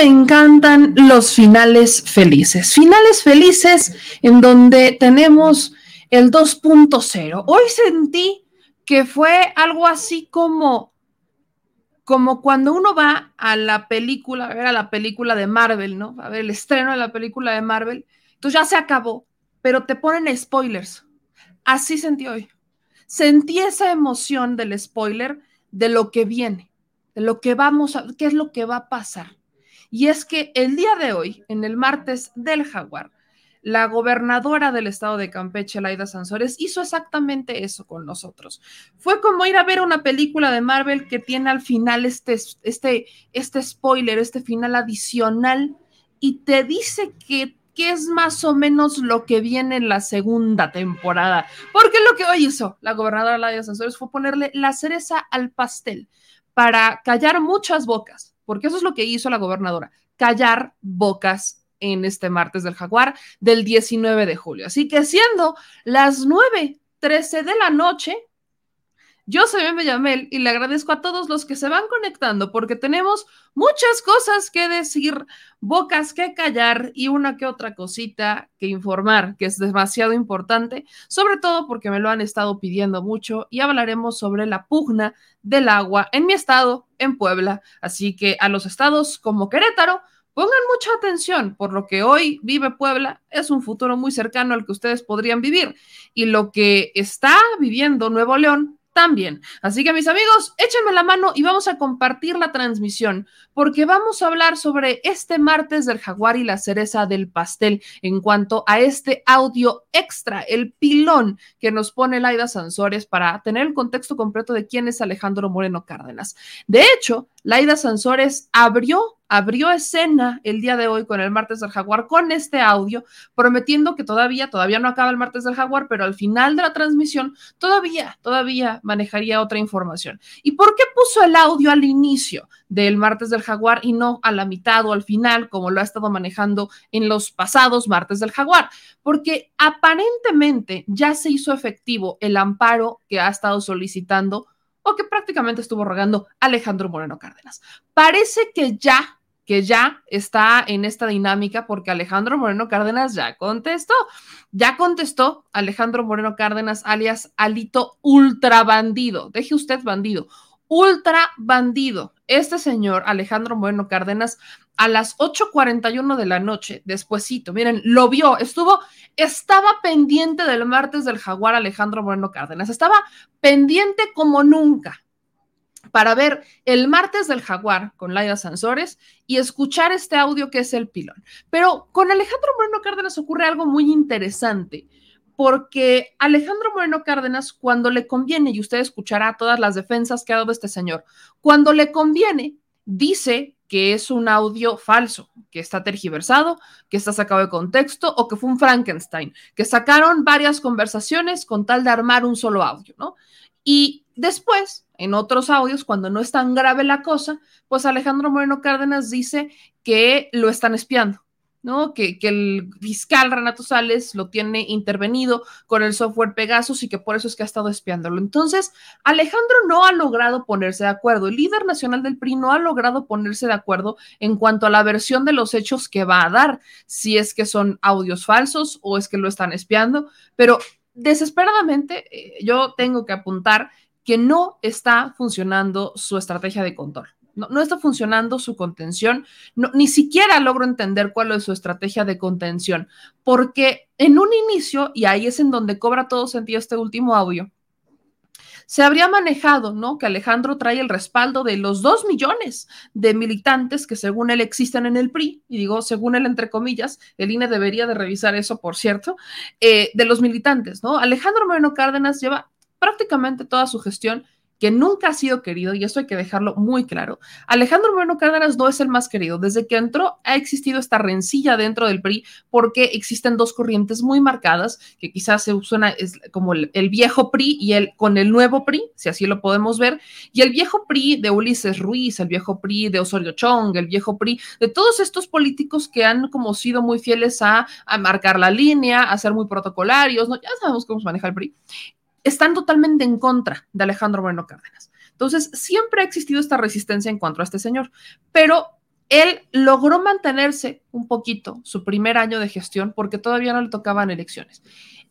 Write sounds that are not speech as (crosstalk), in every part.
Me encantan los finales felices. Finales felices en donde tenemos el 2.0. Hoy sentí que fue algo así como como cuando uno va a la película, a ver a la película de Marvel, ¿no? A ver el estreno de la película de Marvel. Entonces ya se acabó, pero te ponen spoilers. Así sentí hoy. Sentí esa emoción del spoiler de lo que viene, de lo que vamos a, qué es lo que va a pasar. Y es que el día de hoy, en el martes del jaguar, la gobernadora del estado de Campeche, Laida Sansores, hizo exactamente eso con nosotros. Fue como ir a ver una película de Marvel que tiene al final este, este, este spoiler, este final adicional, y te dice que, es más o menos lo que viene en la segunda temporada. Porque lo que hoy hizo la gobernadora Laida Sansores fue ponerle la cereza al pastel para callar muchas bocas porque eso es lo que hizo la gobernadora, callar bocas en este martes del jaguar del 19 de julio. Así que siendo las 9.13 de la noche, yo soy Meme Yamel y le agradezco a todos los que se van conectando porque tenemos muchas cosas que decir, bocas que callar y una que otra cosita que informar, que es demasiado importante, sobre todo porque me lo han estado pidiendo mucho y hablaremos sobre la pugna del agua en mi estado, en Puebla. Así que a los estados como Querétaro, Pongan mucha atención, por lo que hoy vive Puebla es un futuro muy cercano al que ustedes podrían vivir. Y lo que está viviendo Nuevo León también. Así que mis amigos, échenme la mano y vamos a compartir la transmisión porque vamos a hablar sobre este martes del jaguar y la cereza del pastel en cuanto a este audio extra, el pilón que nos pone Laida Sansores para tener el contexto completo de quién es Alejandro Moreno Cárdenas. De hecho, Laida Sansores abrió abrió escena el día de hoy con el martes del jaguar con este audio, prometiendo que todavía, todavía no acaba el martes del jaguar, pero al final de la transmisión todavía, todavía manejaría otra información. ¿Y por qué puso el audio al inicio del martes del jaguar y no a la mitad o al final, como lo ha estado manejando en los pasados martes del jaguar? Porque aparentemente ya se hizo efectivo el amparo que ha estado solicitando o que prácticamente estuvo rogando Alejandro Moreno Cárdenas. Parece que ya que ya está en esta dinámica porque Alejandro Moreno Cárdenas ya contestó. Ya contestó Alejandro Moreno Cárdenas, alias Alito Ultra Bandido. Deje usted bandido. Ultra Bandido. Este señor, Alejandro Moreno Cárdenas, a las 8.41 de la noche, despuesito, miren, lo vio, estuvo, estaba pendiente del martes del jaguar Alejandro Moreno Cárdenas, estaba pendiente como nunca para ver el martes del jaguar con Laida Sansores y escuchar este audio que es el pilón. Pero con Alejandro Moreno Cárdenas ocurre algo muy interesante, porque Alejandro Moreno Cárdenas, cuando le conviene, y usted escuchará todas las defensas que ha dado este señor, cuando le conviene, dice que es un audio falso, que está tergiversado, que está sacado de contexto o que fue un Frankenstein, que sacaron varias conversaciones con tal de armar un solo audio, ¿no? Y después, en otros audios, cuando no es tan grave la cosa, pues Alejandro Moreno Cárdenas dice que lo están espiando, ¿no? Que, que, el fiscal Renato Sales lo tiene intervenido con el software Pegasus y que por eso es que ha estado espiándolo. Entonces, Alejandro no ha logrado ponerse de acuerdo. El líder nacional del PRI no ha logrado ponerse de acuerdo en cuanto a la versión de los hechos que va a dar, si es que son audios falsos o es que lo están espiando, pero desesperadamente eh, yo tengo que apuntar que no está funcionando su estrategia de control. No, no está funcionando su contención. Ni siquiera logro entender cuál es su estrategia de contención, porque en un inicio, y ahí es en donde cobra todo sentido este último audio, se habría manejado, ¿no? Que Alejandro trae el respaldo de los dos millones de militantes que según él existen en el PRI, y digo según él entre comillas, el INE debería de revisar eso, por cierto, eh, de los militantes, ¿no? Alejandro Moreno Cárdenas lleva prácticamente toda su gestión que nunca ha sido querido, y esto hay que dejarlo muy claro. Alejandro Moreno Cárdenas no es el más querido. Desde que entró ha existido esta rencilla dentro del PRI porque existen dos corrientes muy marcadas, que quizás se suena es como el, el, viejo PRI y el con el nuevo PRI, si así lo podemos ver, y el viejo PRI de Ulises Ruiz, el viejo PRI de Osorio Chong, el viejo PRI de todos estos políticos que han como sido muy fieles a, a marcar la línea, a ser muy protocolarios, ¿no? ya sabemos cómo se maneja el PRI están totalmente en contra de Alejandro Moreno Cárdenas. Entonces, siempre ha existido esta resistencia en cuanto a este señor, pero él logró mantenerse un poquito su primer año de gestión porque todavía no le tocaban elecciones.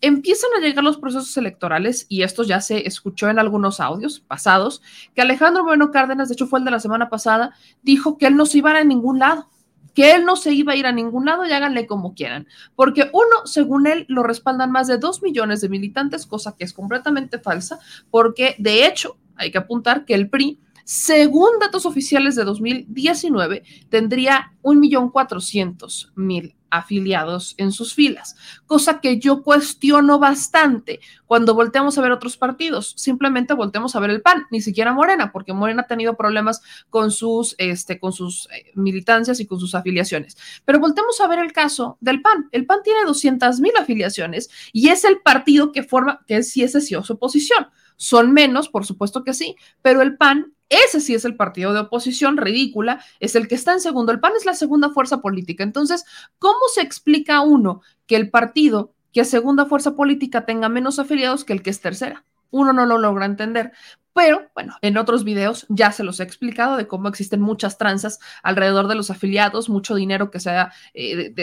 Empiezan a llegar los procesos electorales y esto ya se escuchó en algunos audios pasados, que Alejandro Moreno Cárdenas, de hecho fue el de la semana pasada, dijo que él no se iba a ningún lado, que él no se iba a ir a ningún lado y háganle como quieran, porque uno, según él, lo respaldan más de dos millones de militantes, cosa que es completamente falsa, porque de hecho hay que apuntar que el PRI según datos oficiales de 2019, tendría 1.400.000 afiliados en sus filas, cosa que yo cuestiono bastante cuando volteamos a ver otros partidos. Simplemente volteamos a ver el PAN, ni siquiera Morena, porque Morena ha tenido problemas con sus, este, con sus eh, militancias y con sus afiliaciones. Pero volteamos a ver el caso del PAN. El PAN tiene 200.000 afiliaciones y es el partido que forma, que sí es sí su oposición. Son menos, por supuesto que sí, pero el PAN ese sí es el partido de oposición ridícula, es el que está en segundo. El PAN es la segunda fuerza política. Entonces, ¿cómo se explica uno que el partido que es segunda fuerza política tenga menos afiliados que el que es tercera? Uno no lo logra entender. Pero bueno, en otros videos ya se los he explicado de cómo existen muchas tranzas alrededor de los afiliados, mucho dinero que se ha eh,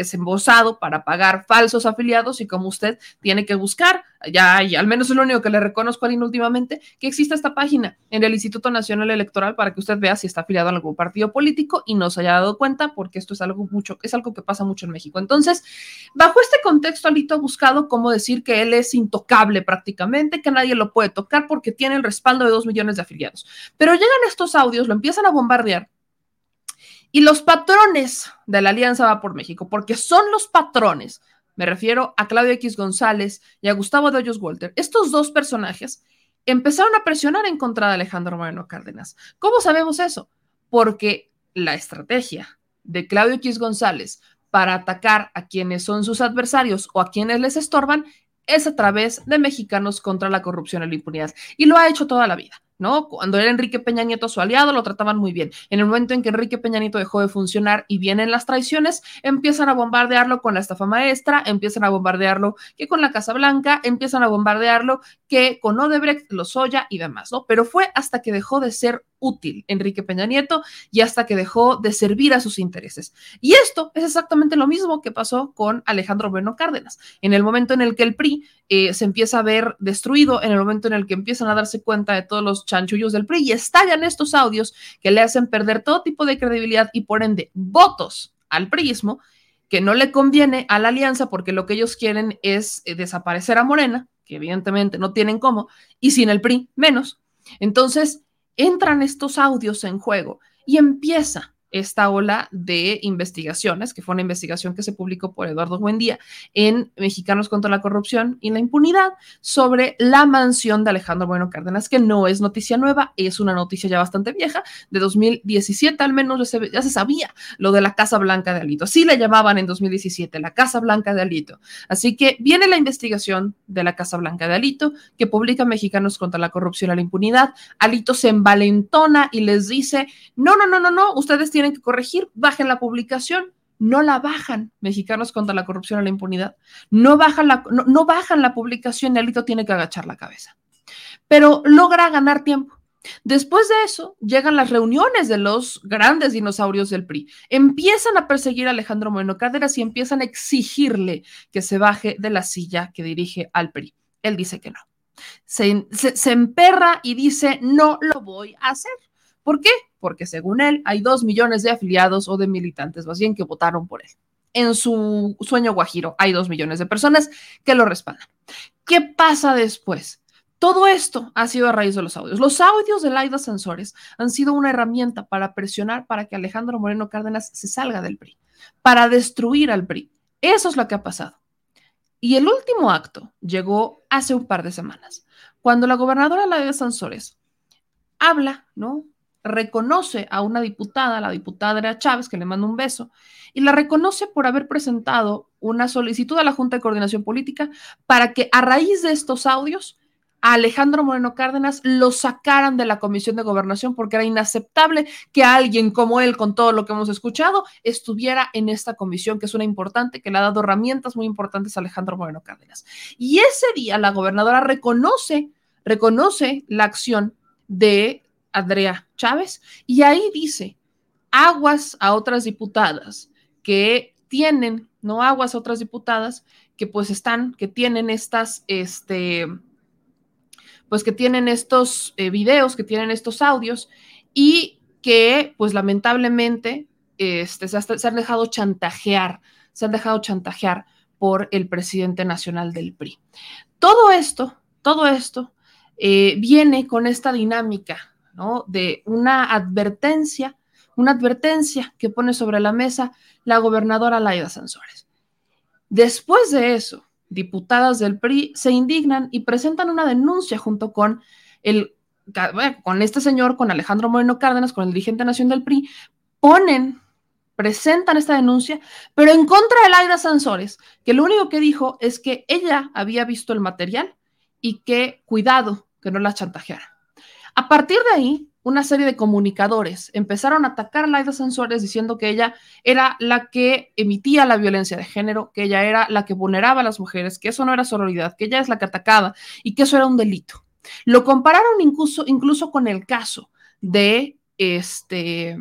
para pagar falsos afiliados y como usted tiene que buscar, ya y al menos es lo único que le reconozco a Aline últimamente, que existe esta página en el Instituto Nacional Electoral para que usted vea si está afiliado a algún partido político y no se haya dado cuenta porque esto es algo mucho, es algo que pasa mucho en México. Entonces, bajo este contexto, Alito ha buscado cómo decir que él es intocable prácticamente, que nadie lo puede tocar porque tiene el respaldo de dos millones de afiliados. Pero llegan estos audios, lo empiezan a bombardear. Y los patrones de la Alianza Va por México, porque son los patrones, me refiero a Claudio X González y a Gustavo de Walter, estos dos personajes empezaron a presionar en contra de Alejandro Moreno Cárdenas. ¿Cómo sabemos eso? Porque la estrategia de Claudio X González para atacar a quienes son sus adversarios o a quienes les estorban es a través de mexicanos contra la corrupción y la impunidad. Y lo ha hecho toda la vida. ¿No? Cuando era Enrique Peña Nieto su aliado, lo trataban muy bien. En el momento en que Enrique Peña Nieto dejó de funcionar y vienen las traiciones, empiezan a bombardearlo con la estafa maestra, empiezan a bombardearlo que con la Casa Blanca, empiezan a bombardearlo que con Odebrecht, Lozoya y demás, ¿no? Pero fue hasta que dejó de ser útil Enrique Peña Nieto y hasta que dejó de servir a sus intereses. Y esto es exactamente lo mismo que pasó con Alejandro Bueno Cárdenas. En el momento en el que el PRI eh, se empieza a ver destruido, en el momento en el que empiezan a darse cuenta de todos los chanchullos del PRI y estallan estos audios que le hacen perder todo tipo de credibilidad y por ende votos al priismo, que no le conviene a la alianza porque lo que ellos quieren es eh, desaparecer a Morena, que evidentemente no tienen cómo, y sin el PRI menos. Entonces entran estos audios en juego y empieza esta ola de investigaciones, que fue una investigación que se publicó por Eduardo Buendía en Mexicanos contra la Corrupción y la Impunidad sobre la mansión de Alejandro Bueno Cárdenas, que no es noticia nueva, es una noticia ya bastante vieja, de 2017 al menos ya se, ya se sabía lo de la Casa Blanca de Alito. Sí le llamaban en 2017 la Casa Blanca de Alito. Así que viene la investigación de la Casa Blanca de Alito, que publica Mexicanos contra la Corrupción y la Impunidad. Alito se envalentona y les dice, no, no, no, no, no, ustedes tienen que corregir, bajen la publicación. No la bajan, mexicanos contra la corrupción y la impunidad. No bajan la, no, bajan la publicación Alito tiene que agachar la cabeza. Pero logra ganar tiempo. Después de eso, llegan las reuniones de los grandes dinosaurios del PRI. Empiezan a perseguir a Alejandro Moreno Cárdenas y empiezan a exigirle que se baje de la silla que dirige al PRI. Él dice que no. se, se emperra y dice, no lo voy a hacer ¿Por qué? Porque según él hay dos millones de afiliados o de militantes, más bien que votaron por él. En su sueño guajiro hay dos millones de personas que lo respaldan. ¿Qué pasa después? Todo esto ha sido a raíz de los audios. Los audios de Laida Sansores han sido una herramienta para presionar para que Alejandro Moreno Cárdenas se salga del PRI, para destruir al PRI. Eso es lo que ha pasado. Y el último acto llegó hace un par de semanas, cuando la gobernadora Laida Sansores habla, ¿no? Reconoce a una diputada, la diputada Andrea Chávez, que le manda un beso, y la reconoce por haber presentado una solicitud a la Junta de Coordinación Política para que a raíz de estos audios a Alejandro Moreno Cárdenas lo sacaran de la Comisión de Gobernación porque era inaceptable que alguien como él, con todo lo que hemos escuchado, estuviera en esta comisión, que es una importante, que le ha dado herramientas muy importantes a Alejandro Moreno Cárdenas. Y ese día la gobernadora reconoce, reconoce la acción de Andrea Chávez y ahí dice, aguas a otras diputadas que tienen, no aguas a otras diputadas que pues están, que tienen estas, este, pues que tienen estos eh, videos, que tienen estos audios y que pues lamentablemente este, se, han dejado chantajear, se han dejado chantajear por el presidente nacional del PRI. Todo esto, todo esto eh, viene con esta dinámica, De una advertencia, una advertencia que pone sobre la mesa la gobernadora Laida Sansores. Después de eso, diputadas del PRI se indignan y presentan una denuncia junto con el con este señor, con Alejandro Moreno Cárdenas, con el dirigente nacional del PRI, ponen, presentan esta denuncia, pero en contra de Laida Sansores, que lo único que dijo es que ella había visto el material y que cuidado, que no la chantajeara. A partir de ahí, una serie de comunicadores empezaron a atacar a Laida Sansores diciendo que ella era la que emitía la violencia de género, que ella era la que vulneraba a las mujeres, que eso no era sororidad, que ella es la que atacaba y que eso era un delito. Lo compararon incluso, incluso con el caso de este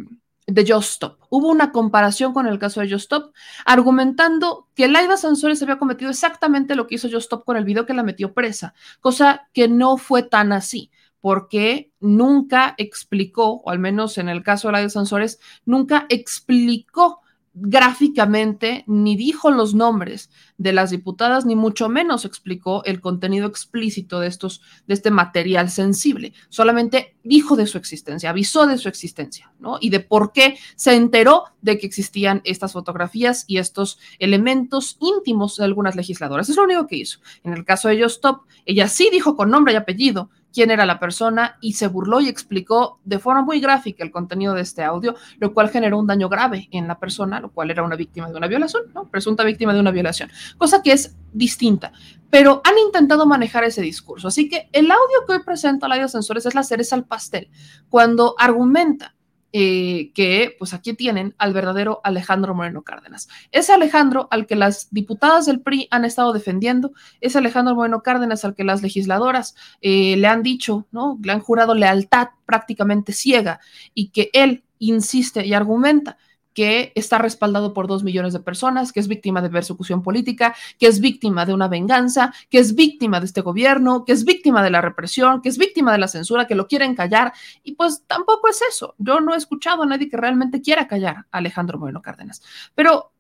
de Just Stop. Hubo una comparación con el caso de Just Stop, argumentando que Laida Sansores había cometido exactamente lo que hizo Just Stop con el video que la metió presa, cosa que no fue tan así porque nunca explicó, o al menos en el caso de de Sansores, nunca explicó gráficamente ni dijo los nombres de las diputadas, ni mucho menos explicó el contenido explícito de estos, de este material sensible. Solamente dijo de su existencia, avisó de su existencia, ¿no? Y de por qué se enteró de que existían estas fotografías y estos elementos íntimos de algunas legisladoras. Es lo único que hizo. En el caso de Stop, ella sí dijo con nombre y apellido quién era la persona y se burló y explicó de forma muy gráfica el contenido de este audio, lo cual generó un daño grave en la persona, lo cual era una víctima de una violación, ¿no? Presunta víctima de una violación, cosa que es distinta, pero han intentado manejar ese discurso. Así que el audio que hoy presenta la de Sensores es la cereza al pastel, cuando argumenta eh, que pues aquí tienen al verdadero Alejandro Moreno Cárdenas. Ese Alejandro al que las diputadas del PRI han estado defendiendo, ese Alejandro Moreno Cárdenas al que las legisladoras eh, le han dicho, ¿no? Le han jurado lealtad prácticamente ciega y que él insiste y argumenta que está respaldado por dos millones de personas, que es víctima de persecución política, que es víctima de una venganza, que es víctima de este gobierno, que es víctima de la represión, que es víctima de la censura, que lo quieren callar. Y pues tampoco es eso. Yo no he escuchado a nadie que realmente quiera callar a Alejandro Moreno Cárdenas. Pero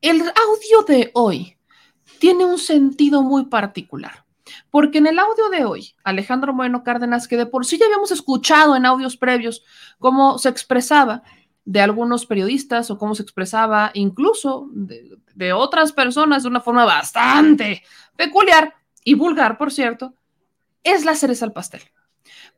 el audio de hoy tiene un sentido muy particular. Porque en el audio de hoy, Alejandro Moreno Cárdenas, que de por sí ya habíamos escuchado en audios previos cómo se expresaba, de algunos periodistas o cómo se expresaba incluso de, otras personas de una forma bastante peculiar y vulgar, por cierto, es la cereza al pastel.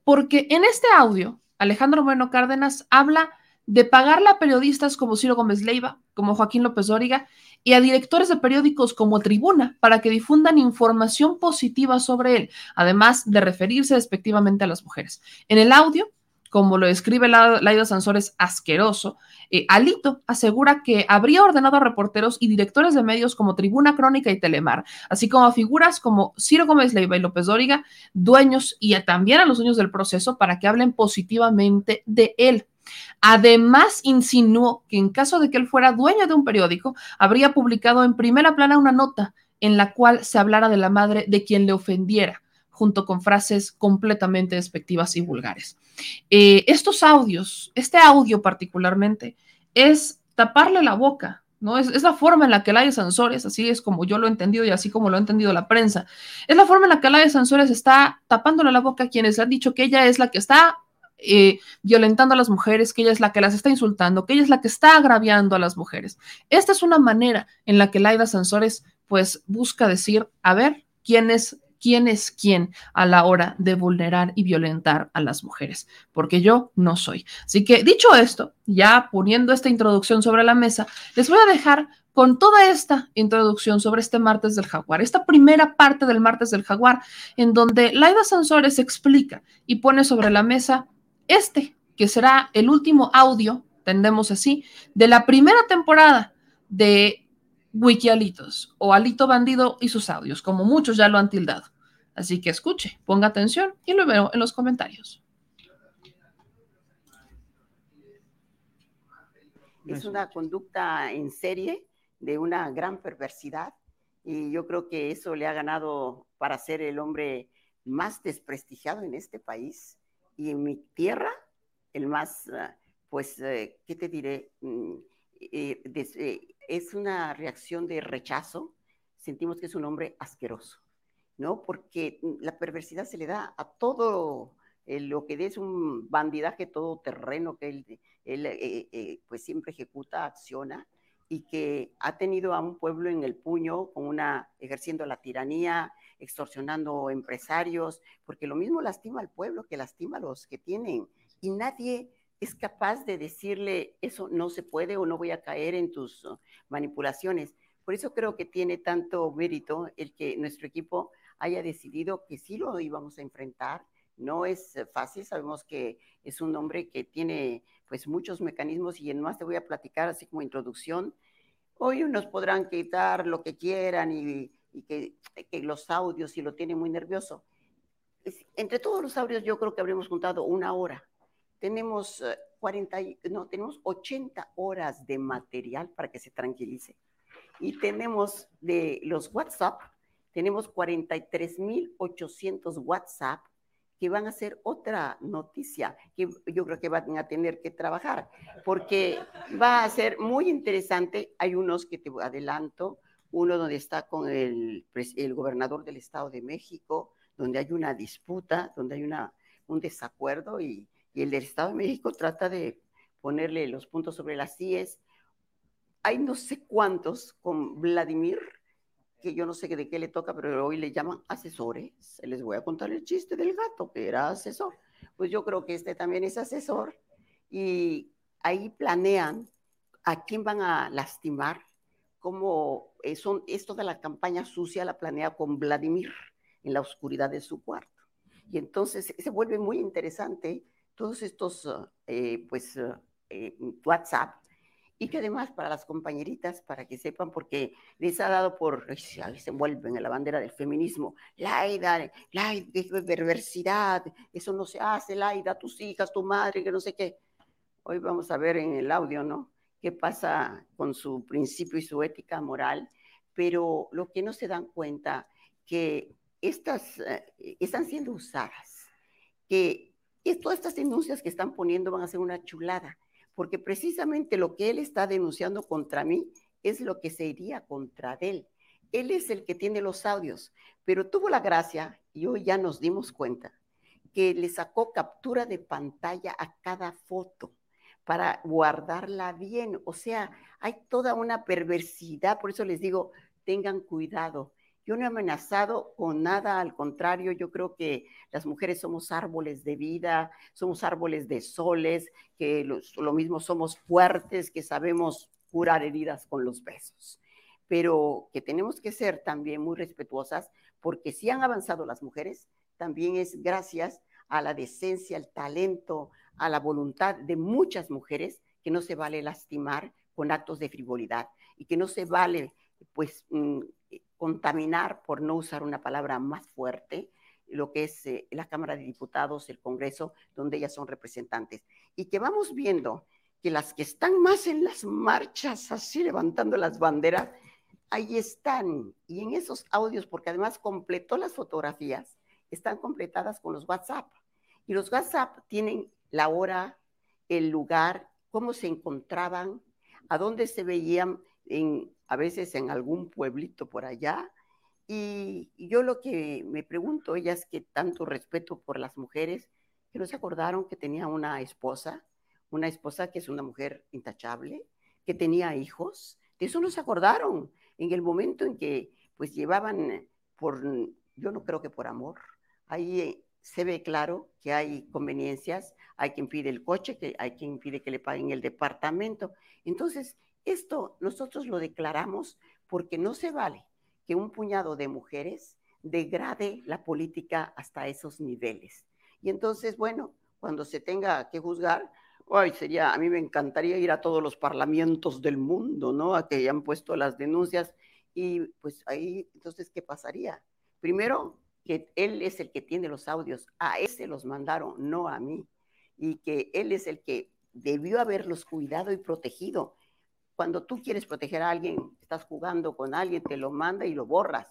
Porque en este audio, Alejandro Moreno Cárdenas habla de pagarle a periodistas como Ciro Gómez Leiva, como Joaquín López Dóriga y a directores de periódicos como Tribuna para que difundan información positiva sobre él, además de referirse despectivamente a las mujeres. En el audio, como lo describe Laida Sansores, asqueroso, eh, Alito asegura que habría ordenado a reporteros y directores de medios como Tribuna Crónica y Telemar, así como a figuras como Ciro Gómez Leiva y López Dóriga, dueños y también a los dueños del proceso para que hablen positivamente de él. Además, insinuó que en caso de que él fuera dueño de un periódico, habría publicado en primera plana una nota en la cual se hablara de la madre de quien le ofendiera junto con frases completamente despectivas y vulgares. Eh, estos audios, este audio particularmente, es taparle la boca ¿no? Es, la forma en la que Laia Sansores, así es como yo lo he entendido y así como lo ha entendido la prensa, es la forma en la que Laia Sansores está tapándole la boca a quienes le han dicho que ella es la que está eh, violentando a las mujeres, que ella es la que las está insultando, que ella es la que está agraviando a las mujeres. Esta es una manera en la que Laida Sansores pues busca decir, a ver, quién es quién es quién a la hora de vulnerar y violentar a las mujeres, porque yo no soy. Así que dicho esto, ya poniendo esta introducción sobre la mesa, les voy a dejar con toda esta introducción sobre este martes del jaguar, esta primera parte del martes del jaguar, en donde Laida Sansores explica y pone sobre la mesa este, que será el último audio, tendemos así, de la primera temporada de Wikialitos o Alito Bandido y sus audios, como muchos ya lo han tildado. Así que escuche, ponga atención y lo veo en los comentarios. Es una conducta en serie de una gran perversidad y yo creo que eso le ha ganado para ser el hombre más desprestigiado en este país y en mi tierra el más, ah, pues, eh, ¿qué te diré? Mm, eh, eh, es una reacción de rechazo, sentimos que es un hombre asqueroso, ¿no? Porque la perversidad se le da a todo lo que es un bandidaje todo terreno que él, eh, eh, pues siempre ejecuta, acciona y que ha tenido a un pueblo en el puño con una ejerciendo la tiranía, extorsionando empresarios, porque lo mismo lastima al pueblo que lastima a los que tienen y nadie es capaz de decirle eso no se puede o no voy a caer en tus uh, manipulaciones. Por eso creo que tiene tanto mérito el que nuestro equipo haya decidido que sí lo íbamos a enfrentar. No es eh, fácil, sabemos que es un hombre que tiene pues muchos mecanismos y en más te voy a platicar así como introducción. Hoy nos podrán quitar lo que quieran y, que, los audios y lo tiene muy nervioso. Entre todos los audios yo creo que habríamos juntado una hora tenemos 40, eh, no, tenemos 80 horas de material para que se tranquilice. Y tenemos de los WhatsApp, tenemos 43.800 WhatsApp que van a ser otra noticia que yo creo que van a tener que trabajar, porque va a ser muy interesante. Hay unos que te adelanto, uno donde está con el, el gobernador del Estado de México, donde hay una disputa, donde hay una, un desacuerdo y y el del Estado de México trata de ponerle los puntos sobre las CIES. Hay no sé cuántos con Vladimir, que yo no sé de qué le toca, pero hoy le llaman asesores. Les voy a contar el chiste del gato, que era asesor. Pues yo creo que este también es asesor. Y ahí planean a quién van a lastimar, como eh, son, esto de la campaña sucia la planea con Vladimir en la oscuridad de su cuarto. Y entonces se vuelve muy interesante todos estos, eh, pues, eh, WhatsApp, y que además para las compañeritas, para que sepan, porque les ha dado por, se envuelven en la bandera del feminismo, Laida, Laida, perversidad, eso no se hace, Laida, tus hijas, tu madre, que no sé qué. Hoy vamos a ver en el audio, ¿no? ¿Qué pasa con su principio y su ética moral? Pero lo que no se dan cuenta, que estas eh, están siendo usadas, que y todas estas denuncias que están poniendo van a ser una chulada, porque precisamente lo que él está denunciando contra mí es lo que se iría contra él. Él es el que tiene los audios, pero tuvo la gracia, y hoy ya nos dimos cuenta, que le sacó captura de pantalla a cada foto para guardarla bien. O sea, hay toda una perversidad, por eso les digo, tengan cuidado. Yo no he amenazado con nada, al contrario, yo creo que las mujeres somos árboles de vida, somos árboles de soles, que lo mismo somos fuertes, que sabemos curar heridas con los besos, pero que tenemos que ser también muy respetuosas, porque si han avanzado las mujeres, también es gracias a la decencia, al talento, a la voluntad de muchas mujeres, que no se vale lastimar con actos de frivolidad y que no se vale, pues, mm, contaminar, por no usar una palabra más fuerte, lo que es eh, la Cámara de Diputados, el Congreso, donde ellas son representantes. Y que vamos viendo que las que están más en las marchas, así levantando las banderas, ahí están. Y en esos audios, porque además completó las fotografías están completadas con los WhatsApp. Y los WhatsApp tienen la hora, el lugar, cómo se encontraban, a dónde se veían, en, a veces en algún pueblito por allá. Y, yo lo que me pregunto, ellas que tanto respeto por las mujeres, que no se acordaron que tenía una esposa, una esposa que es una mujer intachable, que tenía hijos, de eso no se acordaron en el momento en que pues llevaban por, yo no creo que por amor, ahí se ve claro que hay conveniencias, hay quien pide el coche, que hay quien pide que le paguen el departamento. Entonces, esto nosotros lo declaramos porque no se vale que un puñado de mujeres degrade la política hasta esos niveles. Y entonces, bueno, cuando se tenga que juzgar, Ay, sería, a mí me encantaría ir a todos los parlamentos del mundo, ¿no? A que hayan puesto las denuncias y pues ahí, entonces, ¿qué pasaría? Primero, que él es el que tiene los audios, a ese los mandaron, no a mí, y que él es el que debió haberlos cuidado y protegido. Cuando tú quieres proteger a alguien, estás jugando con alguien, te lo manda y lo borras.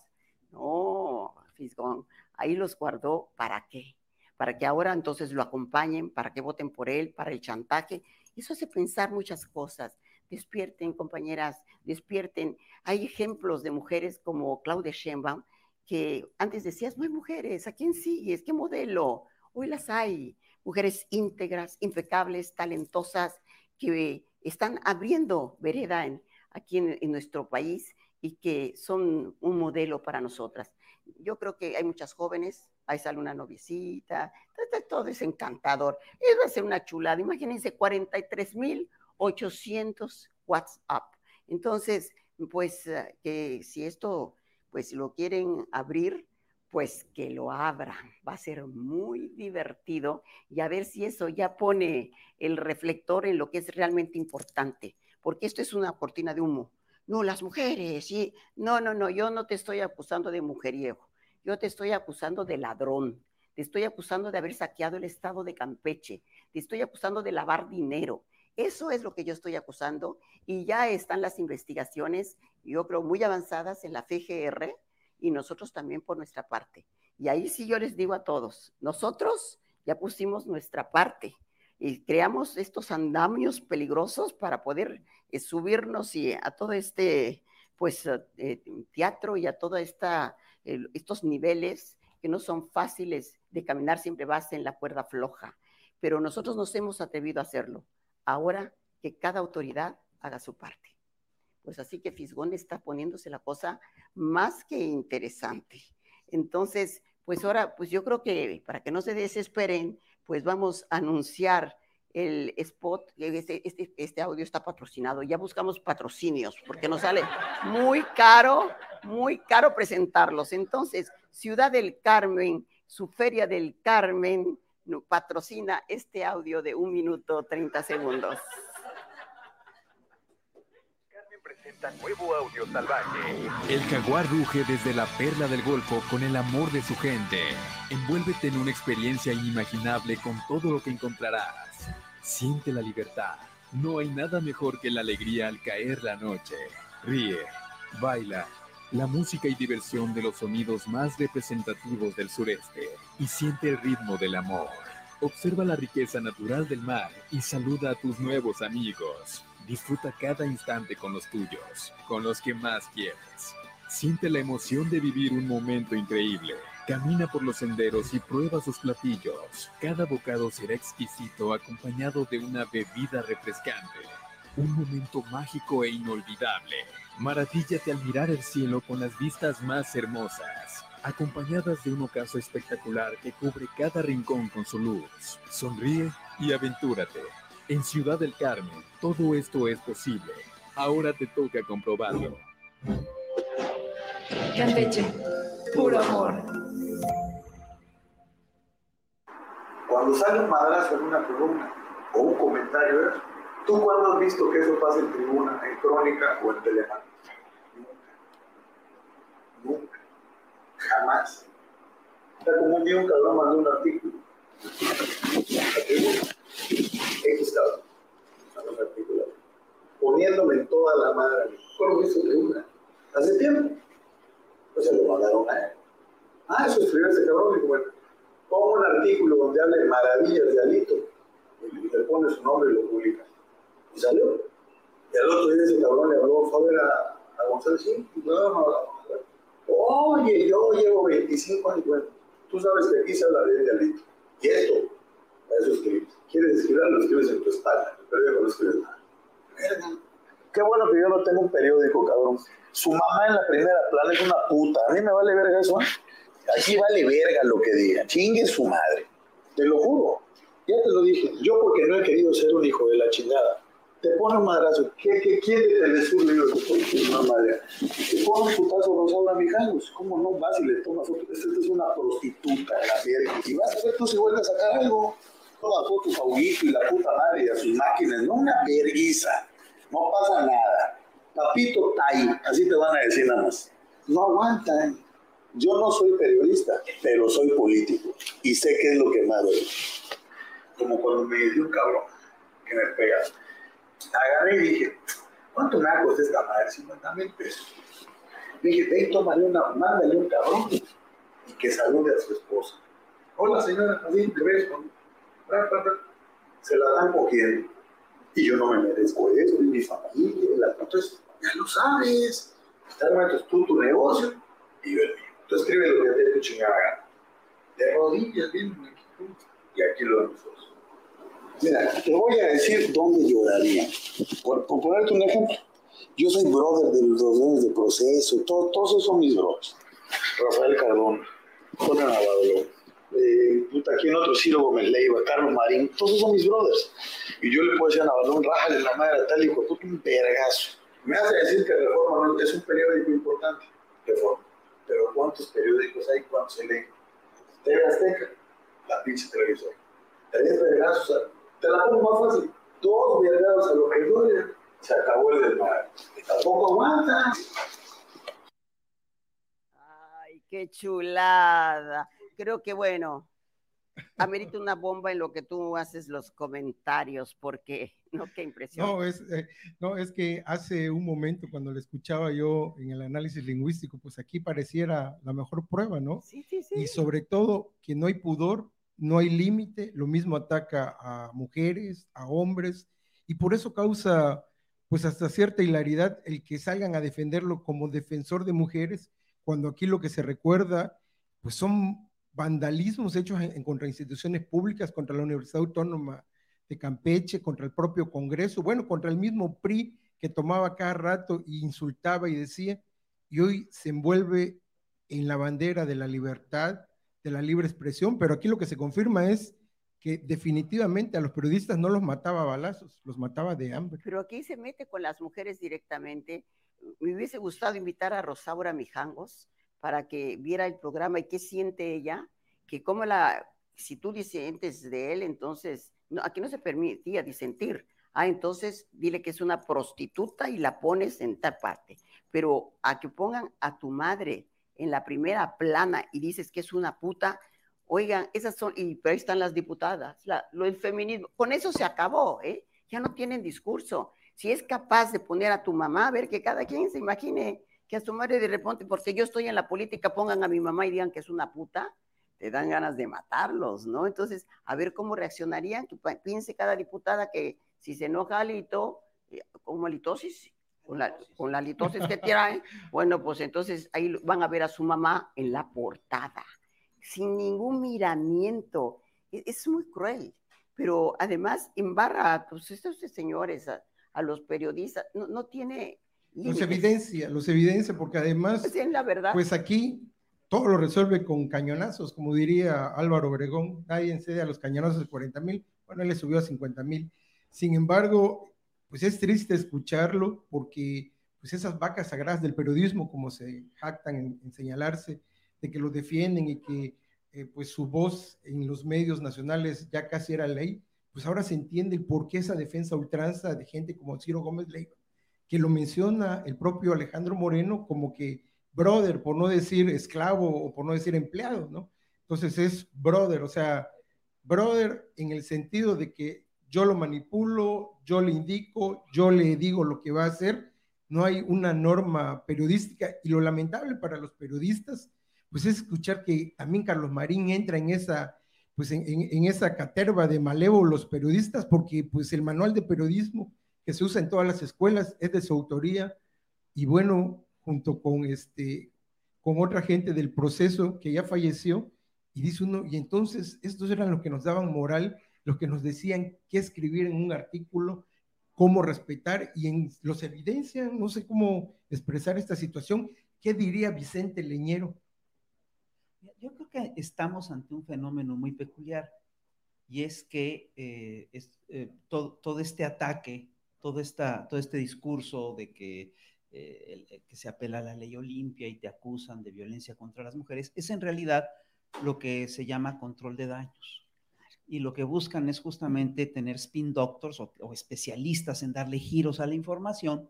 No, Fisgón, ahí los guardó, ¿para qué? Para que ahora entonces lo acompañen, para que voten por él, para el chantaje. Eso hace pensar muchas cosas. Despierten, compañeras, despierten. Hay ejemplos de mujeres como Claudia Sheinbaum, que antes decías, no hay mujeres, ¿a quién sigues? ¿Qué modelo? Hoy las hay. Mujeres íntegras, impecables, talentosas, que están abriendo vereda aquí en, nuestro país y que son un modelo para nosotras. Yo creo que hay muchas jóvenes, ahí sale una noviecita, todo es encantador. Eso va a ser una chulada. Imagínense 43.800 WhatsApp. Entonces, pues eh, que si esto pues lo quieren abrir, pues que lo abran. Va a ser muy divertido y a ver si eso ya pone el reflector en lo que es realmente importante, porque esto es una cortina de humo. No, las mujeres, sí. No, no, no, yo no te estoy acusando de mujeriego, yo te estoy acusando de ladrón, te estoy acusando de haber saqueado el estado de Campeche, te estoy acusando de lavar dinero. Eso es lo que yo estoy acusando y ya están las investigaciones yo creo, muy avanzadas en la FGR y nosotros también por nuestra parte. Y ahí sí yo les digo a todos, nosotros ya pusimos nuestra parte y creamos estos andamios peligrosos para poder eh, subirnos y a todo este pues eh, teatro y a todos estos niveles que no son fáciles de caminar, siempre vas en la cuerda floja, pero nosotros nos hemos atrevido a hacerlo. Ahora que cada autoridad haga su parte. Pues así que Fisgón está poniéndose la cosa más que interesante. Entonces, pues ahora, pues yo creo que para que no se desesperen, pues vamos a anunciar el spot, este, este, este, audio está patrocinado, ya buscamos patrocinios, porque nos sale muy caro, muy caro presentarlos. Entonces, Ciudad del Carmen, su Feria del Carmen, patrocina este audio de un minuto 30 segundos nuevo audio salvaje. El jaguar ruge desde la perla del Golfo con el amor de su gente. Envuélvete en una experiencia inimaginable con todo lo que encontrarás. Siente la libertad. No hay nada mejor que la alegría al caer la noche. Ríe, baila, la música y diversión de los sonidos más representativos del sureste y siente el ritmo del amor. Observa la riqueza natural del mar y saluda a tus nuevos amigos. Disfruta cada instante con los tuyos, con los que más quieres. Siente la emoción de vivir un momento increíble. Camina por los senderos y prueba sus platillos. Cada bocado será exquisito acompañado de una bebida refrescante. Un momento mágico e inolvidable. Maravíllate al mirar el cielo con las vistas más hermosas, acompañadas de un ocaso espectacular que cubre cada rincón con su luz. Sonríe y aventúrate. En Ciudad del Carmen, todo esto es posible. Ahora te toca comprobarlo. Campeche, puro amor. Cuando sale un madrazo en una columna o un comentario, ¿tú cuándo has visto que eso pasa en tribuna, en crónica o en telemán? Nunca. Nunca. Jamás. O sea, como un día un cabrón mandó un artículo estaba poniéndome en toda la madre. ¿Cómo hizo de una? Hace tiempo. Pues se lo mandaron a él. Ah, eso escribió ese cabrón. Digo, bueno, pongo un artículo donde hable maravillas de Alito. Y le pone su nombre y lo publica. Y salió. Y al otro día ese cabrón le habló, a ver a, a González, sí, no, Oye, yo llevo 25 años, bueno, tú sabes que aquí se habla de Alito. Y esto, eso escribes. ¿Quieres escribirlo? Lo escribes en tu espalda. El periódico no escribes nada. Qué bueno que yo no tengo un periódico, cabrón. Su mamá en la primera plana es una puta. A mí me vale verga eso. ¿eh? Aquí vale verga lo que diga. Chingue su madre. Te lo juro. Ya te lo dije. Yo porque no he querido ser un hijo de la chingada. Te pone un madrazo. ¿Qué, qué quiere Telesur? Le digo, tu madre. Te pone un putazo Rosaura Mijangos. ¿Cómo no vas y le tomas foto? Esta es una prostituta, la verga. Y vas a ver tú si vuelves a sacar algo. Fotos a Huguito y la puta madre y a sus máquinas. No una verguiza. No pasa nada. Papito Tai, así te van a decir nada más. No aguantan. Yo no soy periodista, pero soy político y sé qué es lo que más doy. Como cuando me dio un cabrón que me pega. Agarré y dije, ¿cuánto me ha costado esta madre? 50 mil pesos. Dije, ven, tómale una, mándale un cabrón y que salude a su esposa. Hola señora, así te ves. Se la dan cogiendo. Y yo no me merezco eso, ni mi familia, la, entonces ya lo sabes. Entonces tú tu negocio y yo el mío. Tú escribes lo que te tu chingada gana. De rodillas, bien, y aquí lo nosotros. Mira, te voy a decir dónde lloraría. Por, por ponerte un ejemplo, yo soy brother de los dos de proceso, todo, todos esos son mis brothers. Rafael Cardón, Jorge Navarro, eh, puta, aquí en otro Ciro Gómez Leiva, Carlos Marín, todos esos son mis brothers. Y yo le puedo decir a Navarro, rájale la madre a tal hijo, puto, un vergazo. Me hace decir que Reforma no, es un periódico importante, Reforma. Pero ¿cuántos periódicos hay? ¿Cuántos se leen? TV Azteca, la pinche televisor. Tres vergazos, te la pongo más fácil. Dos vergazos a lo que duele, se acabó el desmadre. Tampoco aguanta. Ay, qué chulada. Creo que bueno, amerita una bomba en lo que tú haces los comentarios, porque, (laughs) ¿no? Qué impresión. No es, eh, no, es que hace un momento cuando le escuchaba yo en el análisis lingüístico, pues aquí pareciera la mejor prueba, ¿no? Sí, sí, sí. Y sobre todo que no hay pudor, no hay límite, lo mismo ataca a mujeres, a hombres, y por eso causa, pues hasta cierta hilaridad el que salgan a defenderlo como defensor de mujeres, cuando aquí lo que se recuerda, pues son vandalismos hechos en, contra instituciones públicas, contra la Universidad Autónoma de Campeche, contra el propio Congreso, bueno, contra el mismo PRI que tomaba cada rato e insultaba y decía, y hoy se envuelve en la bandera de la libertad, de la libre expresión, pero aquí lo que se confirma es que definitivamente a los periodistas no los mataba a balazos, los mataba de hambre. Pero aquí se mete con las mujeres directamente. Me hubiese gustado invitar a Rosaura Mijangos, para que viera el programa y qué siente ella, que como la, si tú disientes de él, entonces, no, aquí no se permitía disentir. Ah, entonces dile que es una prostituta y la pones en tal parte. Pero a que pongan a tu madre en la primera plana y dices que es una puta, oigan, esas son, y pero ahí están las diputadas, lo del feminismo, con eso se acabó, ¿eh? Ya no tienen discurso. Si es capaz de poner a tu mamá, a ver que cada quien se imagine que a su madre de repente, porque yo estoy en la política, pongan a mi mamá y digan que es una puta, te dan ganas de matarlos, ¿no? Entonces, a ver cómo reaccionarían, que piense cada diputada que si se enoja Alito, eh, como litosis, con la, con la litosis que tiene, (laughs) bueno, pues entonces ahí van a ver a su mamá en la portada, sin ningún miramiento. E, es, muy cruel, pero además embarra a pues, estos señores, a, los periodistas, no, no tiene los evidencia, los evidencia, porque además, pues, la verdad. pues aquí todo lo resuelve con cañonazos, como diría Álvaro Obregón, nadie cede a los cañonazos de 40 mil, bueno, él le subió a 50 mil. Sin embargo, pues es triste escucharlo porque pues esas vacas sagradas del periodismo, como se jactan en, señalarse, de que lo defienden y que eh, pues su voz en los medios nacionales ya casi era ley, pues ahora se entiende por qué esa defensa ultranza de gente como Ciro Gómez Leiva que lo menciona el propio Alejandro Moreno como que brother, por no decir esclavo o por no decir empleado, ¿no? Entonces es brother, o sea, brother en el sentido de que yo lo manipulo, yo le indico, yo le digo lo que va a hacer, no hay una norma periodística y lo lamentable para los periodistas, pues es escuchar que también Carlos Marín entra en esa, pues en, en, esa caterva de malévolos periodistas, porque pues el manual de periodismo que se usa en todas las escuelas es de su autoría, y bueno, junto con este, con otra gente del proceso que ya falleció, y dice uno, y entonces estos eran los que nos daban moral, los que nos decían qué escribir en un artículo, cómo respetar, y en, los evidencian, no sé cómo expresar esta situación. ¿Qué diría Vicente Leñero? Yo creo que estamos ante un fenómeno muy peculiar y es que eh, eh, todo, este ataque, todo, esta, todo este discurso de que, eh, que se apela a la ley Olimpia y te acusan de violencia contra las mujeres, es en realidad lo que se llama control de daños. Y lo que buscan es justamente tener spin doctors o, especialistas en darle giros a la información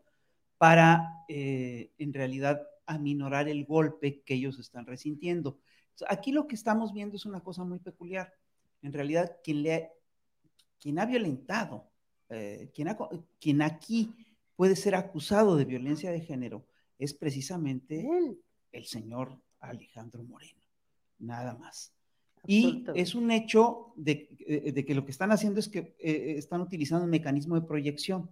para, en realidad, aminorar el golpe que ellos están resintiendo. Aquí lo que estamos viendo es una cosa muy peculiar. En realidad, quien, le, quien ha violentado, eh, quien, quien aquí puede ser acusado de violencia de género es precisamente el señor Alejandro Moreno, nada más. Y es un hecho de, eh, que lo que están haciendo es que eh, están utilizando un mecanismo de proyección.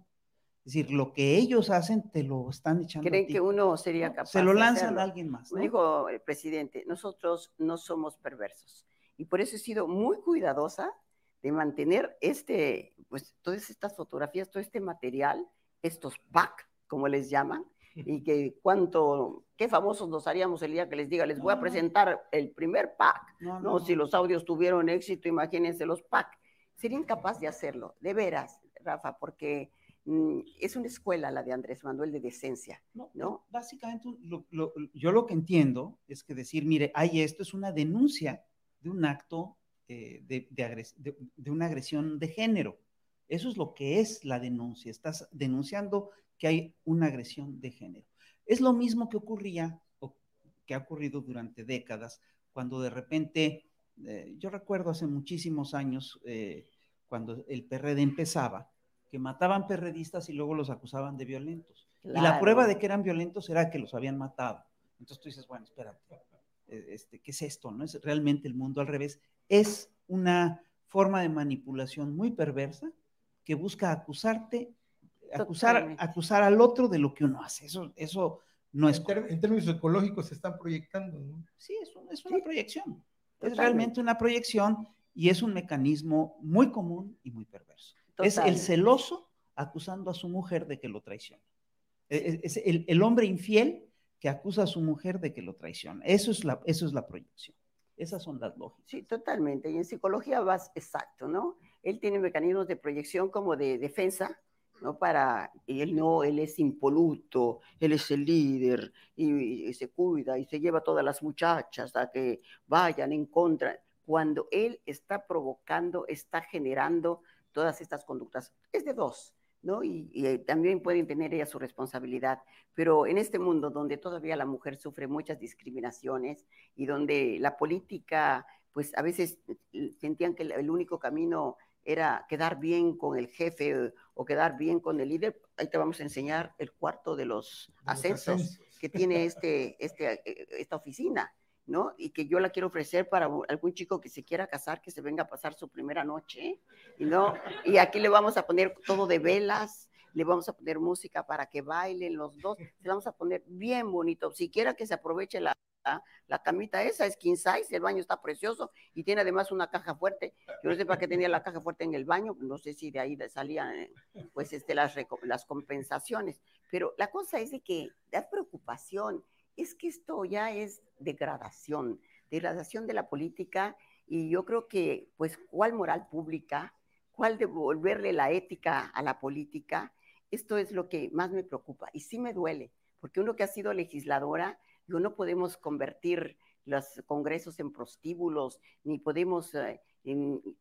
Es decir, lo que ellos hacen te lo están echando. ¿Creen que uno sería capaz? Se lo lanzan a alguien más. ¿no? Dijo el presidente, nosotros no somos perversos. Y por eso he sido muy cuidadosa de mantener este, pues todas estas fotografías, todo este material, estos pack, como les llaman, y que cuánto, qué famosos nos haríamos el día que les diga, les voy a presentar el primer pack. No, no, si los audios tuvieron éxito, imagínense los pack. Sería incapaz de hacerlo, de veras, Rafa, porque Mm, es una escuela la de Andrés Manuel de decencia, ¿no? Básicamente, yo lo que entiendo es que decir, mire, hay esto es una denuncia de un acto eh, de, de, una agresión de género. Eso es lo que es la denuncia. Estás denunciando que hay una agresión de género. Es lo mismo que ocurría o que ha ocurrido durante décadas, cuando de repente, eh, yo recuerdo hace muchísimos años, eh, cuando el PRD empezaba, que mataban perredistas y luego los acusaban de violentos. Y la prueba de que eran violentos era que los habían matado. Entonces tú dices, bueno, espérate, este, ¿qué es esto? ¿No es realmente el mundo al revés? Es una forma de manipulación muy perversa que busca acusarte, acusar, acusar al otro de lo que uno hace. Eso, eso no es. En, términos ecológicos se están proyectando. ¿no? Sí, es, es una proyección. Es realmente una proyección y es un mecanismo muy común y muy perverso. Es el celoso acusando a su mujer de que lo traiciona. E, e, es, el, hombre infiel que acusa a su mujer de que lo traiciona. Eso es la, eso es la proyección. Esas son las lógicas. Sí, totalmente. Y en psicología vas exacto, ¿no? Él tiene mecanismos de proyección como de defensa, ¿no? Para, y él no, él es impoluto, él es el líder y, y, se cuida y se lleva a todas las muchachas a que vayan en contra. Cuando él está provocando, está generando todas estas conductas. Es de dos, ¿no? Y, eh, también pueden tener ella su responsabilidad. Pero en este mundo donde todavía la mujer sufre muchas discriminaciones y donde la política, pues a veces eh, sentían que el único camino era quedar bien con el jefe o quedar bien con el líder, ahí te vamos a enseñar el cuarto de los, ascensos, que tiene (laughs) este, este, eh, esta oficina. ¿No? Y que yo la quiero ofrecer para algún chico que se quiera casar, que se venga a pasar su primera noche, ¿no? Y aquí le vamos a poner todo de velas, le vamos a poner música para que bailen los dos, le vamos a poner bien bonito, siquiera que se aproveche la, la, camita esa, es king size, el baño está precioso y tiene además una caja fuerte, yo no sé para qué tenía la caja fuerte en el baño, no sé si de ahí salían eh, pues este, las, las compensaciones, pero la cosa es de que da preocupación, es que esto ya es degradación, degradación de la política y yo creo que, pues, ¿cuál moral pública? ¿Cuál devolverle la ética a la política? Esto es lo que más me preocupa y sí me duele, porque uno que ha sido legisladora, no podemos convertir los congresos en prostíbulos, ni podemos, eh,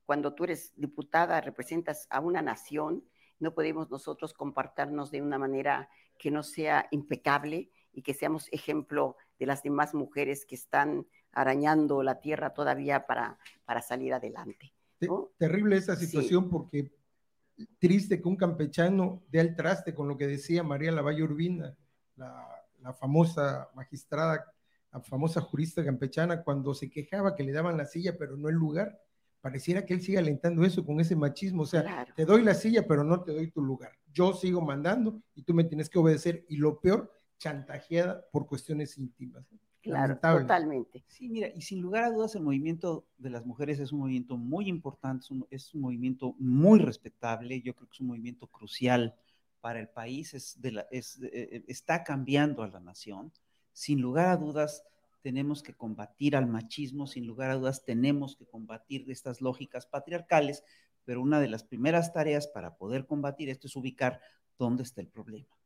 cuando tú eres diputada, representas a una nación, no podemos nosotros compartirnos de una manera que no sea impecable y que seamos ejemplo de las demás mujeres que están arañando la tierra todavía para, para salir adelante. Terrible esa situación porque triste que un campechano dé al traste con lo que decía María Lavalle Urbina, la, la famosa magistrada la famosa jurista campechana, cuando se quejaba que le daban la silla, pero no el lugar, pareciera que él sigue alentando eso con ese machismo, o sea, te doy la silla, pero no te doy tu lugar. Yo sigo mandando y tú me tienes que obedecer. Y lo peor, chantajeada por cuestiones íntimas. Claro, totalmente. Sí, mira, y sin lugar a dudas el movimiento de las mujeres es un movimiento muy importante, es un, movimiento muy respetable, yo creo que es un movimiento crucial para el país, es de la, es, eh, eh, está cambiando a la nación. Sin lugar a dudas tenemos que combatir al machismo, sin lugar a dudas tenemos que combatir estas lógicas patriarcales, pero una de las primeras tareas para poder combatir esto es ubicar dónde está el problema.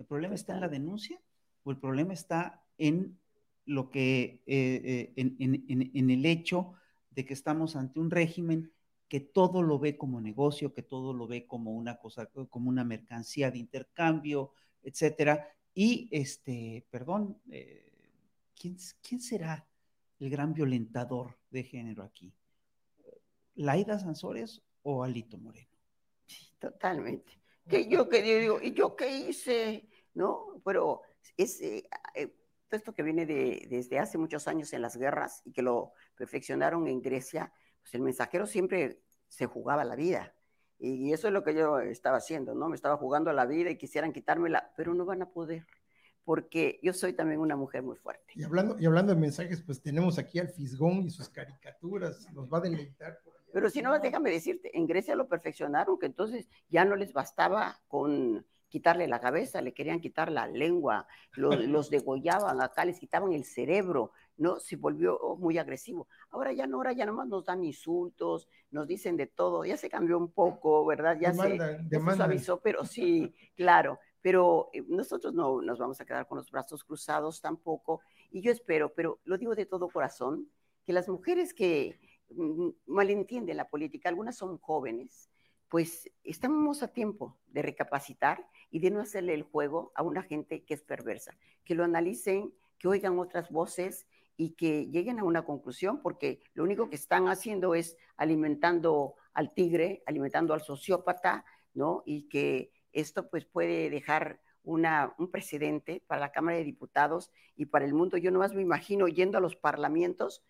¿El problema está en la denuncia o el problema está en lo que, eh, eh, en, el hecho de que estamos ante un régimen que todo lo ve como negocio, que todo lo ve como una cosa, como una mercancía de intercambio, etcétera. Y este, perdón, eh, ¿quién, ¿quién, será el gran violentador de género aquí? ¿Laida Sansores o Alito Moreno? Sí, totalmente. Que yo que digo, ¿y yo qué hice? ¿No? Pero es, esto que viene de, desde hace muchos años en las guerras y que lo perfeccionaron en Grecia, pues el mensajero siempre se jugaba la vida. Y eso es lo que yo estaba haciendo, ¿no? Me estaba jugando la vida y quisieran quitármela, pero no van a poder, porque yo soy también una mujer muy fuerte. Y hablando, y hablando de mensajes, pues tenemos aquí al Fisgón y sus caricaturas, nos va a deleitar. Pero si no, déjame decirte, en Grecia lo perfeccionaron, que entonces ya no les bastaba con quitarle la cabeza, le querían quitar la lengua, los, (laughs) degollaban, acá les quitaban el cerebro, ¿no? Se volvió muy agresivo. Ahora ya no, ahora ya nomás nos dan insultos, nos dicen de todo, ya se cambió un poco, ¿verdad? Ya, se, suavizó, pero sí, (laughs) claro. Pero eh, nosotros no nos vamos a quedar con los brazos cruzados tampoco. Y yo espero, pero lo digo de todo corazón, que las mujeres que mm, malentienden la política, algunas son jóvenes, pues estamos a tiempo de recapacitar y de no hacerle el juego a una gente que es perversa, que lo analicen, que oigan otras voces y que lleguen a una conclusión, porque lo único que están haciendo es alimentando al tigre, alimentando al sociópata, ¿no? Y que esto pues puede dejar un precedente para la Cámara de Diputados y para el mundo. Yo nomás me imagino yendo a los parlamentos,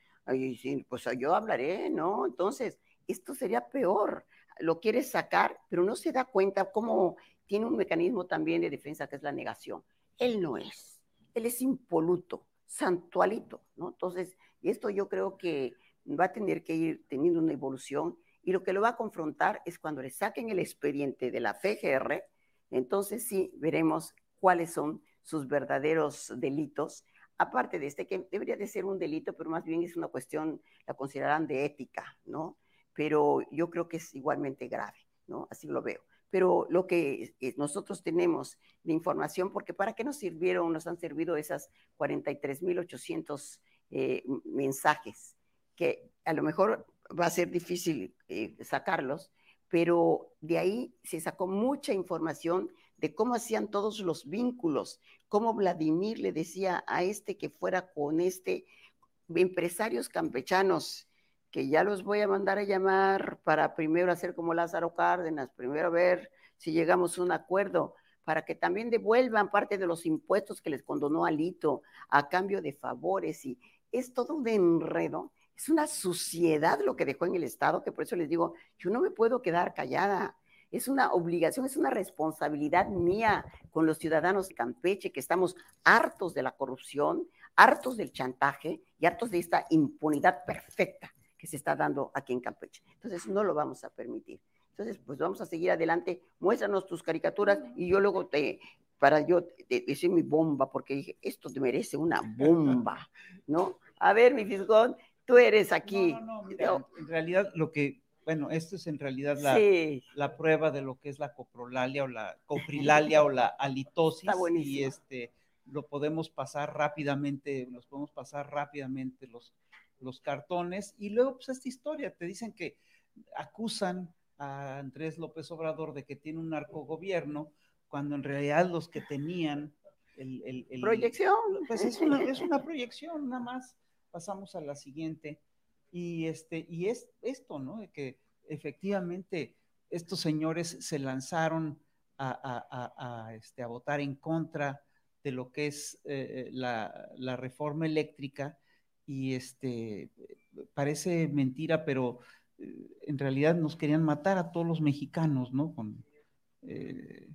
pues yo hablaré, ¿no? Entonces, esto sería peor lo quiere sacar, pero no se da cuenta cómo tiene un mecanismo también de defensa que es la negación. Él no es, él es impoluto, santualito, ¿no? Entonces, esto yo creo que va a tener que ir teniendo una evolución y lo que lo va a confrontar es cuando le saquen el expediente de la FGR, entonces sí veremos cuáles son sus verdaderos delitos, aparte de este que debería de ser un delito, pero más bien es una cuestión, la considerarán de ética, ¿no? Pero yo creo que es igualmente grave, ¿no? Así lo veo. Pero lo que nosotros tenemos de información, porque ¿para qué nos sirvieron, nos han servido esas 43.800 eh, mensajes? Que a lo mejor va a ser difícil eh, sacarlos, pero de ahí se sacó mucha información de cómo hacían todos los vínculos, cómo Vladimir le decía a este que fuera con este, empresarios campechanos, que ya los voy a mandar a llamar para primero hacer como Lázaro Cárdenas, primero ver si llegamos a un acuerdo, para que también devuelvan parte de los impuestos que les condonó Alito a cambio de favores. Y es todo un enredo, es una suciedad lo que dejó en el Estado, que por eso les digo, yo no me puedo quedar callada. Es una obligación, es una responsabilidad mía con los ciudadanos de Campeche, que estamos hartos de la corrupción, hartos del chantaje y hartos de esta impunidad perfecta que se está dando aquí en Campeche. Entonces, no lo vamos a permitir. Entonces, pues vamos a seguir adelante. Muéstranos tus caricaturas y yo luego te, para yo decir mi bomba, porque dije, esto te merece una bomba, ¿no? A ver, mi fisgón, tú eres aquí. No, no, en realidad lo que, bueno, esto es en realidad la, la prueba de lo que es la coprolalia o la coprilalia (laughs) o la halitosis. Está y este, lo podemos pasar rápidamente, nos podemos pasar rápidamente los los cartones y luego pues esta historia, te dicen que acusan a Andrés López Obrador de que tiene un narcogobierno, cuando en realidad los que tenían el... proyección. Pues es una, es una proyección, nada más. Pasamos a la siguiente. Y, este, y es esto, ¿no? De que efectivamente estos señores se lanzaron a, a, a, este, a votar en contra de lo que es eh, la, la, reforma eléctrica y este, parece mentira, pero eh, en realidad nos querían matar a todos los mexicanos, ¿no? Con, eh,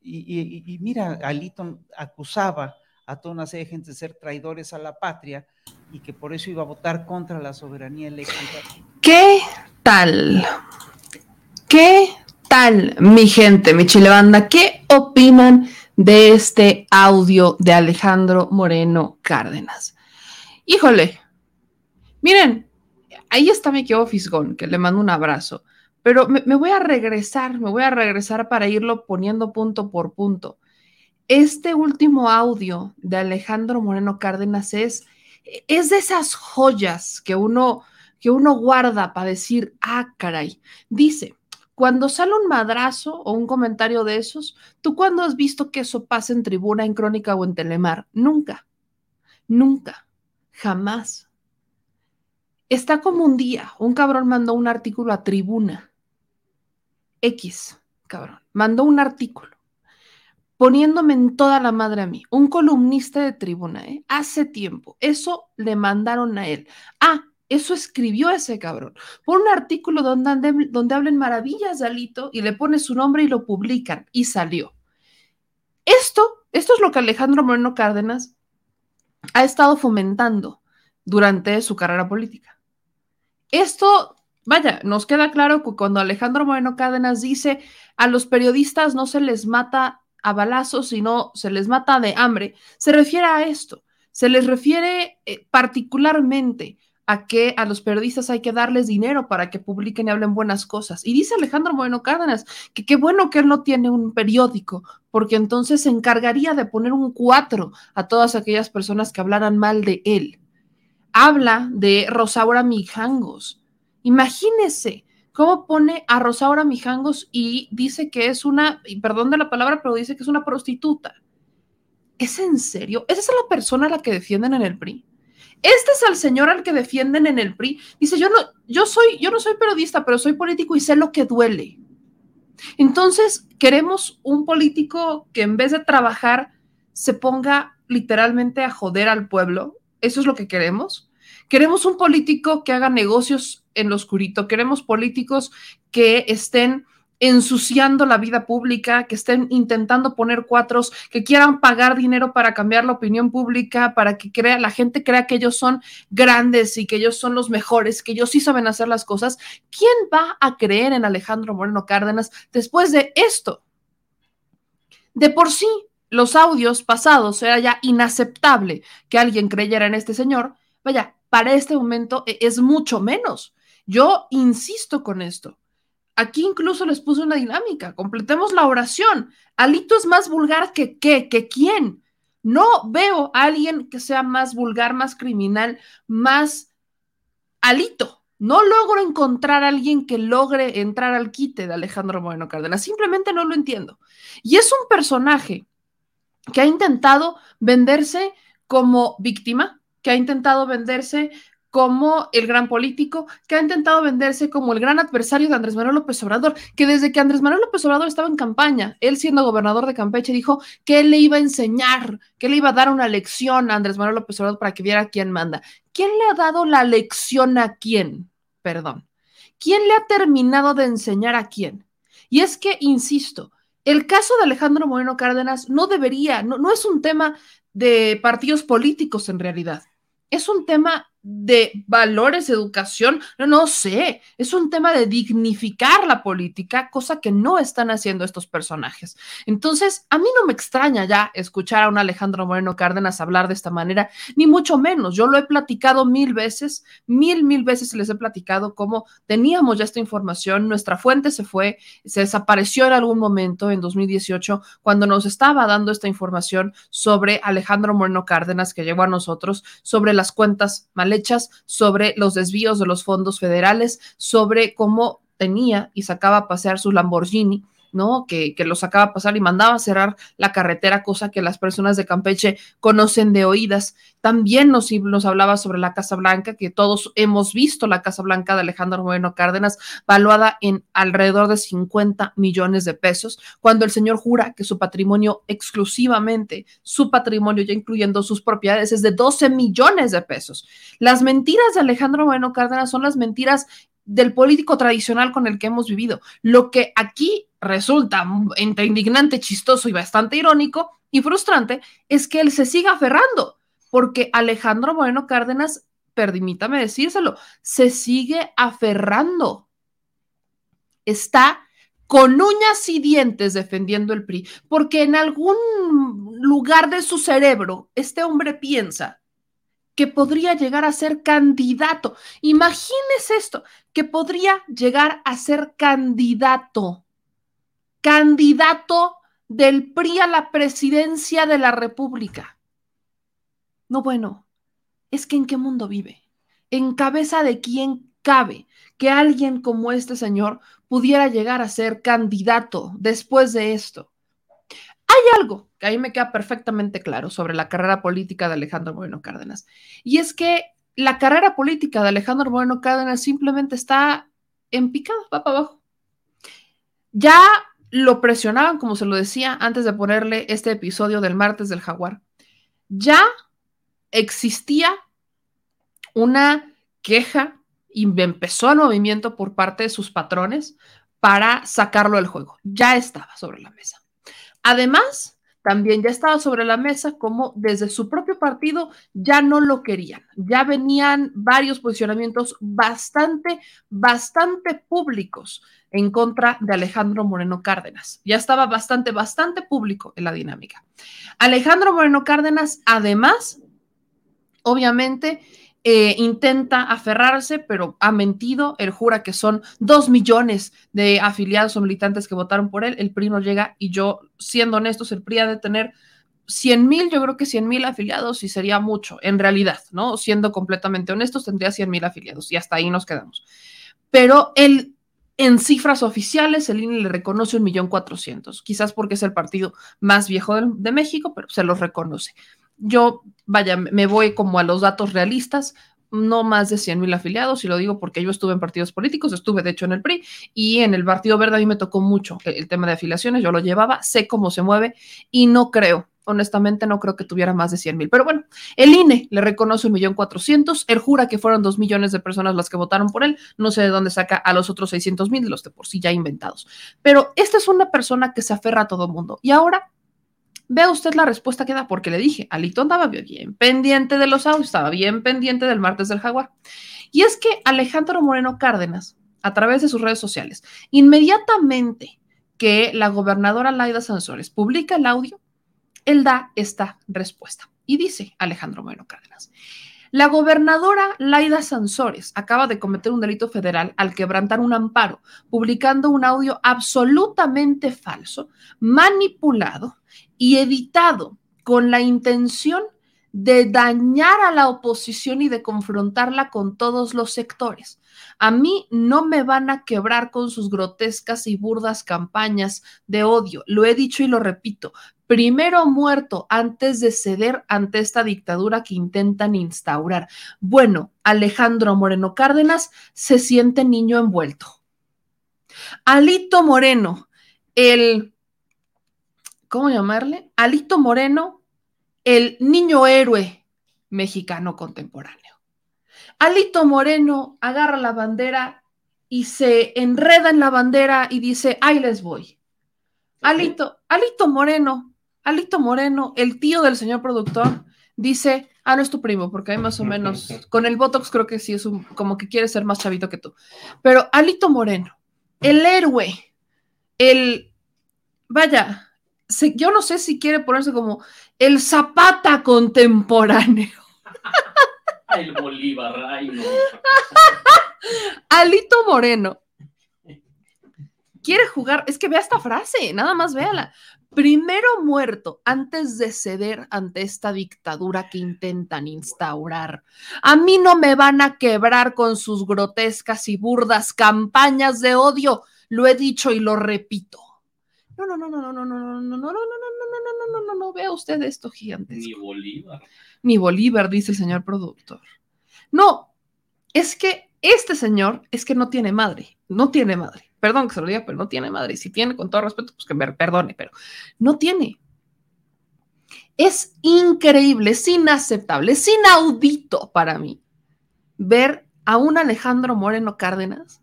y, y, mira, Alito acusaba a toda una serie de gente de ser traidores a la patria y que por eso iba a votar contra la soberanía eléctrica. ¿Qué tal? ¿Qué tal, mi gente, mi chilebanda? ¿Qué opinan de este audio de Alejandro Moreno Cárdenas? Híjole, miren, ahí está mi querido Fisgón, que le mando un abrazo, pero me, voy a regresar, me voy a regresar para irlo poniendo punto por punto. Este último audio de Alejandro Moreno Cárdenas es, es de esas joyas que uno, que uno guarda para decir, ah, caray. Dice, cuando sale un madrazo o un comentario de esos, ¿tú cuándo has visto que eso pasa en tribuna, en crónica o en telemar? Nunca, nunca, jamás. Está como un día, un cabrón mandó un artículo a tribuna. X, cabrón, mandó un artículo poniéndome en toda la madre a mí, un columnista de tribuna, ¿eh? hace tiempo, eso le mandaron a él. Ah, eso escribió ese cabrón. Por un artículo donde, donde hablen maravillas de Alito y le pone su nombre y lo publican y salió. Esto, esto es lo que Alejandro Moreno Cárdenas ha estado fomentando durante su carrera política. Esto, vaya, nos queda claro que cuando Alejandro Moreno Cárdenas dice a los periodistas no se les mata a balazos, sino se les mata de hambre, se refiere a esto, se les refiere eh, particularmente a que a los periodistas hay que darles dinero para que publiquen y hablen buenas cosas. Y dice Alejandro Moreno Cárdenas que qué bueno que él no tiene un periódico, porque entonces se encargaría de poner un cuatro a todas aquellas personas que hablaran mal de él. Habla de Rosaura Mijangos. Imagínese cómo pone a Rosaura Mijangos y dice que es una, perdón de la palabra, pero dice que es una prostituta. ¿Es en serio? ¿Esa es la persona a la que defienden en el PRI? Este es el señor al que defienden en el PRI. Dice, yo no, yo soy, yo no soy periodista, pero soy político y sé lo que duele. Entonces, queremos un político que en vez de trabajar se ponga literalmente a joder al pueblo. Eso es lo que queremos. Queremos un político que haga negocios en lo oscurito, queremos políticos que estén ensuciando la vida pública, que estén intentando poner cuatros, que quieran pagar dinero para cambiar la opinión pública, para que crea, la gente crea que ellos son grandes y que ellos son los mejores, que ellos sí saben hacer las cosas. ¿Quién va a creer en Alejandro Moreno Cárdenas después de esto? De por sí, los audios pasados era ya inaceptable que alguien creyera en este señor. Vaya, para este momento e, es mucho menos. Yo insisto con esto. Aquí incluso les puse una dinámica. Completemos la oración. Alito es más vulgar que qué, que quién. No veo a alguien que sea más vulgar, más criminal, más alito. No logro encontrar a alguien que logre entrar al quite de Alejandro Moreno Cárdenas. Simplemente no lo entiendo. Y es un personaje que ha intentado venderse como víctima, que ha intentado venderse como el gran político, que ha intentado venderse como el gran adversario de Andrés Manuel López Obrador, que desde que Andrés Manuel López Obrador estaba en campaña, él siendo gobernador de Campeche, dijo que él le iba a enseñar, que le iba a dar una lección a Andrés Manuel López Obrador para que viera quién manda. ¿Quién le ha dado la lección a quién? Perdón. ¿Quién le ha terminado de enseñar a quién? Y es que, insisto, el caso de Alejandro Moreno Cárdenas no debería, no, no es un tema de partidos políticos en realidad es un tema de valores, educación, no, no sé, es un tema de dignificar la política, cosa que no están haciendo estos personajes. Entonces, a mí no me extraña ya escuchar a un Alejandro Moreno Cárdenas hablar de esta manera, ni mucho menos. Yo lo he platicado mil veces, mil, mil veces les he platicado cómo teníamos ya esta información, nuestra fuente se fue, se desapareció en algún momento en 2018 cuando nos estaba dando esta información sobre Alejandro Moreno Cárdenas que llegó a nosotros, sobre las cuentas sobre los desvíos de los fondos federales, sobre cómo tenía y sacaba a pasear su Lamborghini ¿no? Que, que los sacaba a pasar y mandaba cerrar la carretera, cosa que las personas de Campeche conocen de oídas. También nos, nos hablaba sobre la Casa Blanca, que todos hemos visto la Casa Blanca de Alejandro Moreno Cárdenas, valuada en alrededor de 50 millones de pesos, cuando el señor jura que su patrimonio exclusivamente, su patrimonio ya incluyendo sus propiedades, es de 12 millones de pesos. Las mentiras de Alejandro Moreno Cárdenas son las mentiras del político tradicional con el que hemos vivido. Lo que aquí resulta entre indignante, chistoso y bastante irónico y frustrante es que él se siga aferrando, porque Alejandro Moreno Cárdenas, permítame decírselo, se sigue aferrando. Está con uñas y dientes defendiendo el PRI, porque en algún lugar de su cerebro este hombre piensa que podría llegar a ser candidato. Imagínese esto, que podría llegar a ser candidato, candidato del PRI a la presidencia de la República. No, bueno, es que en qué mundo vive, en cabeza de quién cabe que alguien como este señor pudiera llegar a ser candidato después de esto. Hay algo que a mí me queda perfectamente claro sobre la carrera política de Alejandro Moreno Cárdenas, y es que la carrera política de Alejandro Moreno Cárdenas simplemente está en picada, va para abajo. Ya lo presionaban, como se lo decía antes de ponerle este episodio del martes del jaguar. Ya existía una queja y empezó el movimiento por parte de sus patrones para sacarlo del juego. Ya estaba sobre la mesa. Además, también ya estaba sobre la mesa como desde su propio partido ya no lo querían. Ya venían varios posicionamientos bastante, bastante públicos en contra de Alejandro Moreno Cárdenas. Ya estaba bastante, bastante público en la dinámica. Alejandro Moreno Cárdenas, además, obviamente, eh, intenta aferrarse, pero ha mentido. Él jura que son dos millones de afiliados o militantes que votaron por él. El PRI no llega y yo, siendo honestos, el PRI ha de tener 100 mil, yo creo que 100 mil afiliados y sería mucho, en realidad, ¿no? Siendo completamente honestos, tendría 100 mil afiliados y hasta ahí nos quedamos. Pero él, en cifras oficiales, el INE le reconoce un millón cuatrocientos, quizás porque es el partido más viejo de, de México, pero se los reconoce yo, vaya, me voy como a los datos realistas, no más de 100 mil afiliados, y lo digo porque yo estuve en partidos políticos, estuve de hecho en el PRI y en el Partido Verde a mí me tocó mucho el, tema de afiliaciones, yo lo llevaba, sé cómo se mueve y no creo, honestamente no creo que tuviera más de 100 mil, pero bueno, el INE le reconoce un millón cuatrocientos, él jura que fueron dos millones de personas las que votaron por él, no sé de dónde saca a los otros 600 mil los de por sí ya inventados, pero esta es una persona que se aferra a todo mundo y ahora Vea usted la respuesta que da, porque le dije, Alito andaba bien pendiente de los audios, estaba bien pendiente del martes del jaguar. Y es que Alejandro Moreno Cárdenas, a través de sus redes sociales, inmediatamente que la gobernadora Laida Sansores publica el audio, él da esta respuesta. Y dice Alejandro Moreno Cárdenas, la gobernadora Laida Sansores acaba de cometer un delito federal al quebrantar un amparo, publicando un audio absolutamente falso, manipulado y editado con la intención de dañar a la oposición y de confrontarla con todos los sectores. A mí no me van a quebrar con sus grotescas y burdas campañas de odio. Lo he dicho y lo repito. Primero muerto antes de ceder ante esta dictadura que intentan instaurar. Bueno, Alejandro Moreno Cárdenas se siente niño envuelto. Alito Moreno, el ¿cómo llamarle? Alito Moreno, el niño héroe mexicano contemporáneo. Alito Moreno agarra la bandera y se enreda en la bandera y dice, ahí les voy. Alito, Alito Moreno, Alito Moreno, el tío del señor productor, dice, ah, no es tu primo, porque hay más o menos, (laughs) con el Botox creo que sí es un, como que quiere ser más chavito que tú. Pero Alito Moreno, el héroe, el, vaya, yo no sé si quiere ponerse como el Zapata contemporáneo. (laughs) el Bolívar, ay no. Alito Moreno. Quiere jugar, es que vea esta frase, nada más véala. Primero muerto antes de ceder ante esta dictadura que intentan instaurar. A mí no me van a quebrar con sus grotescas y burdas campañas de odio. Lo he dicho y lo repito No, no, no, no, no, no, no, no, no, no, no, no, no, no, no, no, no, no, vea usted esto gigante. Ni Bolívar. Ni Bolívar, dice el señor productor. No, es que este señor es que no tiene madre, no tiene madre. Perdón que se lo diga, pero no tiene madre. Y si tiene, con todo respeto, pues que me perdone, pero no tiene. Es increíble, es inaceptable, es inaudito para mí ver a un Alejandro Moreno Cárdenas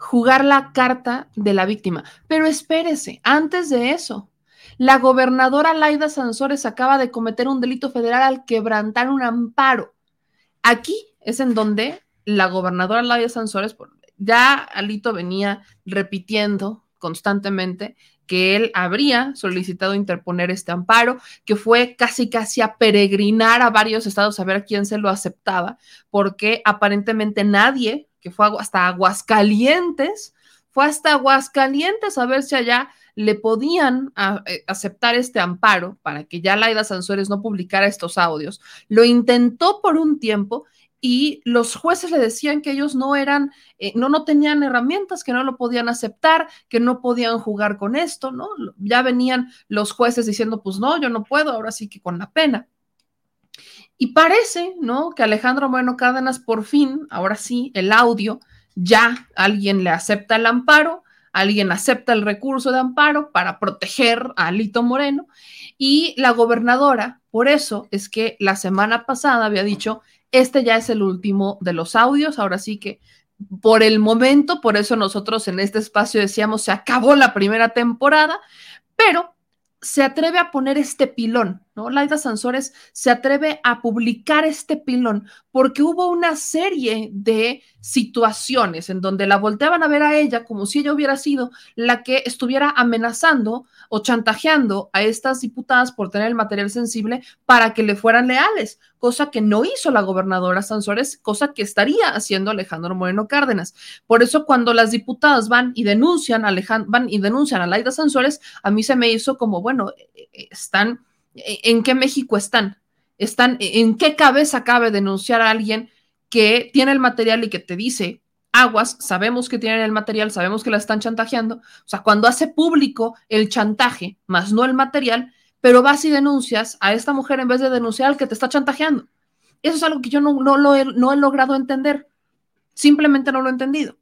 jugar la carta de la víctima. Pero espérese, antes de eso, la gobernadora Laida Sansores acaba de cometer un delito federal al quebrantar un amparo. Aquí es en donde la gobernadora Laida Sansores, ya Alito venía repitiendo constantemente que él habría solicitado interponer este amparo, que fue casi casi a peregrinar a varios estados a ver quién se lo aceptaba, porque aparentemente nadie, que fue hasta Aguascalientes, fue hasta Aguascalientes a ver si allá le podían eh, aceptar este amparo para que ya Laida Sansores no publicara estos audios. Lo intentó por un tiempo y los jueces le decían que ellos no eran, eh, no, no tenían herramientas, que no lo podían aceptar, que no podían jugar con esto, ¿no? Ya venían los jueces diciendo, pues no, yo no puedo, ahora sí que con la pena. Y parece, ¿no? Que Alejandro Moreno Cárdenas por fin, ahora sí, el audio, ya alguien le acepta el amparo, alguien acepta el recurso de amparo para proteger a Alito Moreno y la gobernadora, por eso es que la semana pasada había dicho este ya es el último de los audios, ahora sí que por el momento, por eso nosotros en este espacio decíamos se acabó la primera temporada, pero se atreve a poner este pilón, ¿no? Laida Sansores se atreve a publicar este pilón porque hubo una serie de situaciones en donde la volteaban a ver a ella como si ella hubiera sido la que estuviera amenazando o chantajeando a estas diputadas por tener el material sensible para que le fueran leales, cosa que no hizo la gobernadora Sansores, cosa que estaría haciendo Alejandro Moreno Cárdenas. Por eso cuando las diputadas van y denuncian a van y denuncian a Laida Sansores, a mí se me hizo como, bueno, eh, eh, están ¿En qué México están? ¿Están en qué cabeza cabe denunciar a alguien que tiene el material y que te dice, aguas, sabemos que tienen el material, sabemos que la están chantajeando? O sea, cuando hace público el chantaje, más no el material, pero vas y denuncias a esta mujer en vez de denunciar al que te está chantajeando. Eso es algo que yo no, no, he, no he logrado entender. Simplemente no lo he entendido.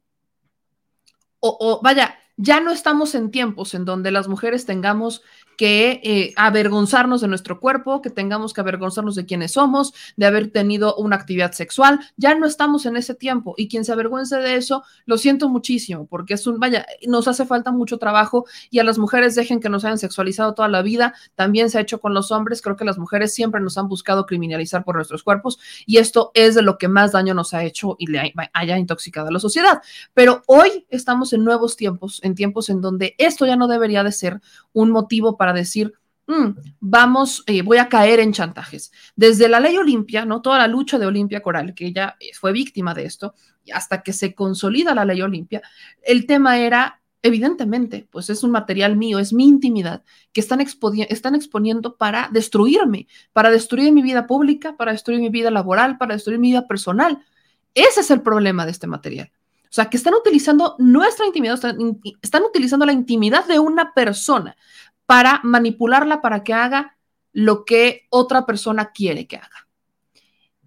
O, o vaya, ya no estamos en tiempos en donde las mujeres tengamos que eh, avergonzarnos de nuestro cuerpo, que tengamos que avergonzarnos de quiénes somos, de haber tenido una actividad sexual. Ya no estamos en ese tiempo y quien se avergüence de eso, lo siento muchísimo, porque es un, vaya, nos hace falta mucho trabajo y a las mujeres dejen que nos hayan sexualizado toda la vida. También se ha hecho con los hombres. Creo que las mujeres siempre nos han buscado criminalizar por nuestros cuerpos y esto es de lo que más daño nos ha hecho y le haya intoxicado a la sociedad. Pero hoy estamos en nuevos tiempos, en tiempos en donde esto ya no debería de ser un motivo para decir, mm, vamos, eh, voy a caer en chantajes. Desde la ley Olimpia, ¿no? Toda la lucha de Olimpia Coral, que ella eh, fue víctima de esto, hasta que se consolida la ley Olimpia, el tema era, evidentemente, pues es un material mío, es mi intimidad, que están, están exponiendo para destruirme, para destruir mi vida pública, para destruir mi vida laboral, para destruir mi vida personal. Ese es el problema de este material. O sea, que están utilizando nuestra intimidad, están, utilizando la intimidad de una persona para manipularla para que haga lo que otra persona quiere que haga.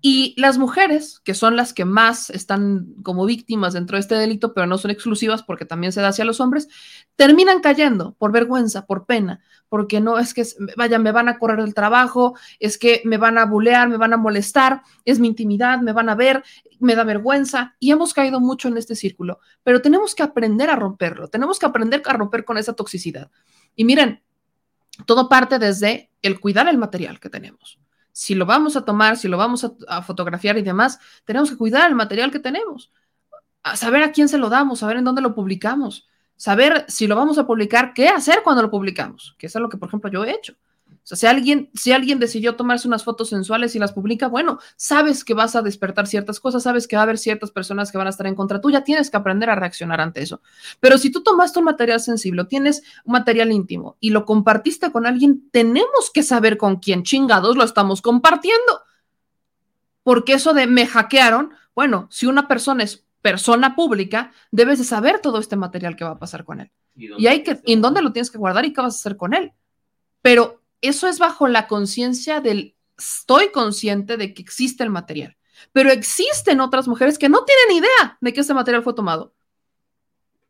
Y las mujeres, que son las que más están como víctimas dentro de este delito, pero no son exclusivas porque también se da hacia los hombres, terminan cayendo por vergüenza, por pena, porque no es que, vaya, me van a correr el trabajo, es que me van a bulear, me van a molestar, es mi intimidad, me van a ver, me da vergüenza y hemos caído mucho en este círculo, pero tenemos que aprender a romperlo, tenemos que aprender a romper con esa toxicidad. Y miren, todo parte desde el cuidar el material que tenemos. Si lo vamos a tomar, si lo vamos a, fotografiar y demás, tenemos que cuidar el material que tenemos. A saber a quién se lo damos, saber en dónde lo publicamos, saber si lo vamos a publicar, qué hacer cuando lo publicamos, que es lo que, por ejemplo, yo he hecho. O sea, si alguien, si alguien decidió tomarse unas fotos sensuales y las publica, bueno, sabes que vas a despertar ciertas cosas, sabes que va a haber ciertas personas que van a estar en contra tuya, tienes que aprender a reaccionar ante eso. Pero si tú tomaste un material sensible, tienes un material íntimo y lo compartiste con alguien, tenemos que saber con quién chingados lo estamos compartiendo. Porque eso de me hackearon, bueno, si una persona es persona pública, debes de saber todo este material que va a pasar con él. Y hay que, ¿en dónde lo tienes que guardar y qué vas a hacer con él? Pero eso es bajo la conciencia del, estoy consciente de que existe el material, pero existen otras mujeres que no tienen idea de que ese material fue tomado.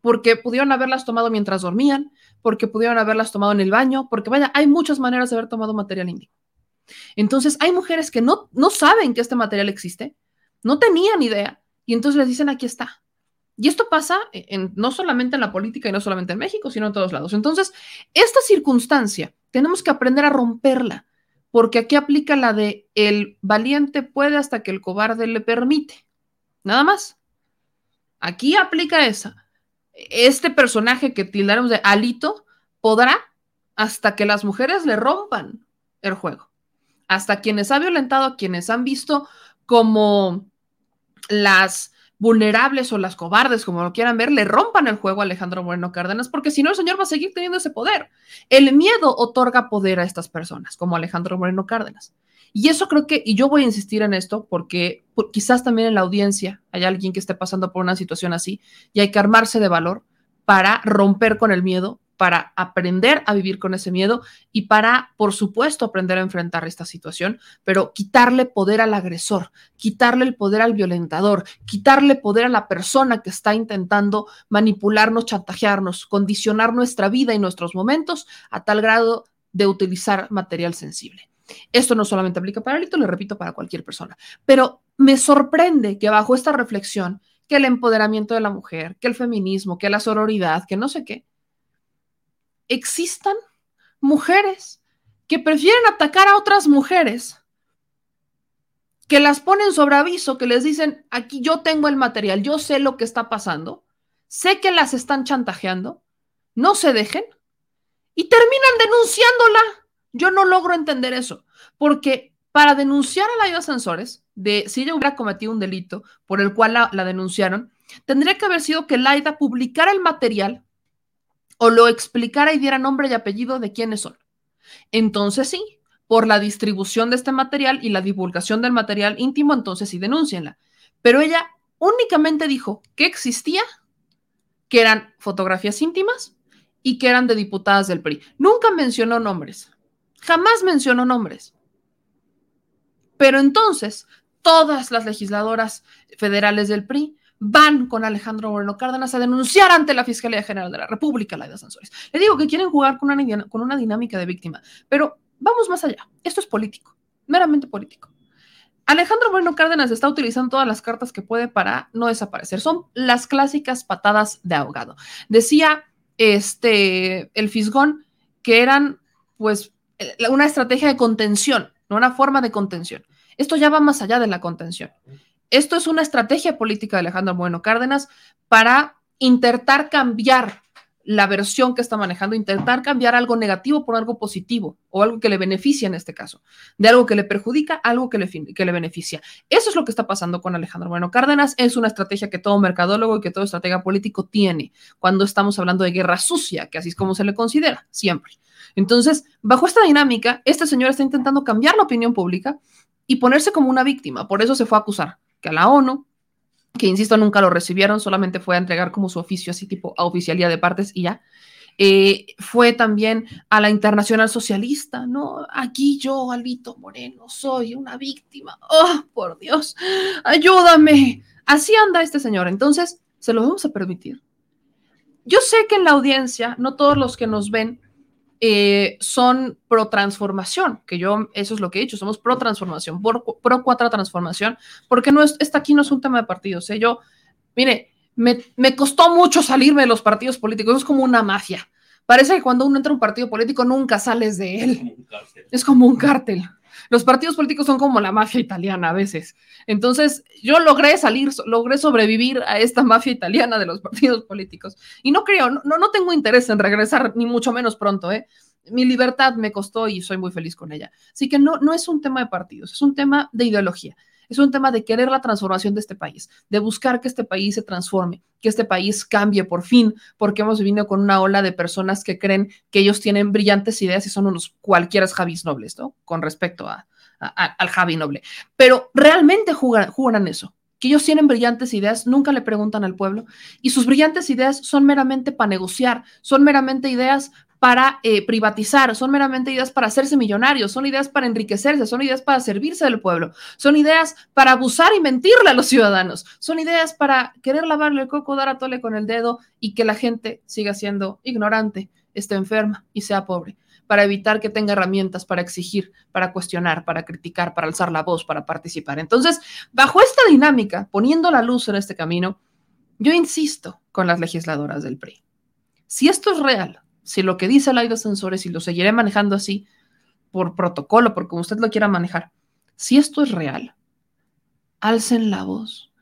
Porque pudieron haberlas tomado mientras dormían, porque pudieron haberlas tomado en el baño, porque vaya, hay muchas maneras de haber tomado material íntimo. Entonces, hay mujeres que no, no saben que este material existe, no tenían idea, y entonces les dicen, aquí está. Y esto pasa en, no solamente en la política y no solamente en México, sino en todos lados. Entonces, esta circunstancia tenemos que aprender a romperla, porque aquí aplica la de el valiente puede hasta que el cobarde le permite. Nada más. Aquí aplica esa. Este personaje que tildaremos de Alito podrá hasta que las mujeres le rompan el juego. Hasta quienes ha violentado, a quienes han visto como las vulnerables o las cobardes, como lo quieran ver, le rompan el juego a Alejandro Moreno Cárdenas, porque si no, el señor va a seguir teniendo ese poder. El miedo otorga poder a estas personas, como Alejandro Moreno Cárdenas. Y eso creo que, y yo voy a insistir en esto, porque quizás también en la audiencia hay alguien que esté pasando por una situación así, y hay que armarse de valor para romper con el miedo, para aprender a vivir con ese miedo y para, por supuesto, aprender a enfrentar esta situación, pero quitarle poder al agresor, quitarle el poder al violentador, quitarle poder a la persona que está intentando manipularnos, chantajearnos, condicionar nuestra vida y nuestros momentos a tal grado de utilizar material sensible. Esto no solamente aplica para Alito, le repito, para cualquier persona, pero me sorprende que bajo esta reflexión, que el empoderamiento de la mujer, que el feminismo, que la sororidad, que no sé qué, existan mujeres que prefieren atacar a otras mujeres, que las ponen sobre aviso, que les dicen, aquí yo tengo el material, yo sé lo que está pasando, sé que las están chantajeando, no se dejen y terminan denunciándola. Yo no logro entender eso, porque para denunciar a Laida Sansores, de si ella hubiera cometido un delito por el cual la, la denunciaron, tendría que haber sido que Laida publicara el material o lo explicara y diera nombre y apellido de quiénes son. Entonces sí, por la distribución de este material y la divulgación del material íntimo, entonces sí denúncienla. Pero ella únicamente dijo que existía, que eran fotografías íntimas y que eran de diputadas del PRI. Nunca mencionó nombres, jamás mencionó nombres. Pero entonces, todas las legisladoras federales del PRI van con Alejandro Moreno Cárdenas a denunciar ante la Fiscalía General de la República, la de Sansores. Le digo que quieren jugar con una, dinámica de víctima, pero vamos más allá. Esto es político, meramente político. Alejandro Moreno Cárdenas está utilizando todas las cartas que puede para no desaparecer. Son las clásicas patadas de ahogado. Decía este, el Fisgón que eran, pues, una estrategia de contención, una forma de contención. Esto ya va más allá de la contención. Esto es una estrategia política de Alejandro Bueno Cárdenas para intentar cambiar la versión que está manejando, intentar cambiar algo negativo por algo positivo o algo que le beneficia en este caso, de algo que le perjudica, algo que le, que le beneficia. Eso es lo que está pasando con Alejandro Bueno Cárdenas. Es una estrategia que todo mercadólogo y que todo estratega político tiene cuando estamos hablando de guerra sucia, que así es como se le considera siempre. Entonces, bajo esta dinámica, este señor está intentando cambiar la opinión pública y ponerse como una víctima. Por eso se fue a acusar que a la ONU, que insisto, nunca lo recibieron, solamente fue a entregar como su oficio, así tipo a oficialía de partes y ya. Eh, fue también a la Internacional Socialista, ¿no? Aquí yo, Alito Moreno, soy una víctima. Oh, por Dios, ayúdame. Así anda este señor. Entonces, ¿se lo vamos a permitir? Yo sé que en la audiencia, no todos los que nos ven eh, son pro transformación, que yo eso es lo que he dicho, somos pro transformación, pro, pro cuatro transformación, porque no es, esta aquí no es un tema de partidos. ¿eh? Yo, mire, me, me, costó mucho salirme de los partidos políticos, es como una mafia. Parece que cuando uno entra a un partido político nunca sales de él. Es como un cártel. Los partidos políticos son como la mafia italiana a veces. Entonces, yo logré salir, logré sobrevivir a esta mafia italiana de los partidos políticos. Y no creo, no, no tengo interés en regresar, ni mucho menos pronto, ¿eh? Mi libertad me costó y soy muy feliz con ella. Así que no, no es un tema de partidos, es un tema de ideología. Es un tema de querer la transformación de este país, de buscar que este país se transforme, que este país cambie por fin, porque hemos venido con una ola de personas que creen que ellos tienen brillantes ideas y son unos cualquiera Javis nobles, ¿no? Con respecto a, al Javi noble. Pero realmente jugan, jugan eso. que ellos tienen brillantes ideas, nunca le preguntan al pueblo, y sus brillantes ideas son meramente para negociar, son meramente ideas para eh, privatizar, son meramente ideas para hacerse millonarios, son ideas para enriquecerse, son ideas para servirse del pueblo, son ideas para abusar y mentirle a los ciudadanos, son ideas para querer lavarle el coco, dar a tole con el dedo y que la gente siga siendo ignorante, esté enferma y sea pobre para evitar que tenga herramientas para exigir, para cuestionar, para criticar, para alzar la voz, para participar. Entonces, bajo esta dinámica, poniendo la luz en este camino, yo insisto con las legisladoras del PRI. Si esto es real, si lo que dice la ley de censores y lo seguiré manejando así, por protocolo, por como usted lo quiera manejar, si esto es real, alcen la voz.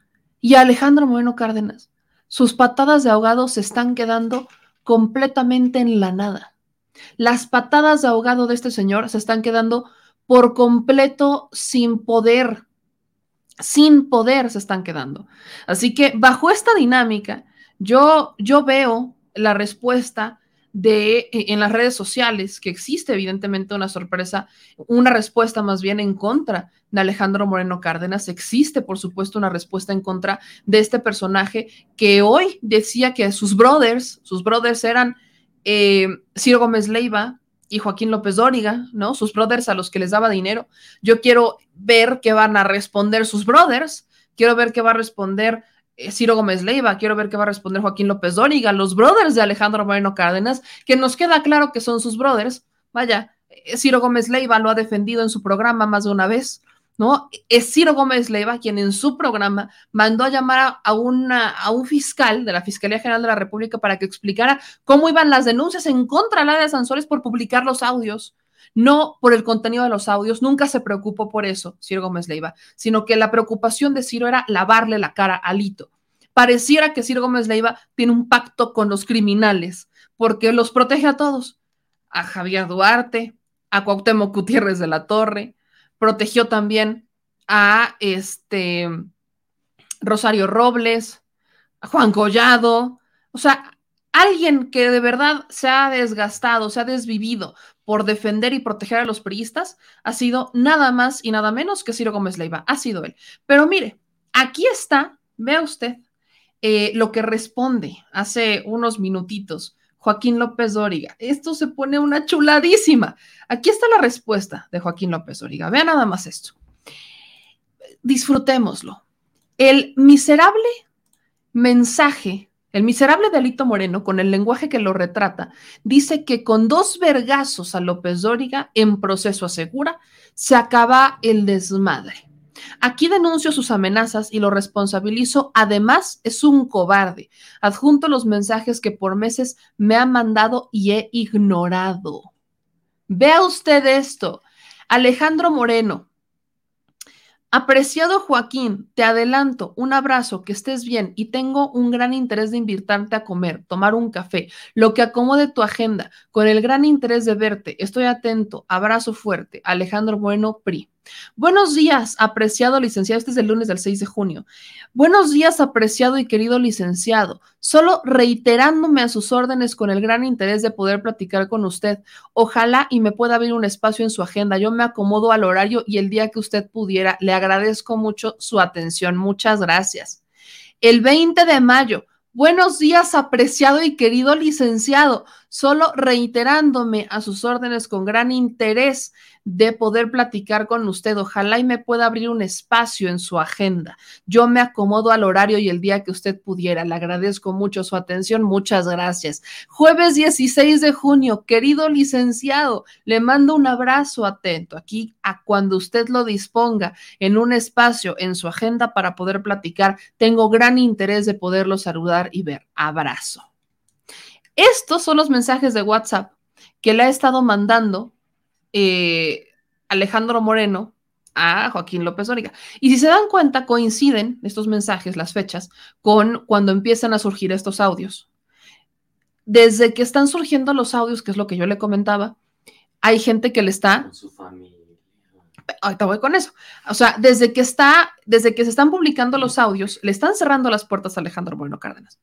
Y Alejandro Moreno Cárdenas, sus patadas de ahogado se están quedando completamente en la nada. Las patadas de ahogado de este señor se están quedando por completo sin poder, sin poder se están quedando. Así que bajo esta dinámica, yo, yo veo la respuesta de e, en las redes sociales, que existe evidentemente una sorpresa, una respuesta más bien en contra de Alejandro Moreno Cárdenas. Existe, por supuesto, una respuesta en contra de este personaje que hoy decía que sus brothers, sus brothers eran eh, Ciro Gómez Leiva y Joaquín López Dóriga, ¿no? Sus brothers a los que les daba dinero. Yo quiero ver qué van a responder sus brothers, quiero ver qué va a responder Ciro Gómez Leiva, quiero ver qué va a responder Joaquín López Dóriga, los brothers de Alejandro Moreno Cárdenas, que nos queda claro que son sus brothers. Vaya, eh, Ciro Gómez Leiva lo ha defendido en su programa más de una vez. ¿no? Es Ciro Gómez Leiva quien en su programa mandó a llamar a, a un fiscal de la Fiscalía General de la República para que explicara cómo iban las denuncias en contra de la de Sansores por publicar los audios. No por el contenido de los audios, nunca se preocupó por eso, Ciro Gómez Leiva, sino que la preocupación de Ciro era lavarle la cara a Lito. Pareciera que Ciro Gómez Leiva tiene un pacto con los criminales, porque los protege a todos. A Javier Duarte, a Cuauhtémoc Gutiérrez de la Torre, protegió también a este Rosario Robles, a Juan Collado, o sea, alguien que de verdad se ha desgastado, se ha desvivido por defender y proteger a los priistas, ha sido nada más y nada menos que Ciro Gómez Leiva, ha sido él. Pero mire, aquí está, vea usted, eh, lo que responde hace unos minutitos Joaquín López Dóriga. Esto se pone una chuladísima. Aquí está la respuesta de Joaquín López Dóriga. Vean nada más esto. Disfrutémoslo. El miserable mensaje, el miserable delito moreno, con el lenguaje que lo retrata, dice que con dos vergazos a López Dóriga en proceso asegura, se acaba el desmadre. Aquí denuncio sus amenazas y lo responsabilizo. Además, es un cobarde. Adjunto los mensajes que por meses me ha mandado y he ignorado. Vea usted esto. Alejandro Moreno. Apreciado Joaquín, te adelanto un abrazo, que estés bien y tengo un gran interés de invitarte a comer, tomar un café, lo que acomode tu agenda, con el gran interés de verte. Estoy atento. Abrazo fuerte. Alejandro Moreno PRI. Buenos días, apreciado licenciado. Este es el lunes del 6 de junio. Buenos días, apreciado y querido licenciado. Solo reiterándome a sus órdenes con el gran interés de poder platicar con usted. Ojalá y me pueda abrir un espacio en su agenda. Yo me acomodo al horario y el día que usted pudiera. Le agradezco mucho su atención. Muchas gracias. El 20 de mayo. Buenos días, apreciado y querido licenciado. Solo reiterándome a sus órdenes con gran interés de poder platicar con usted. Ojalá y me pueda abrir un espacio en su agenda. Yo me acomodo al horario y el día que usted pudiera. Le agradezco mucho su atención. Muchas gracias. Jueves 16 de junio, querido licenciado, le mando un abrazo atento aquí a cuando usted lo disponga en un espacio en su agenda para poder platicar. Tengo gran interés de poderlo saludar y ver. Abrazo. Estos son los mensajes de WhatsApp que le ha estado mandando eh, Alejandro Moreno a Joaquín López Dóriga. Y si se dan cuenta, coinciden estos mensajes, las fechas, con cuando empiezan a surgir estos audios. Desde que están surgiendo los audios, que es lo que yo le comentaba, hay gente que le está... Con su familia. Ahorita voy con eso. O sea, desde que está, desde que se están publicando los audios, le están cerrando las puertas a Alejandro Moreno Cárdenas.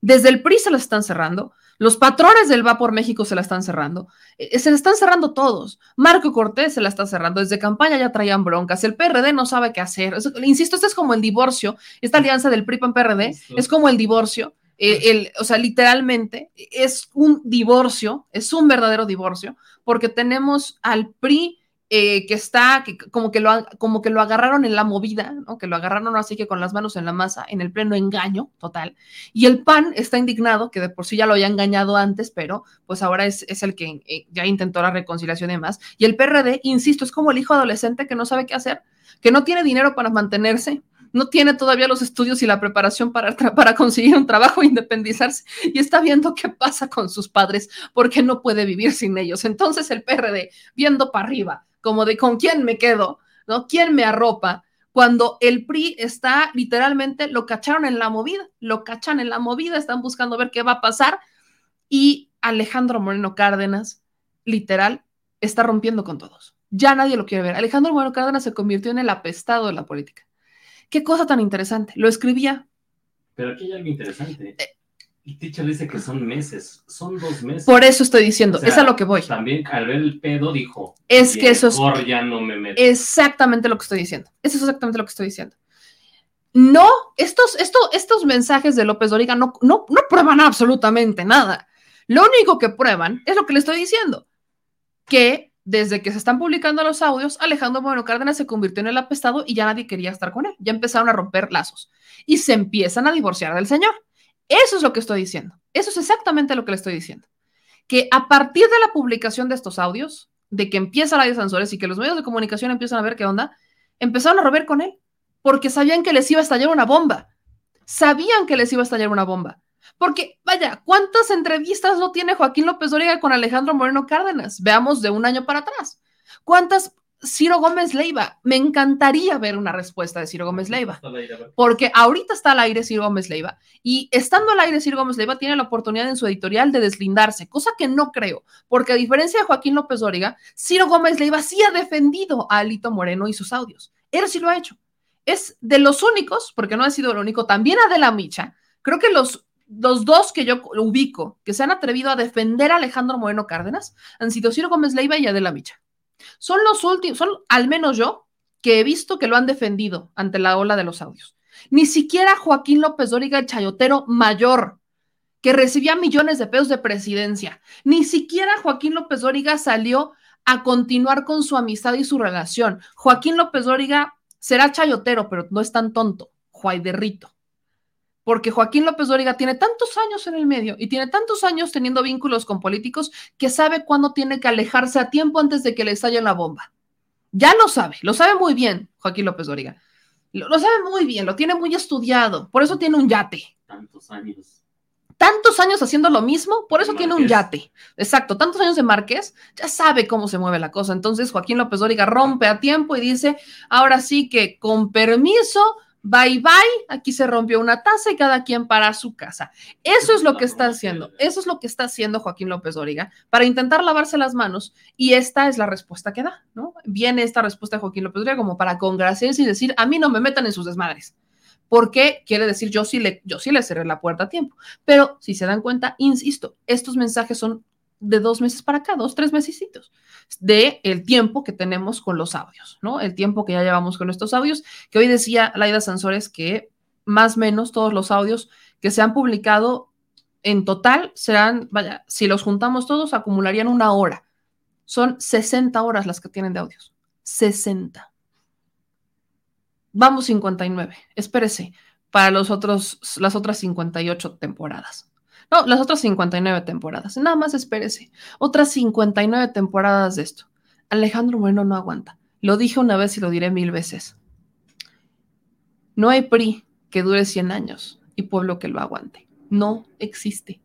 Desde el PRI se las están cerrando, los patrones del Va por México se la están cerrando, eh, se la están cerrando todos. Marco Cortés se la está cerrando, desde campaña ya traían broncas, el PRD no sabe qué hacer. Es- insisto, esto es como el divorcio, esta alianza del PRI pan PRD es como el divorcio. eh, el, o sea, literalmente es un divorcio, es un verdadero divorcio, porque tenemos al PRI eh, que está, que como que, lo, como que lo agarraron en la movida, ¿no? que lo agarraron así que con las manos en la masa, en el pleno engaño total. Y el PAN está indignado, que de por sí ya lo había engañado antes, pero pues ahora es, es el que eh, ya intentó la reconciliación y demás. Y el PRD, insisto, es como el hijo adolescente que no sabe qué hacer, que no tiene dinero para mantenerse, no tiene todavía los estudios y la preparación para, para conseguir un trabajo (laughs) independizarse y está viendo qué pasa con sus padres porque no puede vivir sin ellos. Entonces el PRD, viendo para arriba, como de con quién me quedo, ¿no? ¿Quién me arropa? Cuando el PRI está literalmente, lo cacharon en la movida, lo cachan en la movida, están buscando ver qué va a pasar y Alejandro Moreno Cárdenas, literal, está rompiendo con todos. Ya nadie lo quiere ver. Alejandro Moreno Cárdenas se convirtió en el apestado de la política. Qué cosa tan interesante. Lo escribía. Pero aquí hay algo interesante. Y Ticha le dice que son meses, son dos meses. Por eso estoy diciendo, O sea, es a lo que voy. También al ver el pedo dijo. Es que eso es- ya no me meto. Exactamente lo que estoy diciendo. Eso es exactamente lo que estoy diciendo. No, estos, esto, estos mensajes de López Doriga no, no, no prueban absolutamente nada. Lo único que prueban es lo que le estoy diciendo, que desde que se están publicando los audios, Alejandro Moreno Cárdenas se convirtió en el apestado y ya nadie quería estar con él. Ya empezaron a romper lazos y se empiezan a divorciar del señor. Eso es lo que estoy diciendo. Eso es exactamente lo que le estoy diciendo. Que a partir de la publicación de estos audios, de que empieza de Sansores y que los medios de comunicación empiezan a ver qué onda, empezaron a romper con él porque sabían que les iba a estallar una bomba. Sabían que les iba a estallar una bomba. Porque, vaya, ¿cuántas entrevistas no tiene Joaquín López Dóriga con Alejandro Moreno Cárdenas? Veamos de un año para atrás. ¿Cuántas Ciro Gómez Leiva? Me encantaría ver una respuesta de Ciro Gómez Leiva. Porque ahorita está al aire Ciro Gómez Leiva y estando al aire Ciro Gómez Leiva tiene la oportunidad en su editorial de deslindarse, cosa que no creo, porque a diferencia de Joaquín López Dóriga, Ciro Gómez Leiva sí ha defendido a Alito Moreno y sus audios. Él sí lo ha hecho. Es de los únicos, porque no ha sido el único, también Adela Micha, creo que los, los dos que yo ubico que se han atrevido a defender a Alejandro Moreno Cárdenas han sido Ciro Gómez Leiva y Adela Micha. Son los últimos, son al menos yo que he visto que lo han defendido ante la ola de los audios. Ni siquiera Joaquín López Dóriga, el chayotero mayor, que recibía millones de pesos de presidencia, ni siquiera Joaquín López Dóriga salió a continuar con su amistad y su relación. Joaquín López Dóriga será chayotero, pero no es tan tonto, Juaiderrito. Porque Joaquín López Dóriga tiene tantos años en el medio y tiene tantos años teniendo vínculos con políticos que sabe cuándo tiene que alejarse a tiempo antes de que le estalle la bomba. Ya lo sabe, lo sabe muy bien Joaquín López Dóriga. Lo, lo sabe muy bien, lo tiene muy estudiado, por eso tiene un yate. Tantos años. Tantos años haciendo lo mismo, por eso tiene un yate. Exacto, tantos años de Marqués, ya sabe cómo se mueve la cosa. Entonces Joaquín López Dóriga rompe a tiempo y dice, ahora sí que con permiso, bye bye, aquí se rompió una taza y cada quien para su casa. Eso es lo que está haciendo, eso es lo que está haciendo Joaquín López Dóriga para intentar lavarse las manos y esta es la respuesta que da, ¿no? Viene esta respuesta de Joaquín López Dóriga como para congraciarse y decir, a mí no me metan en sus desmadres. Porque quiere decir, yo sí, le, yo sí le cerré la puerta a tiempo. Pero si se dan cuenta, insisto, estos mensajes son de dos meses para acá, dos, tres mesecitos, de el tiempo que tenemos con los audios, ¿no? El tiempo que ya llevamos con estos audios, que hoy decía Laida Sansores que más o menos todos los audios que se han publicado en total serán, vaya, si los juntamos todos, acumularían una hora. Son 60 horas las que tienen de audios. 60. Vamos 59. Espérese para los otros, las otras 58 temporadas. No, las otras 59 temporadas. Nada más espérese. Otras 59 temporadas de esto. Alejandro Moreno no aguanta. Lo dije una vez y lo diré mil veces. No hay PRI que dure 100 años y pueblo que lo aguante. No existe.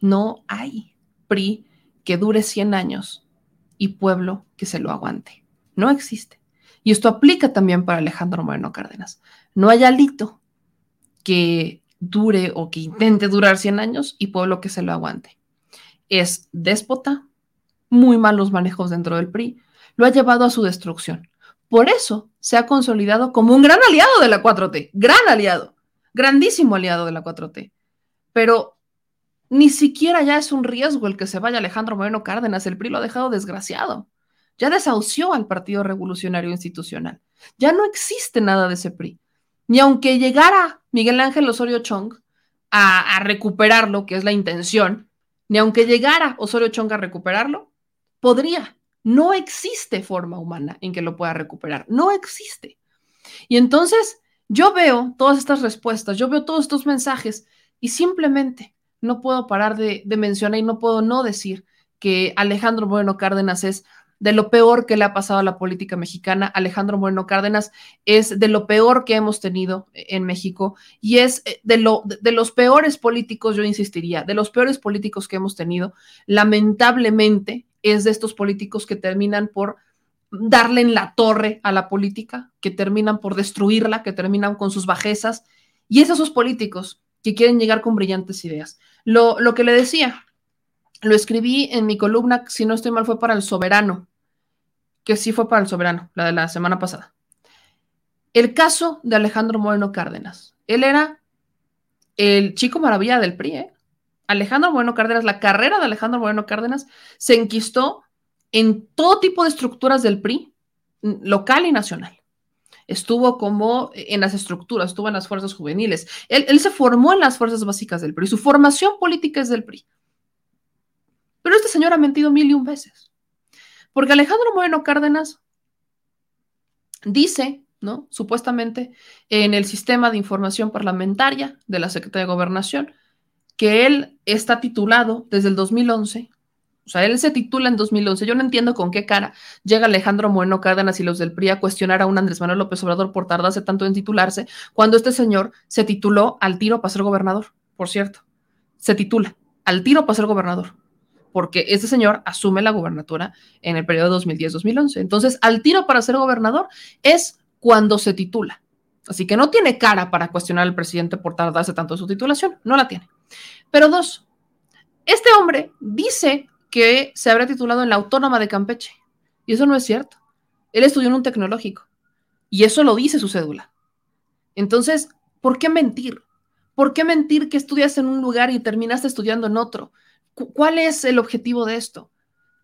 No hay PRI que dure 100 años y pueblo que se lo aguante. No existe. Y esto aplica también para Alejandro Moreno Cárdenas. No hay alito que dure o que intente durar 100 años y pueblo que se lo aguante. Es déspota, muy malos manejos dentro del PRI, lo ha llevado a su destrucción. Por eso se ha consolidado como un gran aliado de la 4T, gran aliado, grandísimo aliado de la 4T. pero ni siquiera ya es un riesgo el que se vaya Alejandro Moreno Cárdenas. El PRI lo ha dejado desgraciado. Ya desahució al Partido Revolucionario Institucional. Ya no existe nada de ese PRI. Ni aunque llegara Miguel Ángel Osorio Chong a, a recuperarlo, que es la intención, ni aunque llegara Osorio Chong a recuperarlo, podría. No existe forma humana en que lo pueda recuperar. No existe. Y entonces yo veo todas estas respuestas, yo veo todos estos mensajes y simplemente no puedo parar de, mencionar y no puedo no decir que Alejandro Moreno Cárdenas es de lo peor que le ha pasado a la política mexicana. Alejandro Moreno Cárdenas es de lo peor que hemos tenido en México y es eh, de, lo, de los peores políticos, yo insistiría, de los peores políticos que hemos tenido. Lamentablemente es de estos políticos que terminan por darle en la torre a la política, que terminan por destruirla, que terminan con sus bajezas, y es esos políticos que quieren llegar con brillantes ideas. Lo que le decía, lo escribí en mi columna, si no estoy mal, fue para el soberano, que sí fue para el soberano, la de la semana pasada. El caso de Alejandro Moreno Cárdenas. Él era el chico maravilla del PRI, ¿eh? Alejandro Moreno Cárdenas, la carrera de Alejandro Moreno Cárdenas se enquistó en todo tipo de estructuras del PRI, local y nacional. Estuvo como en las estructuras, estuvo en las fuerzas juveniles. Él, se formó en las fuerzas básicas del PRI. Su formación política es del PRI. Pero este señor ha mentido mil y un veces. Porque Alejandro Moreno Cárdenas dice, ¿no? Supuestamente en el sistema de información parlamentaria de la Secretaría de Gobernación, que él está titulado desde el 2011 o sea, él se titula en 2011. Yo no entiendo con qué cara llega Alejandro Moreno Cárdenas y los del PRI a cuestionar a un Andrés Manuel López Obrador por tardarse tanto en titularse, cuando este señor se tituló al tiro para ser gobernador, por cierto. Se titula al tiro para ser gobernador, porque este señor asume la gubernatura en el periodo 2010-2011. Entonces, al tiro para ser gobernador es cuando se titula. Así que no tiene cara para cuestionar al presidente por tardarse tanto en su titulación, no la tiene. Pero dos, este hombre dice que se habrá titulado en la Autónoma de Campeche. Y eso no es cierto. Él estudió en un tecnológico. Y eso lo dice su cédula. Entonces, ¿por qué mentir? ¿Por qué mentir que estudias en un lugar y terminaste estudiando en otro? ¿Cuál es el objetivo de esto?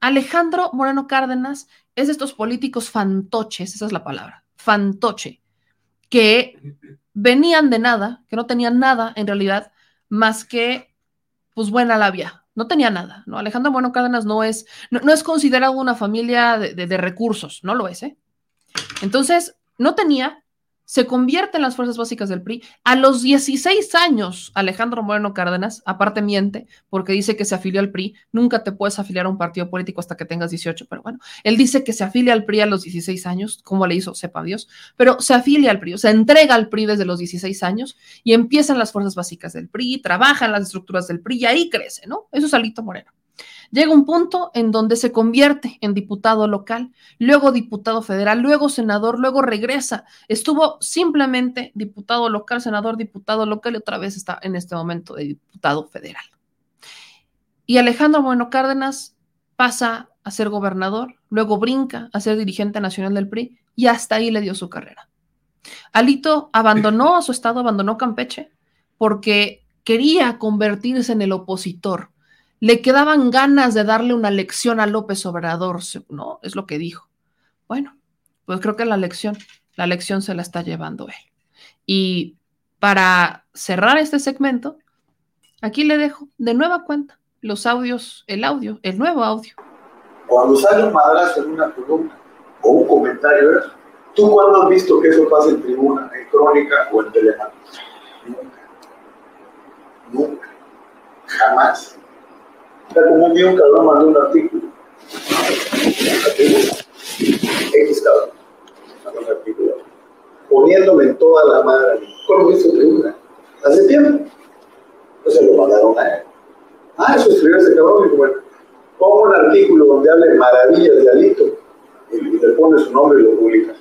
Alejandro Moreno Cárdenas es de estos políticos fantoches, esa es la palabra, fantoche, que venían de nada, que no tenían nada en realidad más que, pues, buena labia, no tenía nada, ¿no? Alejandro Bueno Cárdenas no es, no, es considerado una familia de, de, recursos, no lo es, ¿eh? Entonces, no tenía, se convierte en las fuerzas básicas del PRI. A los 16 años, Alejandro Moreno Cárdenas, aparte miente, porque dice que se afilió al PRI, nunca te puedes afiliar a un partido político hasta que tengas 18, pero bueno, él dice que se afilia al PRI a los 16 años, como le hizo, sepa Dios, pero se afilia al PRI, o sea, entrega al PRI desde los 16 años y empiezan las fuerzas básicas del PRI, trabaja en las estructuras del PRI y ahí crece, ¿no? Eso es Alito Moreno. Llega un punto en donde se convierte en diputado local, luego diputado federal, luego senador, luego regresa. Estuvo simplemente diputado local, senador, diputado local y otra vez está en este momento de diputado federal. Y Alejandro Bueno Cárdenas pasa a ser gobernador, luego brinca a ser dirigente nacional del PRI y hasta ahí le dio su carrera. Alito abandonó a su estado, abandonó Campeche porque quería convertirse en el opositor le quedaban ganas de darle una lección a López Obrador, ¿no? Es lo que dijo. Bueno, pues creo que la lección, la lección se la está llevando él. Y para cerrar este segmento, aquí le dejo de nueva cuenta los audios, el audio, el nuevo audio. Cuando sale un madrazo en una columna o un comentario, ¿tú cuándo has visto que eso pasa en tribuna, en crónica o en teléfono? Nunca. Nunca. Jamás sea, como un día un cabrón mandó un artículo. X cabrón. Mandó un artículo. Poniéndome en toda la madre. ¿Cómo hizo tribuna? Hace tiempo. Se lo mandaron a él. Ah, eso escribió ese cabrón. Y bueno, pongo un artículo donde hable maravillas de Alito y, le pone su nombre y lo publica.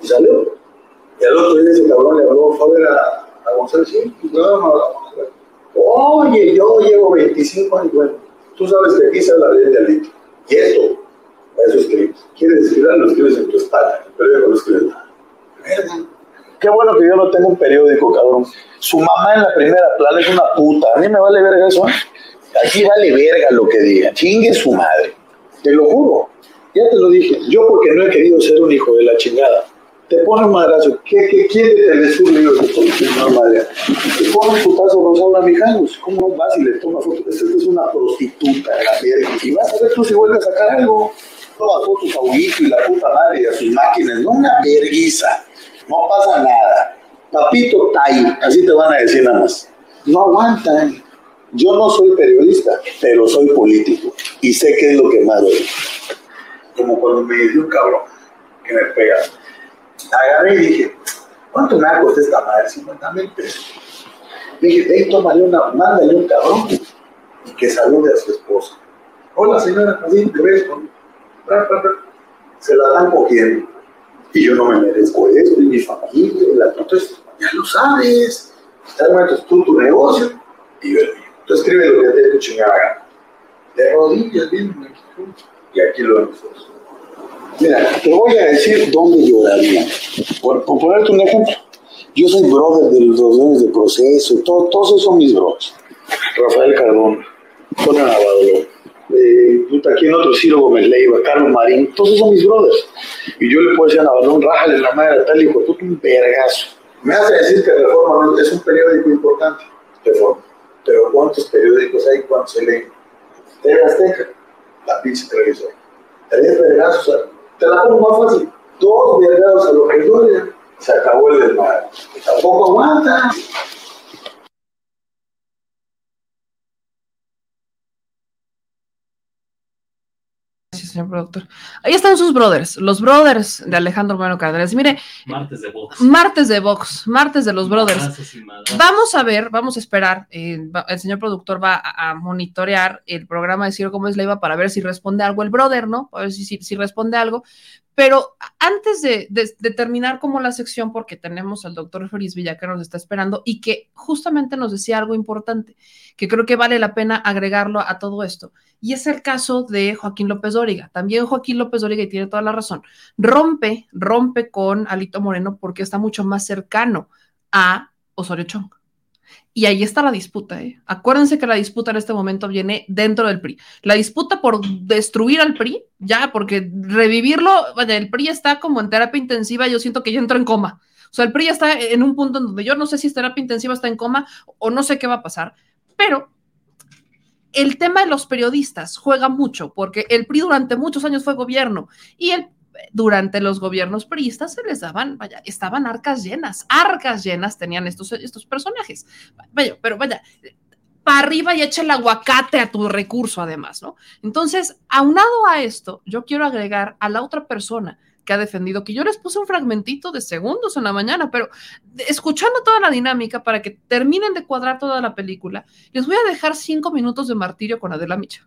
Y salió. Y al otro día ese cabrón le habló a ver a, a González. Sí, y no, no, Oye, yo llevo 25 años. Bueno, Tú sabes que aquí se habla de Alito. Y esto, eso escribes. ¿Quieres escribir? Lo escribes en tu espalda. Pero yo no lo escribes nada. Qué bueno que yo no tengo un periódico, cabrón. Su mamá en la primera plana es una puta. A mí me vale verga eso. ¿eh? Aquí vale verga lo que diga. Chingue su madre. Te lo juro. Ya te lo dije. Yo porque no he querido ser un hijo de la chingada. Te pone un madrazo. ¿Qué, qué quiere Telesur? Le digo, no, madre. Te pone un putazo Rosaura Mijangos. ¿Cómo vas y le tomas fotos? Esta es una prostituta, la verga. Y vas a ver tú si vuelves a sacar algo. Toma fotos a y la puta madre y a sus máquinas. No una verguiza no pasa nada. Papito Tai, así te van a decir nada más. No aguantan. Yo no soy periodista, pero soy político y sé qué es lo que más doy. Como cuando me dio un cabrón que me pega. Agarré y dije, ¿cuánto me ha costado esta madre? 50 mil pesos. Dije, hey, tómale una, mándale un cabrón y que salude a su esposa. Hola señora, así te ves. Se la están cogiendo y yo no me merezco eso, ni mi familia, entonces ya lo sabes, entonces tú tu negocio y yo. Tú escribe lo que te tu chingada De rodillas, bien, y aquí lo vemos. Mira, te voy a decir dónde lloraría. Por, por ponerte un ejemplo, yo soy brother de los dos de proceso, todo, todos esos son mis brothers. Rafael Cardón, Tony Navadolo, eh, puta, aquí en otro Ciro Gómez Leiva, Carlos Marín, todos esos son mis brothers. Y yo le puedo decir a Navalón, rájale la madre tal hijo, tú un vergazo. Me hace decir que Reforma es un periódico importante, Reforma. Pero ¿cuántos periódicos hay? ¿Cuántos se leen? TV Azteca, la pinche televisora. Tres vergazos, te la pongo más fácil. Dos vergazos a los que duele, se acabó el desmadre. Tampoco aguanta. Señor productor. Ahí están sus brothers, los brothers de Alejandro Moreno Cárdenas. Mire, martes de Vox. Martes de Vox, martes de los brothers. Vamos a ver, vamos a esperar. Eh, el señor productor va a, monitorear el programa de Ciro Gómez Leiva para ver si responde algo el brother, ¿no? A ver si, si, responde algo. Pero antes de, terminar como la sección, porque tenemos al doctor Feliz Villa que nos está esperando y que justamente nos decía algo importante, que creo que vale la pena agregarlo a todo esto. Y es el caso de Joaquín López Dóriga. También Joaquín López Dóriga, y tiene toda la razón, rompe, rompe con Alito Moreno porque está mucho más cercano a Osorio Chong. Y ahí está la disputa. ¿eh? Acuérdense que la disputa en este momento viene dentro del PRI. La disputa por destruir al PRI, ya, porque revivirlo, vaya, el PRI está como en terapia intensiva, yo siento que ya entro en coma. O sea, el PRI está en un punto en donde yo no sé si es terapia intensiva, está en coma o no sé qué va a pasar, pero el tema de los periodistas juega mucho, porque el PRI durante muchos años fue gobierno y el, durante los gobiernos priistas se les daban, vaya, estaban arcas llenas, arcas llenas tenían estos, estos personajes. Vaya, pero vaya, para arriba y echa el aguacate a tu recurso además, ¿no? Entonces, aunado a esto, yo quiero agregar a la otra persona que ha defendido, que yo les puse un fragmentito de segundos en la mañana, pero escuchando toda la dinámica para que terminen de cuadrar toda la película, les voy a dejar cinco minutos de martirio con Adela Micha.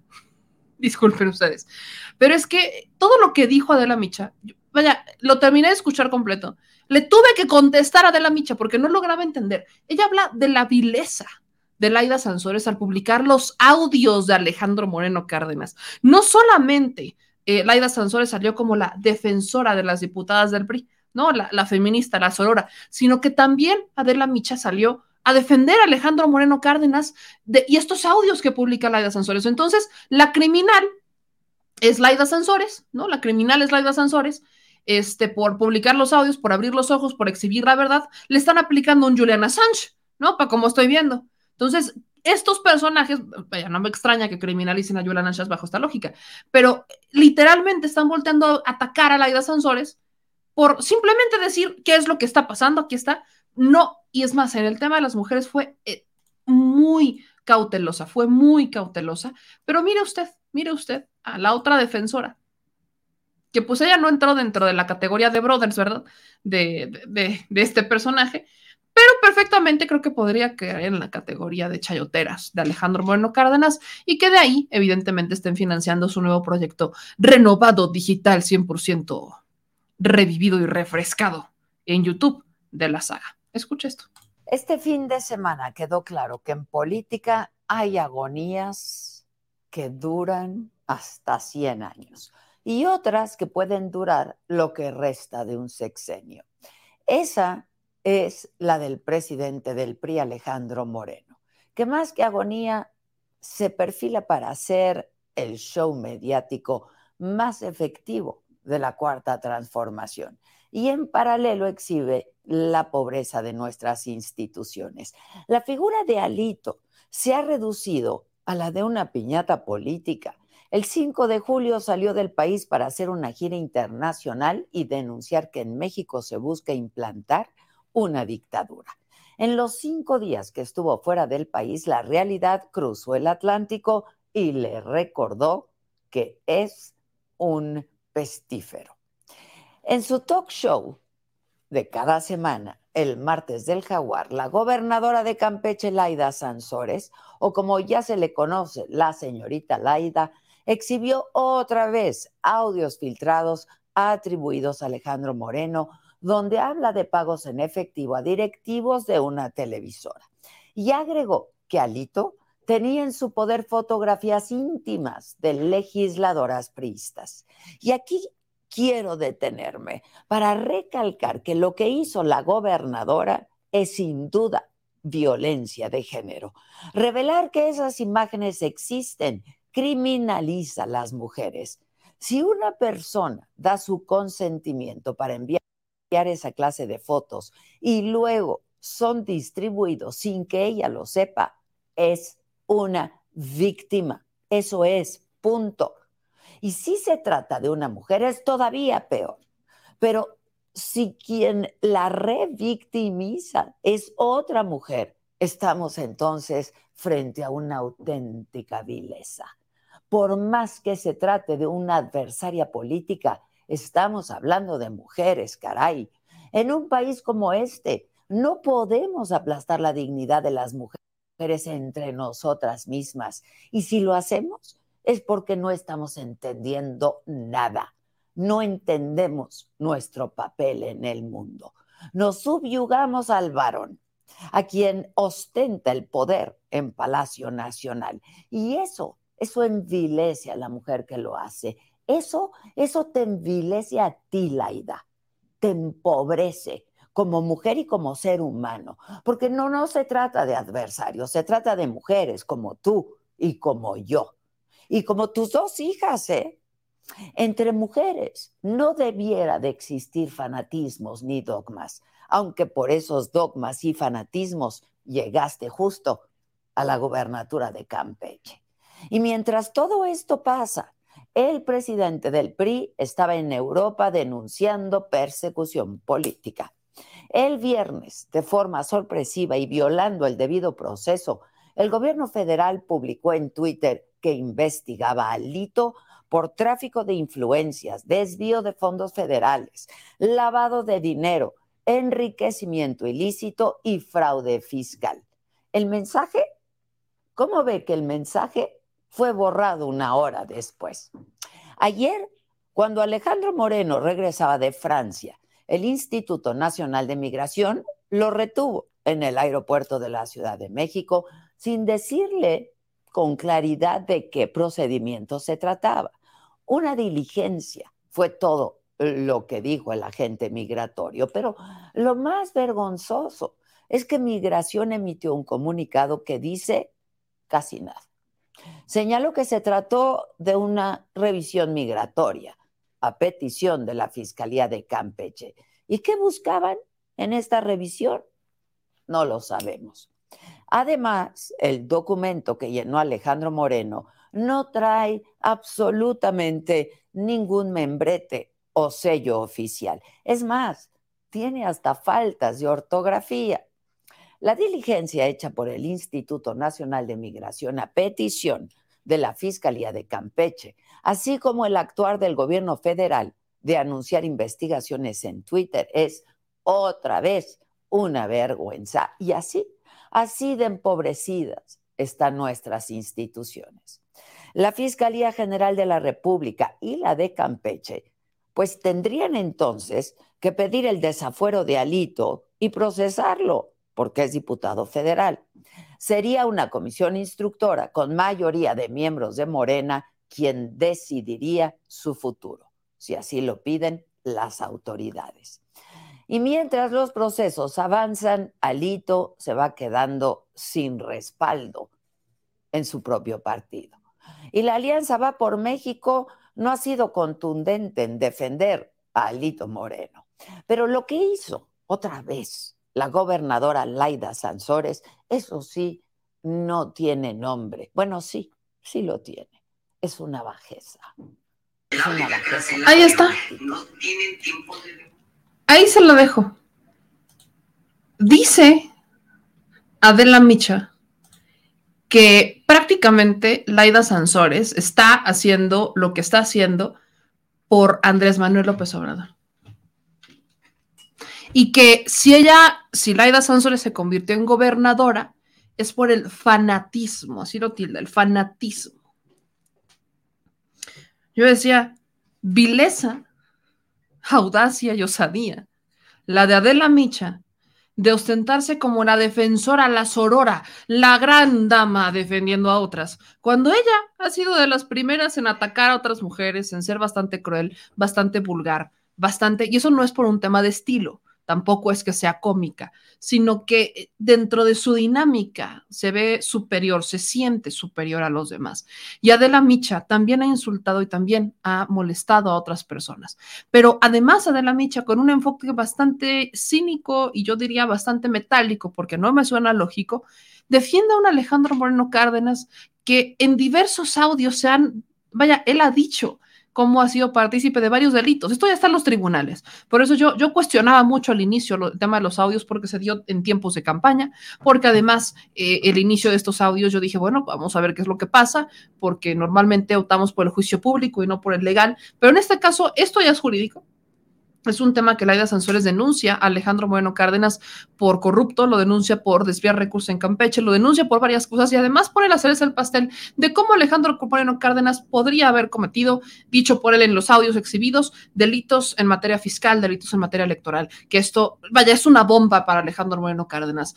Disculpen ustedes. Pero es que todo lo que dijo Adela Micha, vaya, lo terminé de escuchar completo. Le tuve que contestar a Adela Micha porque no lograba entender. Ella habla de la vileza de Laida Sansores al publicar los audios de Alejandro Moreno Cárdenas. No solamente eh, Laida Sansores salió como la defensora de las diputadas del PRI, ¿no? La, feminista, la sorora, sino que también Adela Micha salió a defender a Alejandro Moreno Cárdenas de, y estos audios que publica Laida Sansores. Entonces, la criminal es Laida Sansores, ¿no? La criminal es Laida Sansores, este, por publicar los audios, por abrir los ojos, por exhibir la verdad, le están aplicando un Julian Assange, ¿no? Para como estoy viendo. Entonces, estos personajes, vaya, no me extraña que criminalicen a Julian Assange bajo esta lógica, pero literalmente están volteando a atacar a Laida Sansores por simplemente decir qué es lo que está pasando, aquí está. No, y es más, en el tema de las mujeres fue eh, muy cautelosa, fue muy cautelosa, pero mire usted, mire usted a la otra defensora, que pues ella no entró dentro de la categoría de brothers, ¿verdad? De, este personaje, pero perfectamente creo que podría caer en la categoría de chayoteras de Alejandro Moreno Cárdenas y que de ahí, evidentemente, estén financiando su nuevo proyecto renovado digital 100% revivido y refrescado en YouTube de la saga. Escucha esto. Este fin de semana quedó claro que en política hay agonías que duran hasta 100 años y otras que pueden durar lo que resta de un sexenio. Esa es la del presidente del PRI, Alejandro Moreno, que más que agonía se perfila para ser el show mediático más efectivo de la cuarta transformación y en paralelo exhibe la pobreza de nuestras instituciones. La figura de Alito se ha reducido a la de una piñata política. El 5 de julio salió del país para hacer una gira internacional y denunciar que en México se busca implantar una dictadura. En los cinco días que estuvo fuera del país, la realidad cruzó el Atlántico y le recordó que es un pestífero. En su talk show de cada semana, el martes del jaguar, la gobernadora de Campeche, Laida Sansores, o como ya se le conoce, la señorita Laida, exhibió otra vez audios filtrados atribuidos a Alejandro Moreno, donde habla de pagos en efectivo a directivos de una televisora. Y agregó que Alito tenía en su poder fotografías íntimas de legisladoras priistas. Y aquí quiero detenerme para recalcar que lo que hizo la gobernadora es sin duda violencia de género. Revelar que esas imágenes existen criminaliza a las mujeres. Si una persona da su consentimiento para enviar esa clase de fotos y luego son distribuidos sin que ella lo sepa, es una víctima. Eso es, punto. Y si se trata de una mujer, es todavía peor. Pero si quien la revictimiza es otra mujer, estamos entonces frente a una auténtica vileza. Por más que se trate de una adversaria política, estamos hablando de mujeres, caray. En un país como este, no podemos aplastar la dignidad de las mujeres entre nosotras mismas. Y si lo hacemos, es porque no estamos entendiendo nada. No entendemos nuestro papel en el mundo. Nos subyugamos al varón, a quien ostenta el poder en Palacio Nacional. Y eso, eso envilece a la mujer que lo hace. Eso, eso te envilece a ti, Laida. Te empobrece como mujer y como ser humano. Porque no, no se trata de adversarios, se trata de mujeres como tú y como yo y como tus dos hijas, ¿eh? Entre mujeres no debiera de existir fanatismos ni dogmas, aunque por esos dogmas y fanatismos llegaste justo a la gobernatura de Campeche. Y mientras todo esto pasa, el presidente del PRI estaba en Europa denunciando persecución política. El viernes, de forma sorpresiva y violando el debido proceso, el gobierno federal publicó en Twitter que investigaba a Lito por tráfico de influencias, desvío de fondos federales, lavado de dinero, enriquecimiento ilícito y fraude fiscal. El mensaje, ¿cómo ve que el mensaje fue borrado una hora después? Ayer, cuando Alejandro Moreno regresaba de Francia, el Instituto Nacional de Migración lo retuvo en el aeropuerto de la Ciudad de México sin decirle con claridad de qué procedimiento se trataba. Una diligencia fue todo lo que dijo el agente migratorio, pero lo más vergonzoso es que Migración emitió un comunicado que dice casi nada. Señaló que se trató de una revisión migratoria a petición de la Fiscalía de Campeche. ¿Y qué buscaban en esta revisión? No lo sabemos. Además, el documento que llenó Alejandro Moreno no trae absolutamente ningún membrete o sello oficial. Es más, tiene hasta faltas de ortografía. La diligencia hecha por el Instituto Nacional de Migración a petición de la Fiscalía de Campeche, así como el actuar del gobierno federal de anunciar investigaciones en Twitter, es otra vez una vergüenza. Y así Así de empobrecidas están nuestras instituciones. La Fiscalía General de la República y la de Campeche, pues tendrían entonces que pedir el desafuero de Alito y procesarlo, porque es diputado federal. Sería una comisión instructora con mayoría de miembros de Morena quien decidiría su futuro, si así lo piden las autoridades. Y mientras los procesos avanzan, Alito se va quedando sin respaldo en su propio partido. Y la Alianza Va por México no ha sido contundente en defender a Alito Moreno. Pero lo que hizo otra vez la gobernadora Laida Sansores, eso sí, no tiene nombre. Bueno, sí, sí lo tiene. Es una bajeza. Es una bajeza. Ahí está. Ahí se lo dejo. Dice Adela Micha que prácticamente Laida Sansores está haciendo lo que está haciendo por Andrés Manuel López Obrador. Y que si ella, si Laida Sansores se convirtió en gobernadora, es por el fanatismo, así lo tilda, el fanatismo. Yo decía, vileza, audacia y osadía, la de Adela Micha, de ostentarse como la defensora, la sorora, la gran dama defendiendo a otras, cuando ella ha sido de las primeras en atacar a otras mujeres, en ser bastante cruel, bastante vulgar, bastante, y eso no es por un tema de estilo, tampoco es que sea cómica, sino que eh, dentro de su dinámica se ve superior, se siente superior a los demás. Y Adela Micha también ha insultado y también ha molestado a otras personas. Pero además Adela Micha con un enfoque bastante cínico y yo diría bastante metálico, porque no me suena lógico, defiende a un Alejandro Moreno Cárdenas que en diversos audios se han, vaya, él ha dicho, cómo ha sido partícipe de varios delitos. Esto ya está en los tribunales. Por eso yo, yo cuestionaba mucho al inicio el tema de los audios porque se dio en tiempos de campaña, porque además eh, el inicio de estos audios yo dije, bueno, vamos a ver qué es lo que pasa, porque normalmente optamos por el juicio público y no por el legal, pero en este caso esto ya es jurídico, es un tema que Laida Sansores denuncia Alejandro Moreno Cárdenas por corrupto, lo denuncia por desviar recursos en Campeche, lo denuncia por varias cosas y además por el hacerse el pastel de cómo Alejandro Moreno Cárdenas podría haber cometido, dicho por él en los audios exhibidos, delitos en materia fiscal, delitos en materia electoral. Que esto, vaya, es una bomba para Alejandro Moreno Cárdenas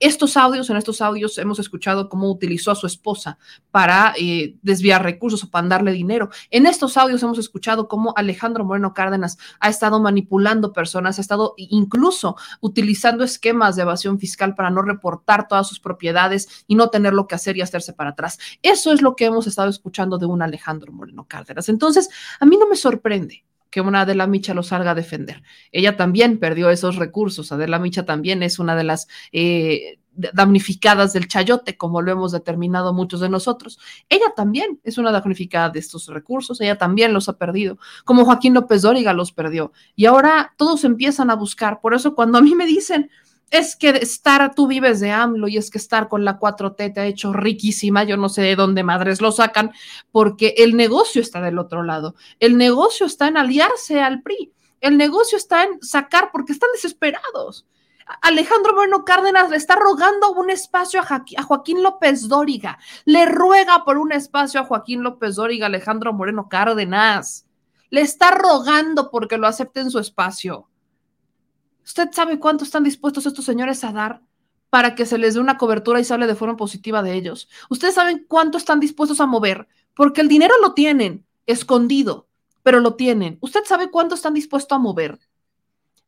estos audios, en estos audios hemos escuchado cómo utilizó a su esposa para eh, desviar recursos o para darle dinero. En estos audios hemos escuchado cómo Alejandro Moreno Cárdenas ha estado manipulando personas, ha estado incluso utilizando esquemas de evasión fiscal para no reportar todas sus propiedades y no tener lo que hacer y hacerse para atrás. Eso es lo que hemos estado escuchando de un Alejandro Moreno Cárdenas. Entonces, a mí no me sorprende que una Adela Micha lo salga a defender. Ella también perdió esos recursos. Adela Micha también es una de las eh, damnificadas del chayote, como lo hemos determinado muchos de nosotros. Ella también es una damnificada de estos recursos, ella también los ha perdido, como Joaquín López Dóriga los perdió. Y ahora todos empiezan a buscar. Por eso cuando a mí me dicen, es que estar, tú vives de AMLO y es que estar con la 4T te ha hecho riquísima, yo no sé de dónde madres lo sacan, porque el negocio está del otro lado, el negocio está en aliarse al PRI, el negocio está en sacar porque están desesperados. Alejandro Moreno Cárdenas le está rogando un espacio a, Joaquín López Dóriga, le ruega por un espacio a Joaquín López Dóriga, Alejandro Moreno Cárdenas, le está rogando porque lo acepten su espacio. ¿Usted sabe cuánto están dispuestos estos señores a dar para que se les dé una cobertura y se hable de forma positiva de ellos? ¿Ustedes saben cuánto están dispuestos a mover? Porque el dinero lo tienen escondido, pero lo tienen. ¿Usted sabe cuánto están dispuestos a mover?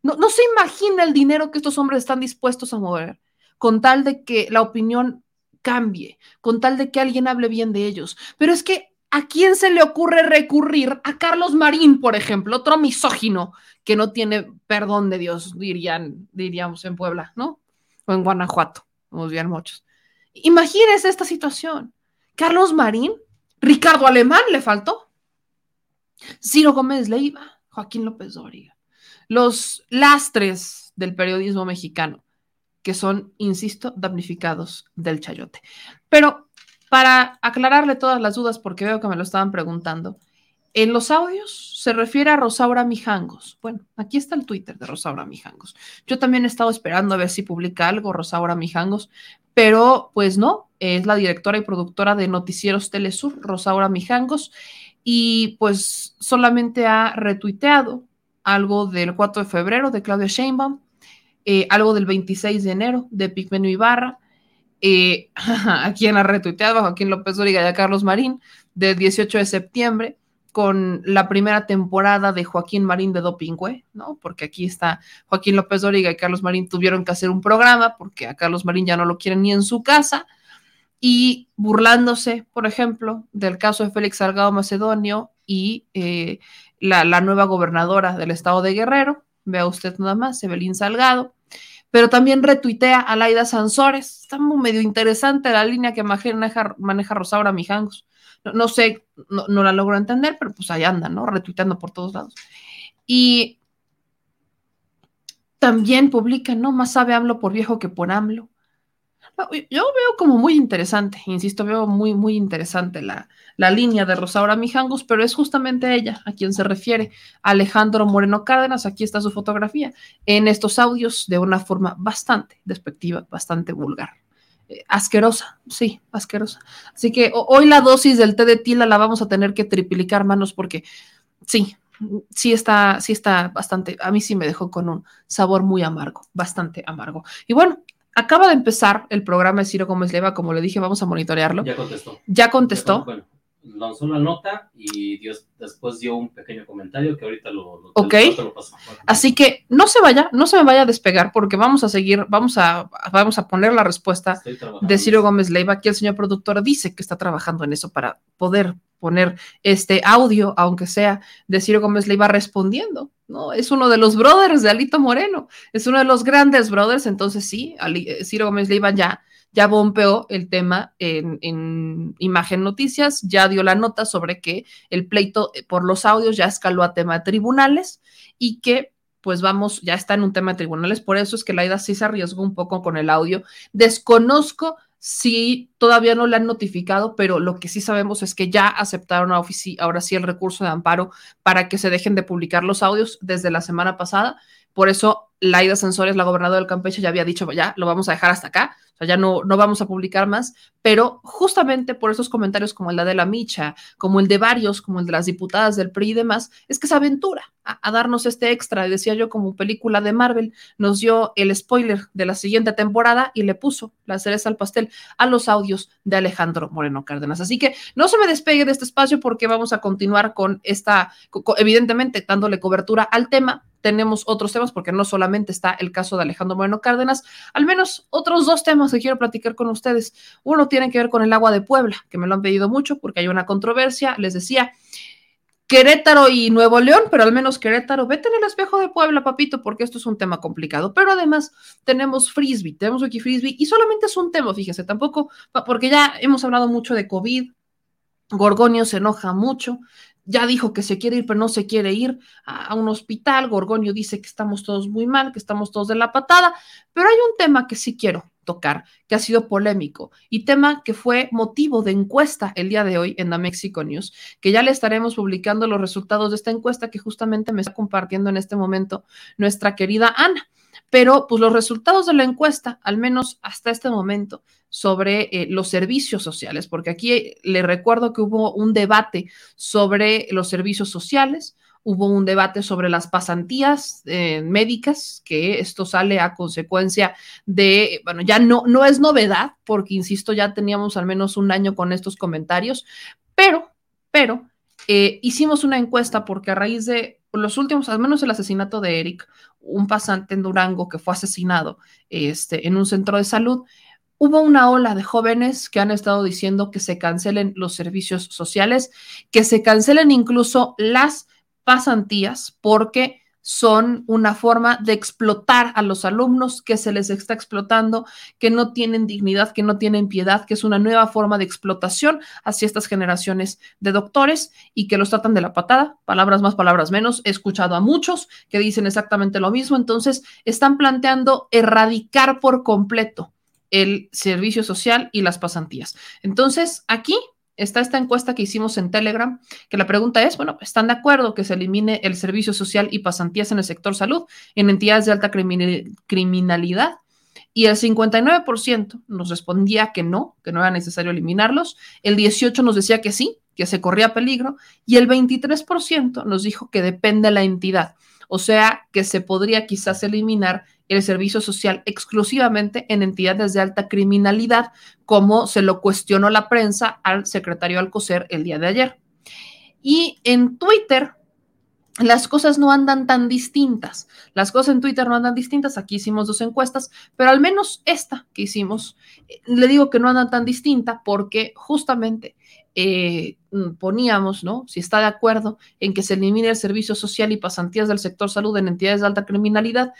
No, no se imagina el dinero que estos hombres están dispuestos a mover con tal de que la opinión cambie, con tal de que alguien hable bien de ellos. Pero es que ¿A quién se le ocurre recurrir? A Carlos Marín, por ejemplo, otro misógino que no tiene perdón de Dios, dirían, diríamos en Puebla, ¿no? O en Guanajuato, como bien muchos. Imagínense esta situación. Carlos Marín, Ricardo Alemán le faltó, Ciro Gómez Leiva, Joaquín López Dóriga, los lastres del periodismo mexicano, que son, insisto, damnificados del chayote. Pero para aclararle todas las dudas, porque veo que me lo estaban preguntando, en los audios se refiere a Rosaura Mijangos. Bueno, aquí está el Twitter de Rosaura Mijangos. Yo también he estado esperando a ver si publica algo Rosaura Mijangos, pero pues no, es la directora y productora de Noticieros Telesur, Rosaura Mijangos, y pues solamente ha retuiteado algo del 4 de febrero de Claudia Sheinbaum, eh, algo del 26 de enero de Pigmenio Ibarra, eh, (laughs) a quien ha retuiteado Joaquín López Dóriga y a Carlos Marín, del 18 de septiembre, con la primera temporada de Joaquín Marín de Dopingüe, ¿no? Porque aquí está Joaquín López Dóriga y Carlos Marín tuvieron que hacer un programa porque a Carlos Marín ya no lo quieren ni en su casa y burlándose, por ejemplo, del caso de Félix Salgado Macedonio y eh, la, la, nueva gobernadora del estado de Guerrero, vea usted nada más, Evelyn Salgado, pero también retuitea a Laida Sansores, está medio interesante la línea que maneja, Rosaura Mijangos, no, no sé, no, no, la logro entender, pero pues ahí anda, ¿no? Retuiteando por todos lados. Y también publica, ¿no? Más sabe AMLO por viejo que por AMLO. Yo veo como muy interesante, insisto, veo muy, muy interesante la, la línea de Rosaura Mijangos, pero es justamente ella a quien se refiere Alejandro Moreno Cárdenas. Aquí está su fotografía en estos audios de una forma bastante despectiva, bastante vulgar. Eh, asquerosa, sí, asquerosa. Así que hoy la dosis del té de tila la vamos a tener que triplicar, manos, porque sí, sí está, sí está bastante, a mí sí me dejó con un sabor muy amargo, bastante amargo. Y bueno, acaba de empezar el programa de Ciro Gómez Leva, como le dije, vamos a monitorearlo. Ya contestó. Ya contestó. Bueno, lanzó la nota y Dios después dio un pequeño comentario que ahorita lo, lo, ok. te lo paso. Así que no se vaya, no se me vaya a despegar porque vamos a seguir, vamos a, vamos a poner la respuesta de Ciro Gómez Leiva. Aquí el señor productor dice que está trabajando en eso para poder poner este audio, aunque sea de Ciro Gómez Leiva respondiendo, ¿no? Es uno de los brothers de Alito Moreno, es uno de los grandes brothers, entonces sí, Ali, Ciro Gómez Leiva ya ya bombeó el tema en, en, Imagen Noticias, ya dio la nota sobre que el pleito por los audios ya escaló a tema de tribunales y que pues vamos, ya está en un tema de tribunales, por eso es que Laida sí se arriesgó un poco con el audio. Desconozco si todavía no le han notificado, pero lo que sí sabemos es que ya aceptaron a ahora sí el recurso de amparo para que se dejen de publicar los audios desde la semana pasada. Por eso Laida Sensores, la gobernadora del Campeche, ya había dicho, ya lo vamos a dejar hasta acá, o sea, ya no, no vamos a publicar más, pero justamente por esos comentarios como el de la Micha, como el de varios, como el de las diputadas del PRI y demás, es que se aventura a, a darnos este extra, decía yo, como película de Marvel, nos dio el spoiler de la siguiente temporada y le puso la cereza al pastel a los audios de Alejandro Moreno Cárdenas. Así que no se me despegue de este espacio porque vamos a continuar con esta, evidentemente, dándole cobertura al tema, tenemos otros temas, porque no solamente está el caso de Alejandro Moreno Cárdenas, al menos otros dos temas que quiero platicar con ustedes. Uno tiene que ver con el agua de Puebla, que me lo han pedido mucho porque hay una controversia. Les decía, Querétaro y Nuevo León, pero al menos Querétaro, vete en el espejo de Puebla, papito, porque esto es un tema complicado. Pero además tenemos frisbee, tenemos aquí frisbee y solamente es un tema, fíjese, tampoco, porque ya hemos hablado mucho de COVID, Gorgonio se enoja mucho, ya dijo que se quiere ir, pero no se quiere ir a, un hospital. Gorgonio dice que estamos todos muy mal, que estamos todos de la patada, pero hay un tema que sí quiero tocar, que ha sido polémico y tema que fue motivo de encuesta el día de hoy en la Mexico News, que ya le estaremos publicando los resultados de esta encuesta que justamente me está compartiendo en este momento nuestra querida Ana. Pero pues los resultados de la encuesta, al menos hasta este momento, sobre eh, los servicios sociales, porque aquí le recuerdo que hubo un debate sobre los servicios sociales, hubo un debate sobre las pasantías eh, médicas, que esto sale a consecuencia de, bueno, ya no, no es novedad, porque insisto, ya teníamos al menos un año con estos comentarios, pero, pero, eh, hicimos una encuesta porque a raíz de los últimos, al menos el asesinato de Eric, un pasante en Durango que fue asesinado este, en un centro de salud, hubo una ola de jóvenes que han estado diciendo que se cancelen los servicios sociales, que se cancelen incluso las pasantías, porque son una forma de explotar a los alumnos que se les está explotando, que no tienen dignidad, que no tienen piedad, que es una nueva forma de explotación hacia estas generaciones de doctores y que los tratan de la patada, palabras más, palabras menos. He escuchado a muchos que dicen exactamente lo mismo, entonces están planteando erradicar por completo el servicio social y las pasantías. Entonces, aquí está esta encuesta que hicimos en Telegram, que la pregunta es, bueno, ¿están de acuerdo que se elimine el servicio social y pasantías en el sector salud en entidades de alta criminalidad? Y el 59% nos respondía que no, que no era necesario eliminarlos, el 18% nos decía que sí, que se corría peligro, y el 23% nos dijo que depende de la entidad, o sea, que se podría quizás eliminar el servicio social exclusivamente en entidades de alta criminalidad, como se lo cuestionó la prensa al secretario Alcocer el día de ayer. Y en Twitter, las cosas no andan tan distintas. Las cosas en Twitter no andan distintas. Aquí hicimos dos encuestas, pero al menos esta que hicimos, eh, le digo que no anda tan distinta porque justamente eh, poníamos, ¿no? Si está de acuerdo en que se elimine el servicio social y pasantías del sector salud en entidades de alta criminalidad,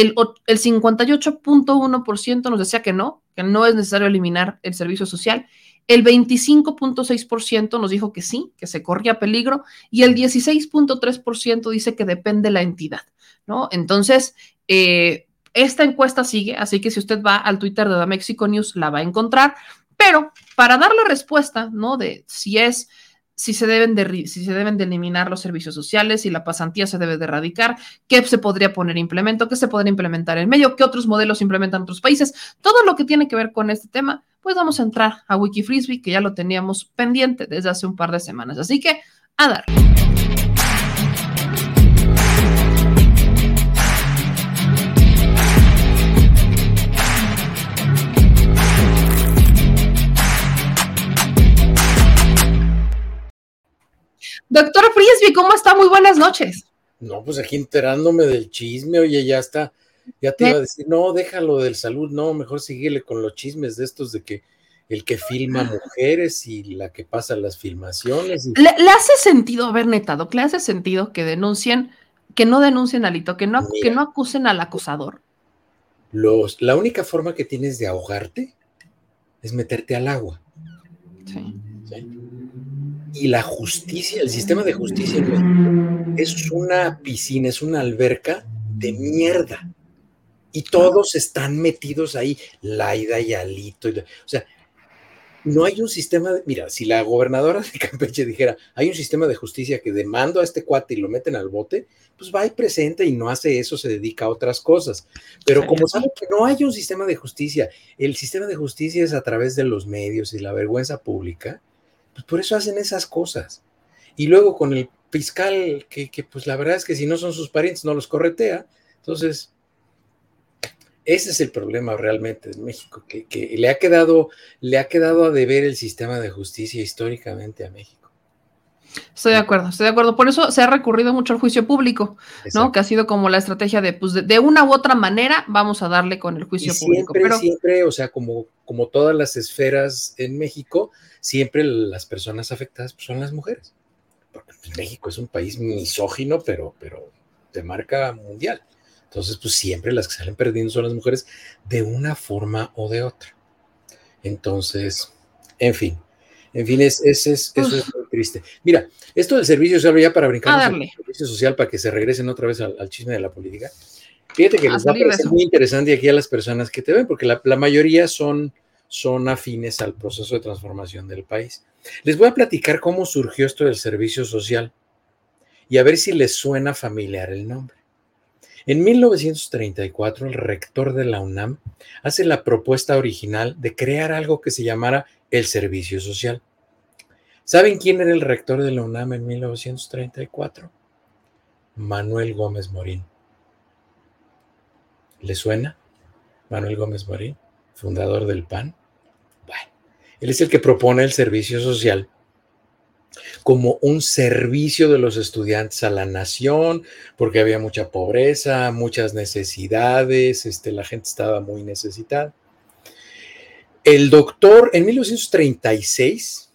el, el 58.1% nos decía que no, que no es necesario eliminar el servicio social el 25.6% nos dijo que sí, que se corría peligro, y el 16.3% dice que depende la entidad, ¿no? Entonces, eh, esta encuesta sigue, así que si usted va al Twitter de The Mexico News, la va a encontrar, pero para dar la respuesta, ¿no? De si es si se, deben de, si se deben de eliminar los servicios sociales, si la pasantía se debe de erradicar, qué se podría poner implemento, qué se podría implementar en medio, qué otros modelos implementan otros países, todo lo que tiene que ver con este tema, pues vamos a entrar a Wikifrisbee, que ya lo teníamos pendiente desde hace un par de semanas. Así que, a dar. Doctor Frisby, ¿cómo está? Muy buenas noches. No, pues aquí enterándome del chisme, oye, ya está, ya te iba a decir, no, déjalo del salud, no, mejor síguele con los chismes de estos de que el que filma mujeres y la que pasa las filmaciones. ¿Le, hace sentido, a ver, neta, Doc, le hace sentido que denuncien, que no denuncien al hito, que no, que no acusen al acosador? Los, la única forma que tienes de ahogarte es meterte al agua. Sí. Y la justicia, el sistema de justicia es una piscina, es una alberca de mierda. Y todos están metidos ahí, Laida y Alito. o sea, no hay un sistema de, mira, si la gobernadora de Campeche dijera, hay un sistema de justicia que demando a este cuate y lo meten al bote, pues va y presenta y no hace eso, se dedica a otras cosas. Pero como sabe que no hay un sistema de justicia, el sistema de justicia es a través de los medios y la vergüenza pública, pues por eso hacen esas cosas. Y luego con el fiscal, que, que pues la verdad es que si no son sus parientes, no los corretea. Entonces, ese es el problema realmente en México, que, le, ha quedado, le ha quedado a deber el sistema de justicia históricamente a México. Estoy de acuerdo, estoy de acuerdo. Por eso se ha recurrido mucho al juicio público, ¿no? Que ha sido como la estrategia de, pues, de, una u otra manera vamos a darle con el juicio público. Siempre, siempre, o sea, como, como todas las esferas en México, siempre las personas afectadas pues, son las mujeres. Porque pues, México es un país misógino, pero, pero de marca mundial. Entonces, pues siempre las que salen perdiendo son las mujeres de una forma o de otra. Entonces, en fin, en fin, es, eso es muy triste. Mira, esto del servicio social, ya para brincar el servicio social, para que se regresen otra vez al, chisme de la política. Fíjate que les va a parecer muy interesante aquí a las personas que te ven, porque la, la, mayoría son, son afines al proceso de transformación del país. Les voy a platicar cómo surgió esto del servicio social y a ver si les suena familiar el nombre. En 1934, el rector de la UNAM hace la propuesta original de crear algo que se llamara el servicio social. ¿Saben quién era el rector de la UNAM en 1934? Manuel Gómez Morín. ¿Le suena? Manuel Gómez Morín, fundador del PAN. Él es el que propone el servicio social como un servicio de los estudiantes a la nación, porque había mucha pobreza, muchas necesidades, este, la gente estaba muy necesitada. El doctor, en 1936,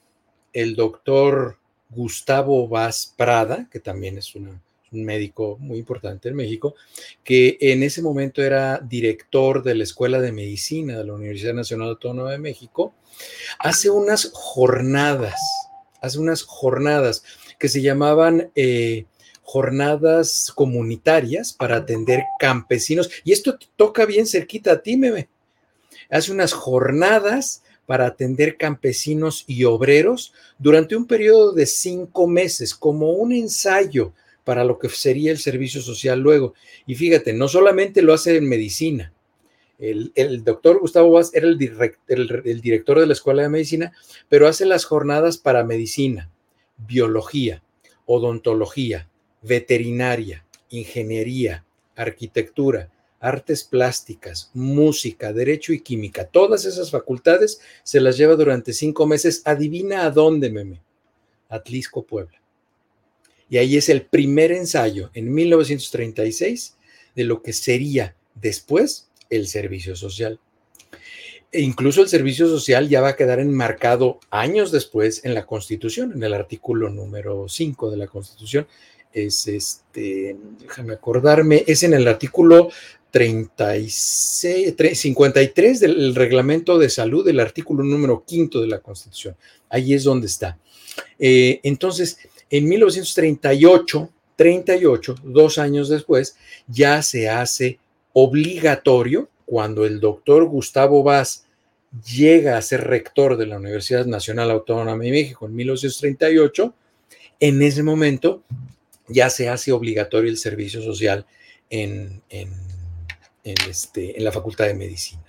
el doctor Gustavo Vaz Prada, que también es un médico muy importante en México, que en ese momento era director de la Escuela de Medicina de la Universidad Nacional Autónoma de México, hace unas jornadas hace unas jornadas que se llamaban eh, jornadas comunitarias para atender campesinos. Y esto toca bien cerquita a ti, Meme. Hace unas jornadas para atender campesinos y obreros durante un periodo de cinco meses, como un ensayo para lo que sería el servicio social luego. Y fíjate, no solamente lo hace en medicina, el, doctor Gustavo Vaz era el, el, director de la Escuela de Medicina, pero hace las jornadas para medicina, biología, odontología, veterinaria, ingeniería, arquitectura, artes plásticas, música, derecho y química. Todas esas facultades se las lleva durante cinco meses. Adivina a dónde, meme. Atlisco, Puebla. Y ahí es el primer ensayo en 1936 de lo que sería después el servicio social. E incluso el servicio social ya va a quedar enmarcado años después en la Constitución, en el artículo número 5 de la Constitución. Es este, déjame acordarme, es en el artículo 36, 53 del reglamento de salud, del artículo número 5 de la Constitución. Ahí es donde está. Eh, entonces, en 1938, 38, dos años después, ya se hace obligatorio cuando el doctor Gustavo Vaz llega a ser rector de la Universidad Nacional Autónoma de México en 1938, en ese momento ya se hace obligatorio el servicio social en, este, en la Facultad de Medicina.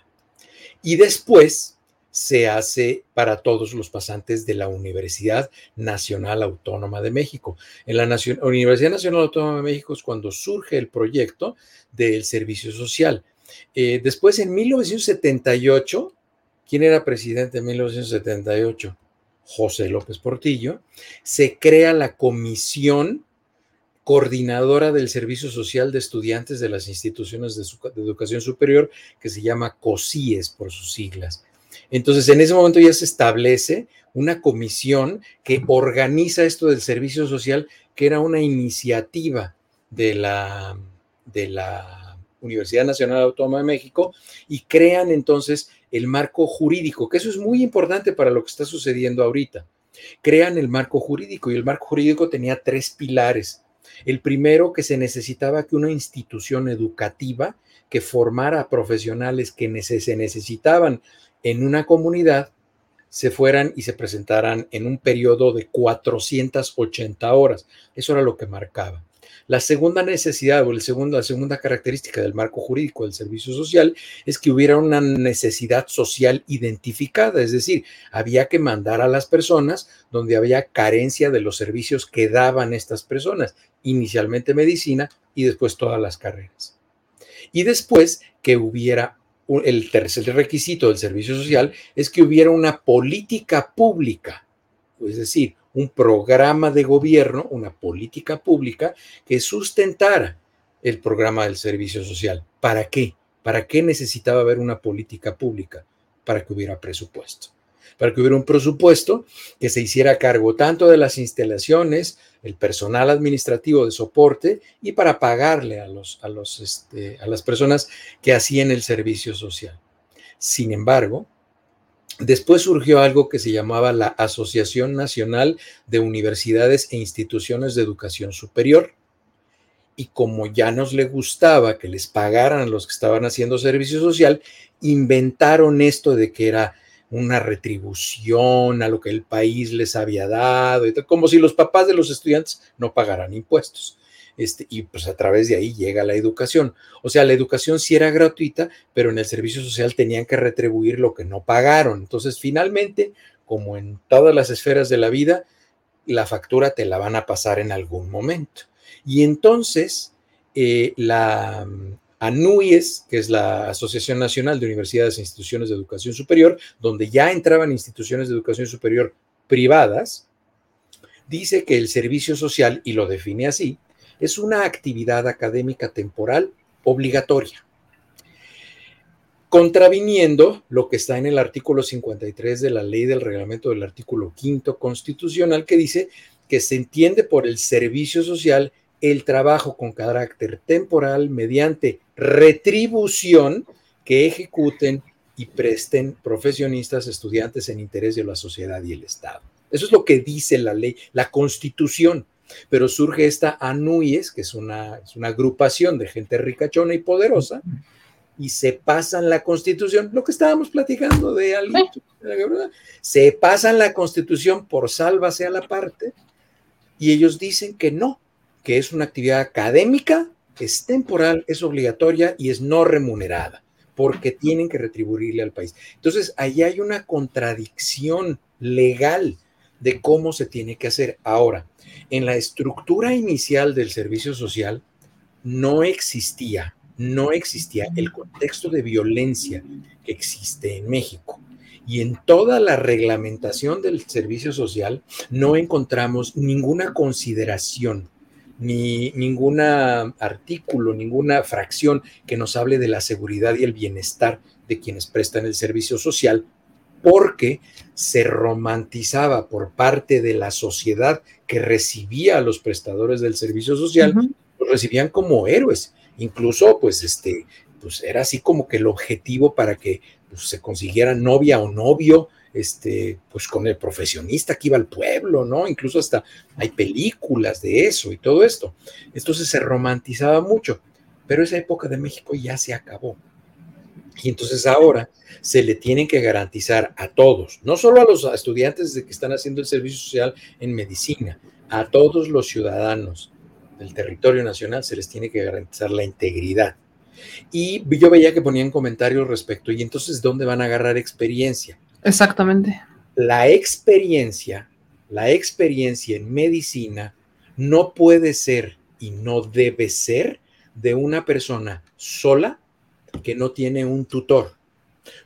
Y después se hace para todos los pasantes de la Universidad Nacional Autónoma de México. En la Universidad Nacional Autónoma de México es cuando surge el proyecto del servicio social. Eh, después, en 1978, ¿quién era presidente en 1978? José López Portillo. Se crea la comisión coordinadora del Servicio Social de Estudiantes de las Instituciones de, Educación Superior, que se llama COSIES por sus siglas. Entonces, en ese momento ya se establece una comisión que organiza esto del servicio social, que era una iniciativa de la, de la Universidad Nacional Autónoma de México, y crean entonces el marco jurídico, que eso es muy importante para lo que está sucediendo ahorita. Crean el marco jurídico y el marco jurídico tenía tres pilares. El primero, que se necesitaba que una institución educativa que formara profesionales que se necesitaban en una comunidad se fueran y se presentaran en un periodo de 480 horas. Eso era lo que marcaba. La segunda necesidad o la segunda característica del marco jurídico del servicio social es que hubiera una necesidad social identificada, es decir, había que mandar a las personas donde había carencia de los servicios que daban estas personas, inicialmente medicina y después todas las carreras. Y después que hubiera el tercer requisito del servicio social es que hubiera una política pública, es decir, un programa de gobierno, una política pública que sustentara el programa del servicio social. ¿Para qué? ¿Para qué necesitaba haber una política pública? Para que hubiera presupuesto para que hubiera un presupuesto que se hiciera cargo tanto de las instalaciones, el personal administrativo de soporte y para pagarle a, los, a, los, este, a las personas que hacían el servicio social. Sin embargo, Después surgió algo que se llamaba la Asociación Nacional de Universidades e Instituciones de Educación Superior. Y como ya nos le gustaba que les pagaran a los que estaban haciendo servicio social, inventaron esto de que era una retribución a lo que el país les había dado, como si los papás de los estudiantes no pagaran impuestos. Este, y pues a través de ahí llega la educación. O sea, la educación sí era gratuita, pero en el servicio social tenían que retribuir lo que no pagaron. Entonces, finalmente, como en todas las esferas de la vida, la factura te la van a pasar en algún momento. Y entonces, eh, la, ANUIES, que es la Asociación Nacional de Universidades e Instituciones de Educación Superior, donde ya entraban instituciones de educación superior privadas, dice que el servicio social, y lo define así, es una actividad académica temporal obligatoria, contraviniendo lo que está en el artículo 53 de la ley del reglamento del artículo 5 constitucional, que dice que se entiende por el servicio social el trabajo con carácter temporal mediante retribución que ejecuten y presten profesionistas, estudiantes en interés de la sociedad y el Estado. Eso es lo que dice la ley, la constitución. Pero surge esta ANUIES, que es una, una agrupación de gente ricachona y poderosa, y se pasan la constitución, lo que estábamos platicando de alguien, se pasan la constitución por sálvase a la parte, y ellos dicen que no, que es una actividad académica, es temporal, es obligatoria y es no remunerada, porque tienen que retribuirle al país. Entonces, ahí hay una contradicción legal de cómo se tiene que hacer. Ahora, en la estructura inicial del servicio social no existía, no existía el contexto de violencia que existe en México. Y en toda la reglamentación del servicio social no encontramos ninguna consideración ni ningún artículo, ninguna fracción que nos hable de la seguridad y el bienestar de quienes prestan el servicio social, porque se romantizaba por parte de la sociedad que recibía a los prestadores del servicio social, los recibían como héroes. Incluso, pues, este, pues era así como que el objetivo para que pues, se consiguiera novia o novio, este, pues con el profesionista que iba al pueblo, ¿no? Incluso hasta hay películas de eso y todo esto. Entonces se romantizaba mucho, pero esa época de México ya se acabó. Y entonces ahora se le tienen que garantizar a todos, no solo a los estudiantes de que están haciendo el servicio social en medicina, a todos los ciudadanos del territorio nacional se les tiene que garantizar la integridad. Y yo veía que ponían comentarios respecto, y entonces, ¿dónde van a agarrar experiencia? Exactamente. La experiencia, la experiencia en medicina no puede ser y no debe ser de una persona sola que no tiene un tutor.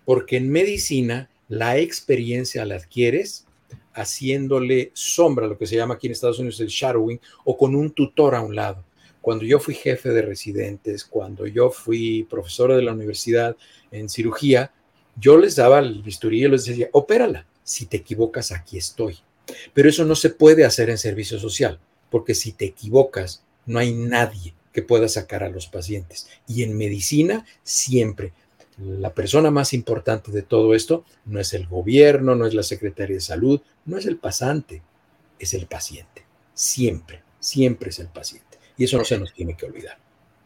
Porque en medicina la experiencia la adquieres haciéndole sombra, lo que se llama aquí en Estados Unidos el shadowing, o con un tutor a un lado. Cuando yo fui jefe de residentes, cuando yo fui profesor de la universidad en cirugía, yo les daba el bisturí y les decía, opérala. Si te equivocas, aquí estoy. Pero eso no se puede hacer en servicio social, porque si te equivocas, no hay nadie que pueda sacar a los pacientes. Y en medicina, siempre. La persona más importante de todo esto no es el gobierno, no es la Secretaría de Salud, no es el pasante, es el paciente. Siempre, siempre es el paciente. Y eso no se nos tiene que olvidar.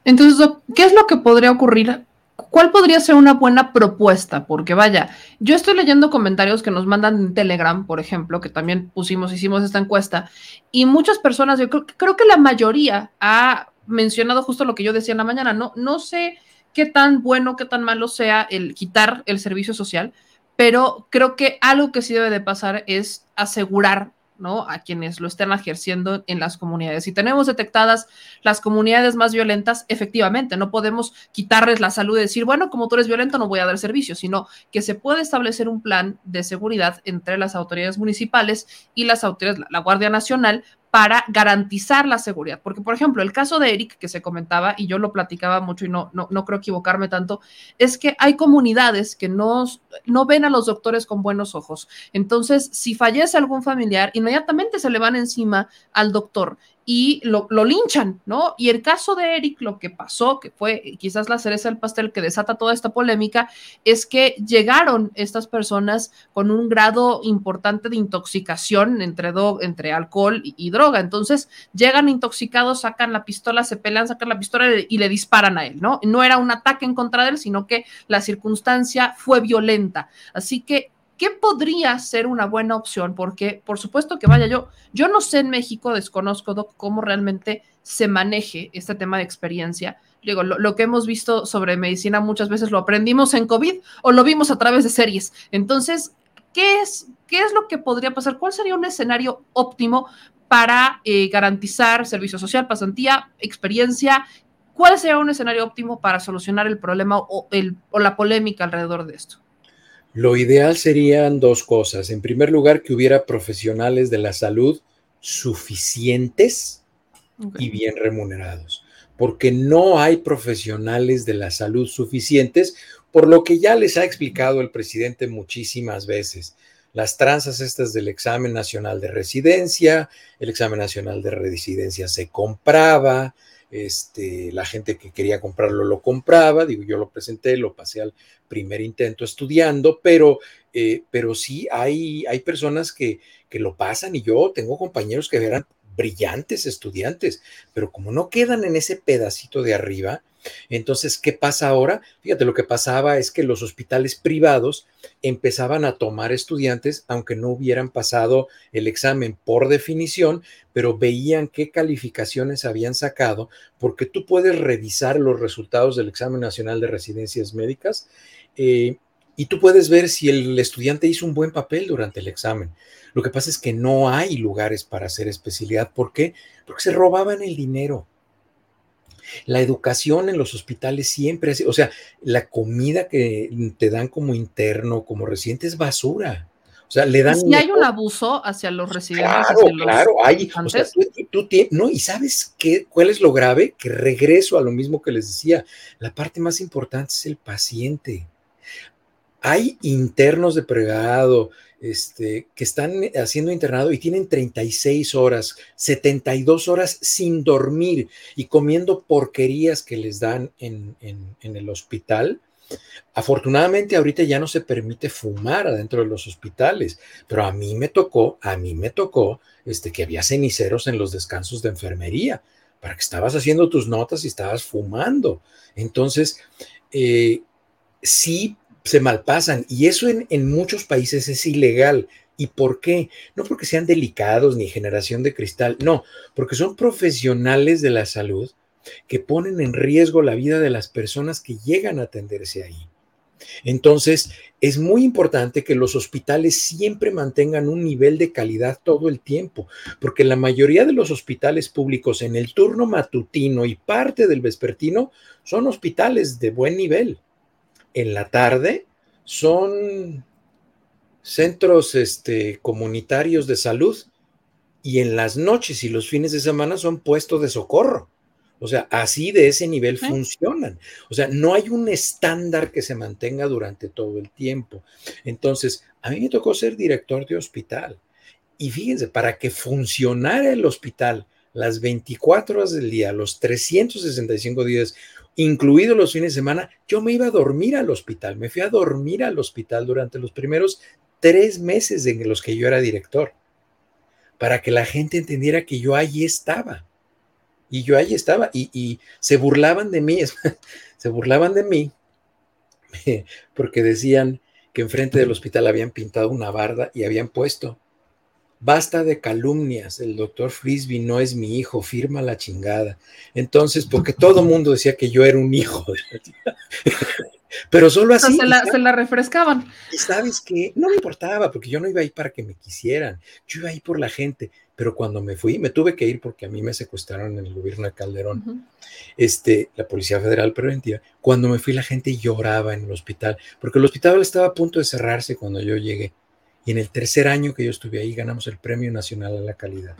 Entonces, ¿qué es lo que podría ocurrir ¿Cuál podría ser una buena propuesta? Porque vaya, yo estoy leyendo comentarios que nos mandan en Telegram, por ejemplo, que también pusimos, hicimos esta encuesta, y muchas personas, yo creo, que la mayoría ha mencionado justo lo que yo decía en la mañana, no, no sé qué tan bueno, qué tan malo sea el quitar el servicio social, pero creo que algo que sí debe de pasar es asegurar ¿no? A quienes lo estén ejerciendo en las comunidades. Si tenemos detectadas las comunidades más violentas, efectivamente, no podemos quitarles la salud y decir, bueno, como tú eres violento, no voy a dar servicio, sino que se puede establecer un plan de seguridad entre las autoridades municipales y las autoridades, la Guardia Nacional, para garantizar la seguridad. Porque, por ejemplo, el caso de Eric que se comentaba, y yo lo platicaba mucho y no, no, no creo equivocarme tanto, es que hay comunidades que no, no ven a los doctores con buenos ojos. Entonces, si fallece algún familiar, inmediatamente se le van encima al doctor y lo, linchan, ¿no? Y el caso de Eric, lo que pasó, que fue quizás la cereza del pastel que desata toda esta polémica, es que llegaron estas personas con un grado importante de intoxicación entre, entre alcohol y, droga. Entonces, llegan intoxicados, sacan la pistola, se pelean, sacan la pistola y le disparan a él, ¿no? No era un ataque en contra de él, sino que la circunstancia fue violenta. Así que ¿qué podría ser una buena opción? Porque, por supuesto que vaya, yo, yo no sé en México, desconozco cómo realmente se maneje este tema de experiencia. Digo, lo, que hemos visto sobre medicina muchas veces lo aprendimos en COVID o lo vimos a través de series. Entonces, ¿qué es, qué es lo que podría pasar? ¿Cuál sería un escenario óptimo para eh, garantizar servicio social, pasantía, experiencia? ¿Cuál sería un escenario óptimo para solucionar el problema o, la polémica alrededor de esto? Lo ideal serían dos cosas. En primer lugar, que hubiera profesionales de la salud suficientes y bien remunerados, porque no hay profesionales de la salud suficientes, por lo que ya les ha explicado el presidente muchísimas veces. Las tranzas estas del examen nacional de residencia, el examen nacional de residencia se compraba, este, la gente que quería comprarlo lo compraba, digo, yo lo presenté, lo pasé al primer intento estudiando, pero, eh, pero sí hay, hay personas que, que lo pasan y yo tengo compañeros que eran brillantes estudiantes, pero como no quedan en ese pedacito de arriba, entonces, ¿qué pasa ahora? Fíjate, lo que pasaba es que los hospitales privados empezaban a tomar estudiantes, aunque no hubieran pasado el examen por definición, pero veían qué calificaciones habían sacado, porque tú puedes revisar los resultados del examen nacional de residencias médicas eh, y tú puedes ver si el estudiante hizo un buen papel durante el examen. Lo que pasa es que no hay lugares para hacer especialidad. ¿Por qué? Porque se robaban el dinero. La educación en los hospitales siempre, o sea, la comida que te dan como interno, como residente, es basura. O sea, le dan. Si hay un abuso hacia los residentes. Claro, hacia los claro, hay. O sea, tú, tú tie- no, y sabes qué, cuál es lo grave? Que regreso a lo mismo que les decía. La parte más importante es el paciente. Hay internos de pregado este, que están haciendo internado y tienen 36 horas, 72 horas sin dormir y comiendo porquerías que les dan en, el hospital. Afortunadamente ahorita ya no se permite fumar adentro de los hospitales, pero a mí me tocó, a mí me tocó este, que había ceniceros en los descansos de enfermería, para que estabas haciendo tus notas y estabas fumando. Entonces, eh, sí se malpasan y eso en, muchos países es ilegal. ¿Y por qué? No porque sean delicados ni generación de cristal, no, porque son profesionales de la salud que ponen en riesgo la vida de las personas que llegan a atenderse ahí. Entonces, es muy importante que los hospitales siempre mantengan un nivel de calidad todo el tiempo, porque la mayoría de los hospitales públicos en el turno matutino y parte del vespertino son hospitales de buen nivel. En la tarde son centros este, comunitarios de salud y en las noches y los fines de semana son puestos de socorro. O sea, así de ese nivel funcionan. O sea, no hay un estándar que se mantenga durante todo el tiempo. Entonces, a mí me tocó ser director de hospital. Y fíjense, para que funcionara el hospital las 24 horas del día, los 365 días, incluidos los fines de semana, yo me iba a dormir al hospital. Me fui a dormir al hospital durante los primeros tres meses en los que yo era director, para que la gente entendiera que yo allí estaba. Y yo ahí estaba y, y se burlaban de mí, (laughs) se burlaban de mí (laughs) porque decían que enfrente del hospital habían pintado una barda y habían puesto, basta de calumnias, el doctor Frisbee no es mi hijo, firma la chingada. Entonces, porque todo el mundo decía que yo era un hijo, pero solo así. se, la, se la refrescaban. Y sabes que no me importaba, porque yo no iba ahí para que me quisieran, yo iba ahí por la gente, pero cuando me fui, me tuve que ir porque a mí me secuestraron en el gobierno de Calderón, este, la Policía Federal Preventiva. Cuando me fui, la gente lloraba en el hospital, porque el hospital estaba a punto de cerrarse cuando yo llegué. Y en el tercer año que yo estuve ahí, ganamos el Premio Nacional a la Calidad.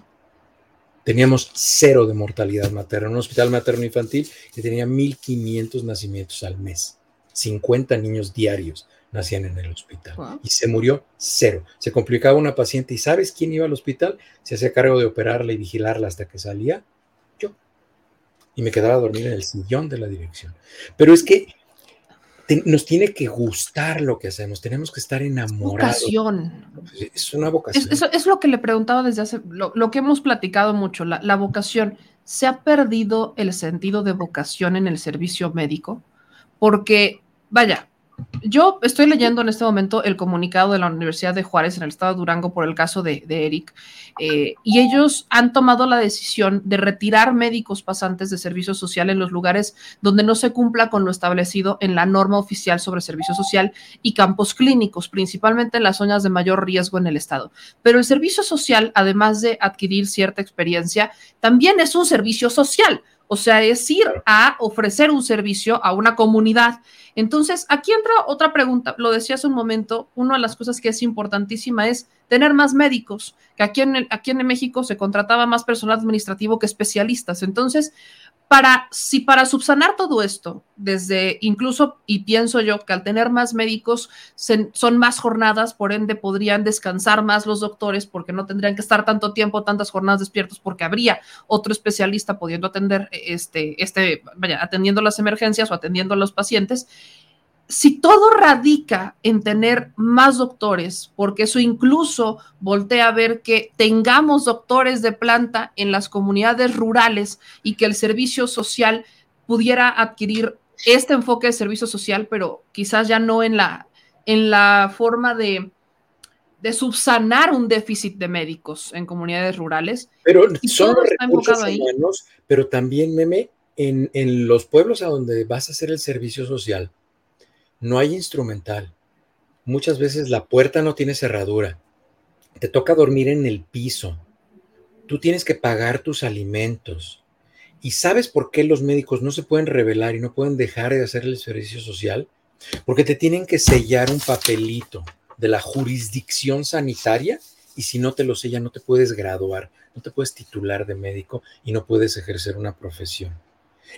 Teníamos cero de mortalidad materna, un hospital materno infantil que tenía 1.500 nacimientos al mes. 50 niños diarios nacían en el hospital Wow. y se murió cero. Se complicaba una paciente y ¿sabes quién iba al hospital? Se hacía cargo de operarla y vigilarla hasta que salía yo. Y me quedaba a dormir en el sillón de la dirección. Pero es que te- nos tiene que gustar lo que hacemos, tenemos que estar enamorados. Vocación. Es una vocación. Es, eso es lo que le preguntaba desde hace, lo, lo que hemos platicado mucho, la, la vocación. ¿Se ha perdido el sentido de vocación en el servicio médico? Porque, vaya, yo estoy leyendo en este momento el comunicado de la Universidad de Juárez en el estado de Durango por el caso de, Eric, eh, y ellos han tomado la decisión de retirar médicos pasantes de servicio social en los lugares donde no se cumpla con lo establecido en la norma oficial sobre servicio social y campos clínicos, principalmente en las zonas de mayor riesgo en el estado. Pero el servicio social, además de adquirir cierta experiencia, también es un servicio social. O sea, es ir a ofrecer un servicio a una comunidad. Entonces, aquí entra otra pregunta. Lo decía hace un momento, una de las cosas que es importantísima es tener más médicos, que aquí en, el- aquí en México se contrataba más personal administrativo que especialistas. Entonces, para, si para subsanar todo esto, desde incluso, y pienso yo que al tener más médicos son más jornadas, por ende podrían descansar más los doctores porque no tendrían que estar tanto tiempo, tantas jornadas despiertos, porque habría otro especialista pudiendo atender, este, este, vaya, atendiendo las emergencias o atendiendo a los pacientes. Si todo radica en tener más doctores, porque eso incluso voltea a ver que tengamos doctores de planta en las comunidades rurales y que el servicio social pudiera adquirir este enfoque de servicio social, pero quizás ya no en la, en la forma de, de subsanar un déficit de médicos en comunidades rurales. Pero Y son los recursos ahí. humanos, pero también, meme, en, en los pueblos a donde vas a hacer el servicio social, no hay instrumental. Muchas veces la puerta no tiene cerradura. Te toca dormir en el piso. Tú tienes que pagar tus alimentos. ¿Y sabes por qué los médicos no se pueden revelar y no pueden dejar de hacer el servicio social? Porque te tienen que sellar un papelito de la jurisdicción sanitaria y si no te lo ya no te puedes graduar, no te puedes titular de médico y no puedes ejercer una profesión.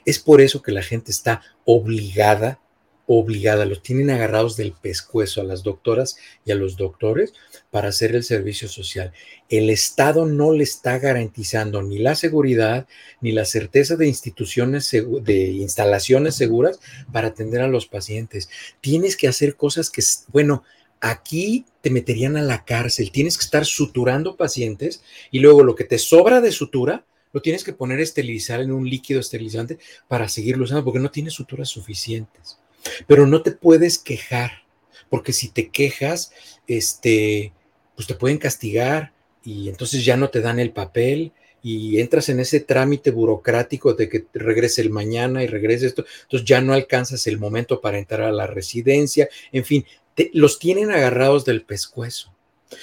Es por eso que la gente está obligada, obligada, los tienen agarrados del pescuezo a las doctoras y a los doctores para hacer el servicio social. El Estado no le está garantizando ni la seguridad ni la certeza de instituciones, de instalaciones seguras para atender a los pacientes. Tienes que hacer cosas que, bueno, aquí te meterían a la cárcel, tienes que estar suturando pacientes y luego lo que te sobra de sutura lo tienes que poner a esterilizar en un líquido esterilizante para seguirlo usando porque no tienes suturas suficientes. Pero no te puedes quejar, porque si te quejas, este, pues te pueden castigar y entonces ya no te dan el papel y entras en ese trámite burocrático de que regrese el mañana y regrese esto, entonces ya no alcanzas el momento para entrar a la residencia, en fin, los tienen agarrados del pescuezo.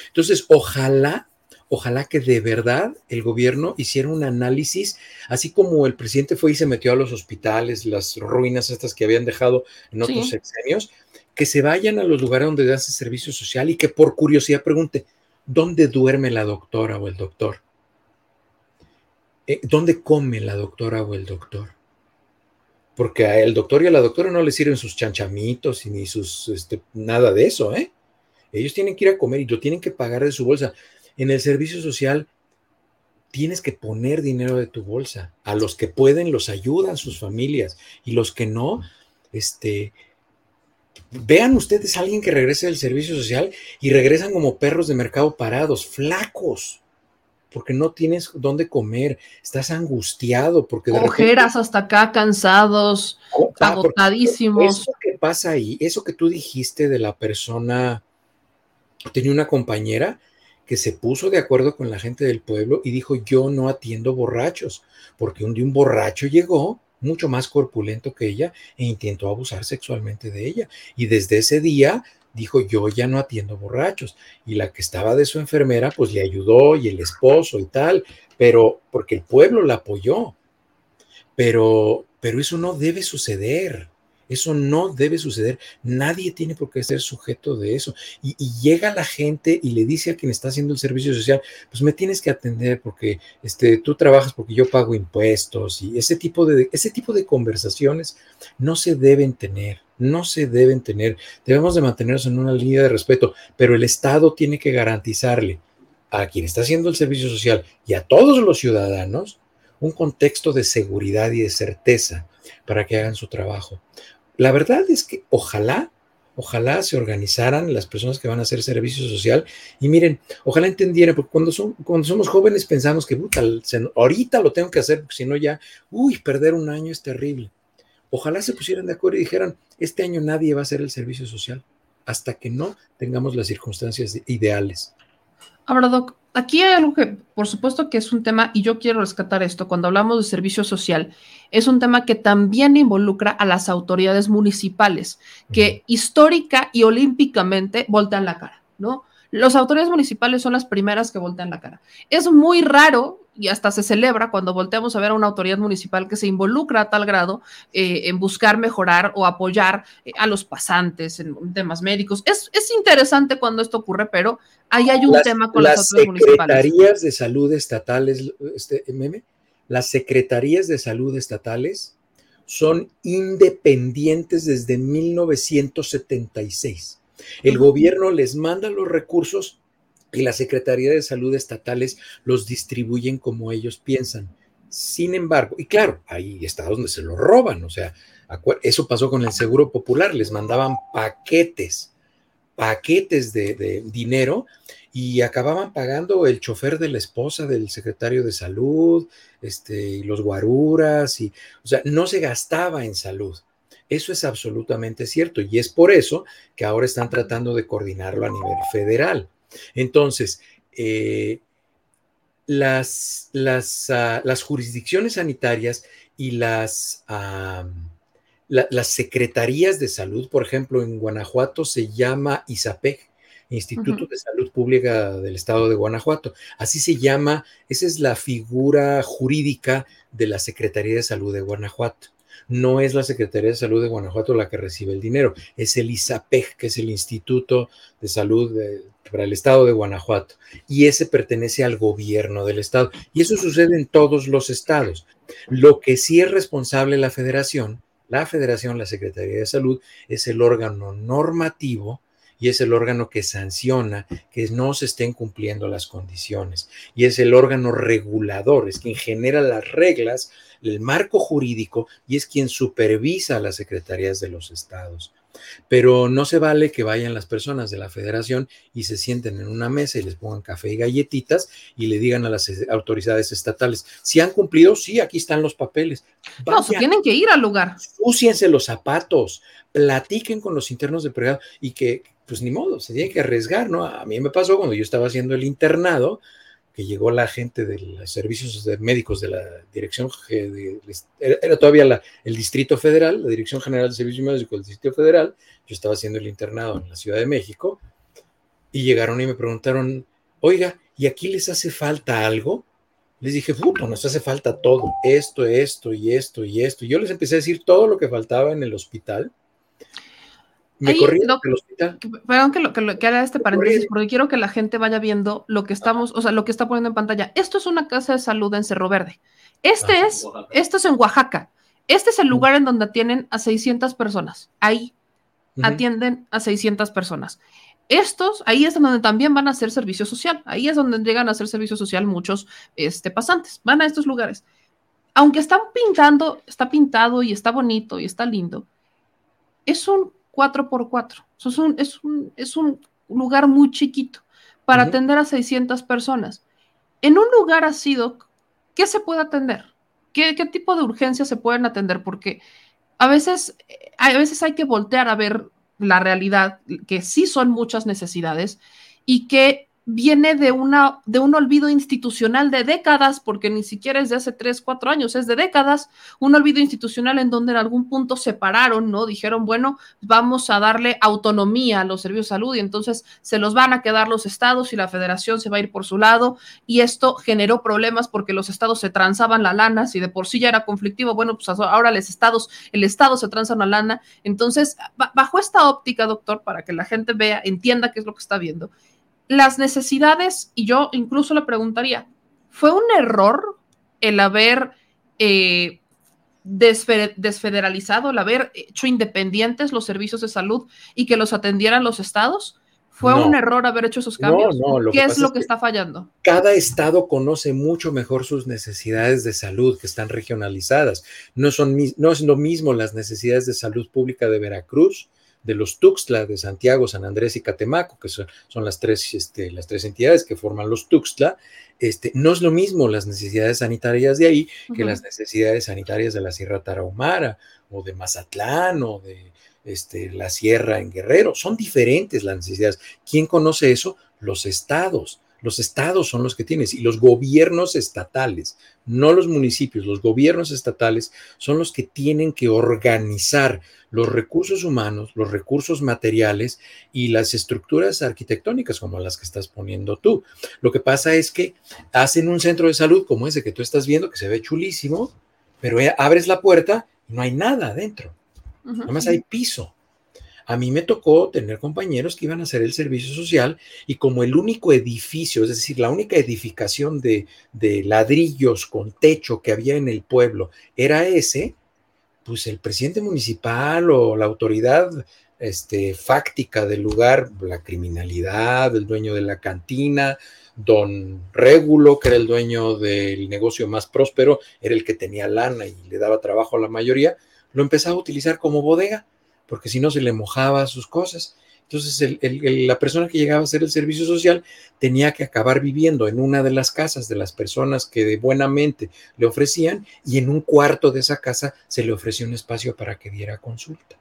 Entonces, ojalá ojalá que de verdad el gobierno hiciera un análisis, así como el presidente fue y se metió a los hospitales, las ruinas estas que habían dejado en otros sexenios, que se vayan a los lugares donde hace servicio social y que por curiosidad pregunte, ¿dónde duerme la doctora o el doctor? Eh, ¿Dónde come la doctora o el doctor? Porque a el doctor y a la doctora no le sirven sus chanchamitos ni sus, este, nada de eso, ¿eh? Ellos tienen que ir a comer y lo tienen que pagar de su bolsa. En el servicio social tienes que poner dinero de tu bolsa. A los que pueden los ayudan sus familias y los que no, este, vean ustedes a alguien que regrese del servicio social y regresan como perros de mercado parados, flacos, porque no tienes dónde comer, estás angustiado, porque de ojeras hasta acá, cansados, agotadísimos. Eso que pasa ahí, eso que tú dijiste de la persona, tenía una compañera que se puso de acuerdo con la gente del pueblo y dijo, yo no atiendo borrachos, porque un día un borracho llegó mucho más corpulento que ella e intentó abusar sexualmente de ella. Y desde ese día dijo, yo ya no atiendo borrachos. Y la que estaba de su enfermera, pues le ayudó y el esposo y tal, pero porque el pueblo la apoyó. Pero, pero eso no debe suceder. Eso no debe suceder. Nadie tiene por qué ser sujeto de eso. Y, llega la gente y le dice a quien está haciendo el servicio social, pues me tienes que atender porque este, tú trabajas porque yo pago impuestos y ese tipo de, ese tipo de conversaciones no se deben tener. No se deben tener. Debemos de mantenernos en una línea de respeto, pero el Estado tiene que garantizarle a quien está haciendo el servicio social y a todos los ciudadanos un contexto de seguridad y de certeza para que hagan su trabajo. La verdad es que ojalá, ojalá se organizaran las personas que van a hacer servicio social y miren, ojalá entendieran, porque cuando, son, cuando somos jóvenes pensamos que ahorita lo tengo que hacer, porque si no ya, uy, perder un año es terrible. Ojalá se pusieran de acuerdo y dijeran, este año nadie va a hacer el servicio social hasta que no tengamos las circunstancias ideales. Ahora, Doc, aquí hay algo que, por supuesto que es un tema, y yo quiero rescatar esto, cuando hablamos de servicio social, es un tema que también involucra a las autoridades municipales, que histórica y olímpicamente voltean la cara, ¿no? Las autoridades municipales son las primeras que voltean la cara. Es muy raro y hasta se celebra cuando volteamos a ver a una autoridad municipal que se involucra a tal grado eh, en buscar mejorar o apoyar eh, a los pasantes en temas médicos. Es, es, interesante cuando esto ocurre, pero ahí hay un tema con las, autoridades municipales. Las secretarías de salud estatales, este, meme, las secretarías de salud estatales son independientes desde 1976. El gobierno les manda los recursos y la Secretaría de Salud estatales los distribuyen como ellos piensan. Sin embargo, y claro, hay estados donde se lo roban, o sea, eso pasó con el Seguro Popular, les mandaban paquetes, paquetes de, dinero y acababan pagando el chofer de la esposa del secretario de salud, este, y los guaruras, y, o sea, no se gastaba en salud. Eso es absolutamente cierto y es por eso que ahora están tratando de coordinarlo a nivel federal. Entonces, eh, las, las, ah, las, jurisdicciones sanitarias y las, las secretarías de salud, por ejemplo, en Guanajuato se llama ISAPEG, Instituto de Salud Pública del Estado de Guanajuato. Así se llama, esa es la figura jurídica de la Secretaría de Salud de Guanajuato. No es la Secretaría de Salud de Guanajuato la que recibe el dinero, es el ISAPEG, que es el Instituto de Salud para el Estado de Guanajuato. Y ese pertenece al gobierno del Estado. Y eso sucede en todos los estados. Lo que sí es responsable la federación, la federación, la Secretaría de Salud, es el órgano normativo y es el órgano que sanciona que no se estén cumpliendo las condiciones y es el órgano regulador, es quien genera las reglas, el marco jurídico y es quien supervisa a las secretarías de los estados. Pero no se vale que vayan las personas de la federación y se sienten en una mesa y les pongan café y galletitas y le digan a las autoridades estatales, si han cumplido, sí, aquí están los papeles. no, tienen que ir al lugar. Úciense los zapatos, platiquen con los internos de pregado y que, pues ni modo, se tiene que arriesgar, ¿no? A mí me pasó cuando yo estaba haciendo el internado, que llegó la gente de los servicios médicos de la dirección, de, era todavía el Distrito Federal, la Dirección General de Servicios Médicos del Distrito Federal, yo estaba haciendo el internado en la Ciudad de México, y llegaron y me preguntaron, oiga, ¿y aquí les hace falta algo? Les dije, puto, nos hace falta todo, esto, esto y esto y esto. Y yo les empecé a decir todo lo que faltaba en el hospital me corrí del hospital. Perdón que, lo, que, que haga este paréntesis, porque quiero que la gente vaya viendo lo que estamos, o sea, lo que está poniendo en pantalla. Esto es una casa de salud en Cerro Verde. Este ah, es, esto es en Oaxaca. Este es el lugar en donde atienden a 600 personas. Ahí atienden a 600 personas. Estos, ahí es donde también van a hacer servicio social. Ahí es donde llegan a hacer servicio social muchos este, pasantes. Van a estos lugares. Aunque están pintando, está pintado y está bonito y está lindo, es un 4x4. es, un, es, un, es un lugar muy chiquito para atender a 600 personas. En un lugar así, Doc, ¿qué se puede atender? ¿Qué, ¿Qué, tipo de urgencias se pueden atender? Porque a veces, a veces hay que voltear a ver la realidad, que sí son muchas necesidades y que viene de, una, de un olvido institucional de décadas, porque ni siquiera es de hace tres, cuatro años, es de décadas, un olvido institucional en donde en algún punto separaron, ¿no? Dijeron, bueno, vamos a darle autonomía a los servicios de salud y entonces se los van a quedar los estados y la federación se va a ir por su lado y esto generó problemas porque los estados se transaban la lana, si de por sí ya era conflictivo, bueno, pues ahora los estados, el estado se transa la lana, entonces, bajo esta óptica, doctor, para que la gente vea, entienda qué es lo que está viendo, las necesidades, y yo incluso le preguntaría, ¿fue un error el haber eh, desfederalizado, el haber hecho independientes los servicios de salud y que los atendieran los estados? ¿Fue un error haber hecho esos cambios? No, no, ¿Qué es lo que, está fallando? Cada estado conoce mucho mejor sus necesidades de salud que están regionalizadas. No, son, no es lo mismo las necesidades de salud pública de Veracruz de los Tuxtla, de Santiago, San Andrés y Catemaco, que son, las, tres, este, las tres entidades que forman los Tuxtla, este, no es lo mismo las necesidades sanitarias de ahí que las necesidades sanitarias de la Sierra Tarahumara o de Mazatlán o de este, la Sierra en Guerrero. Son diferentes las necesidades. ¿Quién conoce eso? Los estados. Los estados son los que tienes y los gobiernos estatales, no los municipios, los gobiernos estatales son los que tienen que organizar los recursos humanos, los recursos materiales y las estructuras arquitectónicas como las que estás poniendo tú. Lo que pasa es que hacen un centro de salud como ese que tú estás viendo, que se ve chulísimo, pero eh, abres la puerta y no hay nada adentro. Nada más hay piso. A mí me tocó tener compañeros que iban a hacer el servicio social y como el único edificio, es decir, la única edificación de, de ladrillos con techo que había en el pueblo era ese, pues el presidente municipal o la autoridad este, fáctica del lugar, la criminalidad, el dueño de la cantina, don Régulo, que era el dueño del negocio más próspero, era el que tenía lana y le daba trabajo a la mayoría, lo empezaba a utilizar como bodega, porque si no se le mojaba sus cosas. Entonces, la persona que llegaba a hacer el servicio social tenía que acabar viviendo en una de las casas de las personas que de buena mente le ofrecían y en un cuarto de esa casa se le ofreció un espacio para que diera consulta.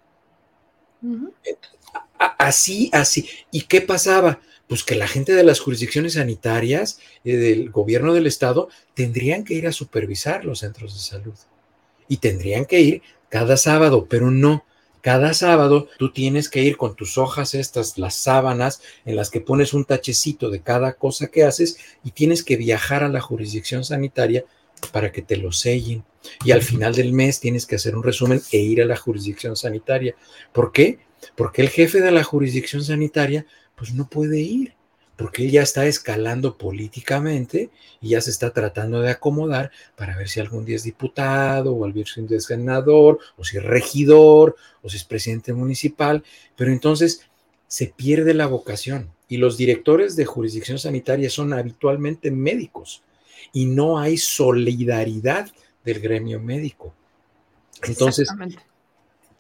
Así, así. ¿Y qué pasaba? Pues que la gente de las jurisdicciones sanitarias, eh, del gobierno del estado, tendrían que ir a supervisar los centros de salud. Y tendrían que ir cada sábado, pero no cada sábado tú tienes que ir con tus hojas estas, las sábanas, en las que pones un tachecito de cada cosa que haces y tienes que viajar a la jurisdicción sanitaria para que te lo sellen. y al final del mes tienes que hacer un resumen e ir a la jurisdicción sanitaria. ¿Por qué? Porque el jefe de la jurisdicción sanitaria pues no puede ir, porque él ya está escalando políticamente y ya se está tratando de acomodar para ver si algún día es diputado o al día es senador o si es regidor o si es presidente municipal, pero entonces se pierde la vocación y los directores de jurisdicción sanitaria son habitualmente médicos y no hay solidaridad del gremio médico. Entonces,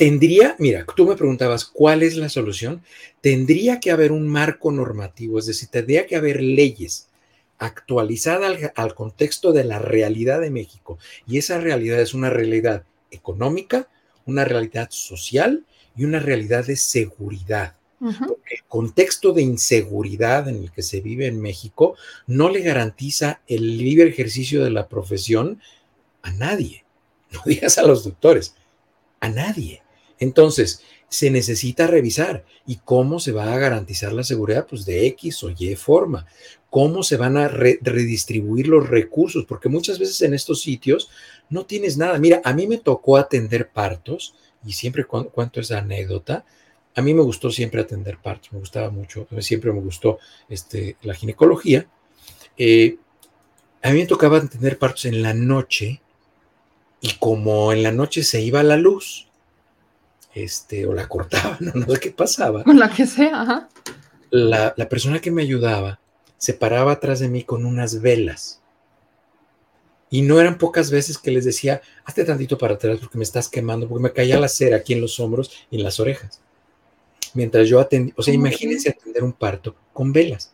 tendría, mira, tú me preguntabas cuál es la solución. Tendría que haber un marco normativo, es decir, tendría que haber leyes actualizadas al, al contexto de la realidad de México. Y esa realidad es una realidad económica, una realidad social y una realidad de seguridad. Porque el contexto de inseguridad en el que se vive en México no le garantiza el libre ejercicio de la profesión a nadie. (laughs) No digas a los doctores, a nadie. Entonces, se necesita revisar. ¿Y cómo se va a garantizar la seguridad? Pues de X o Y forma. ¿Cómo se van a redistribuir los recursos? Porque muchas veces en estos sitios no tienes nada. Mira, a mí me tocó atender partos y siempre cuento esa anécdota a mí me gustó siempre atender partos, me gustaba mucho, siempre me gustó este, la ginecología. Eh, a mí me tocaba atender partos en la noche y como en la noche se iba la luz, este, o la cortaban, (laughs) no, sé qué pasaba. La que sea, ajá. La, la persona que me ayudaba se paraba atrás de mí con unas velas. Y no eran pocas veces que les decía, hazte tantito para atrás porque me estás quemando, porque me caía la cera aquí en los hombros y en las orejas mientras yo atendí, o sea, imagínense atender un parto con velas.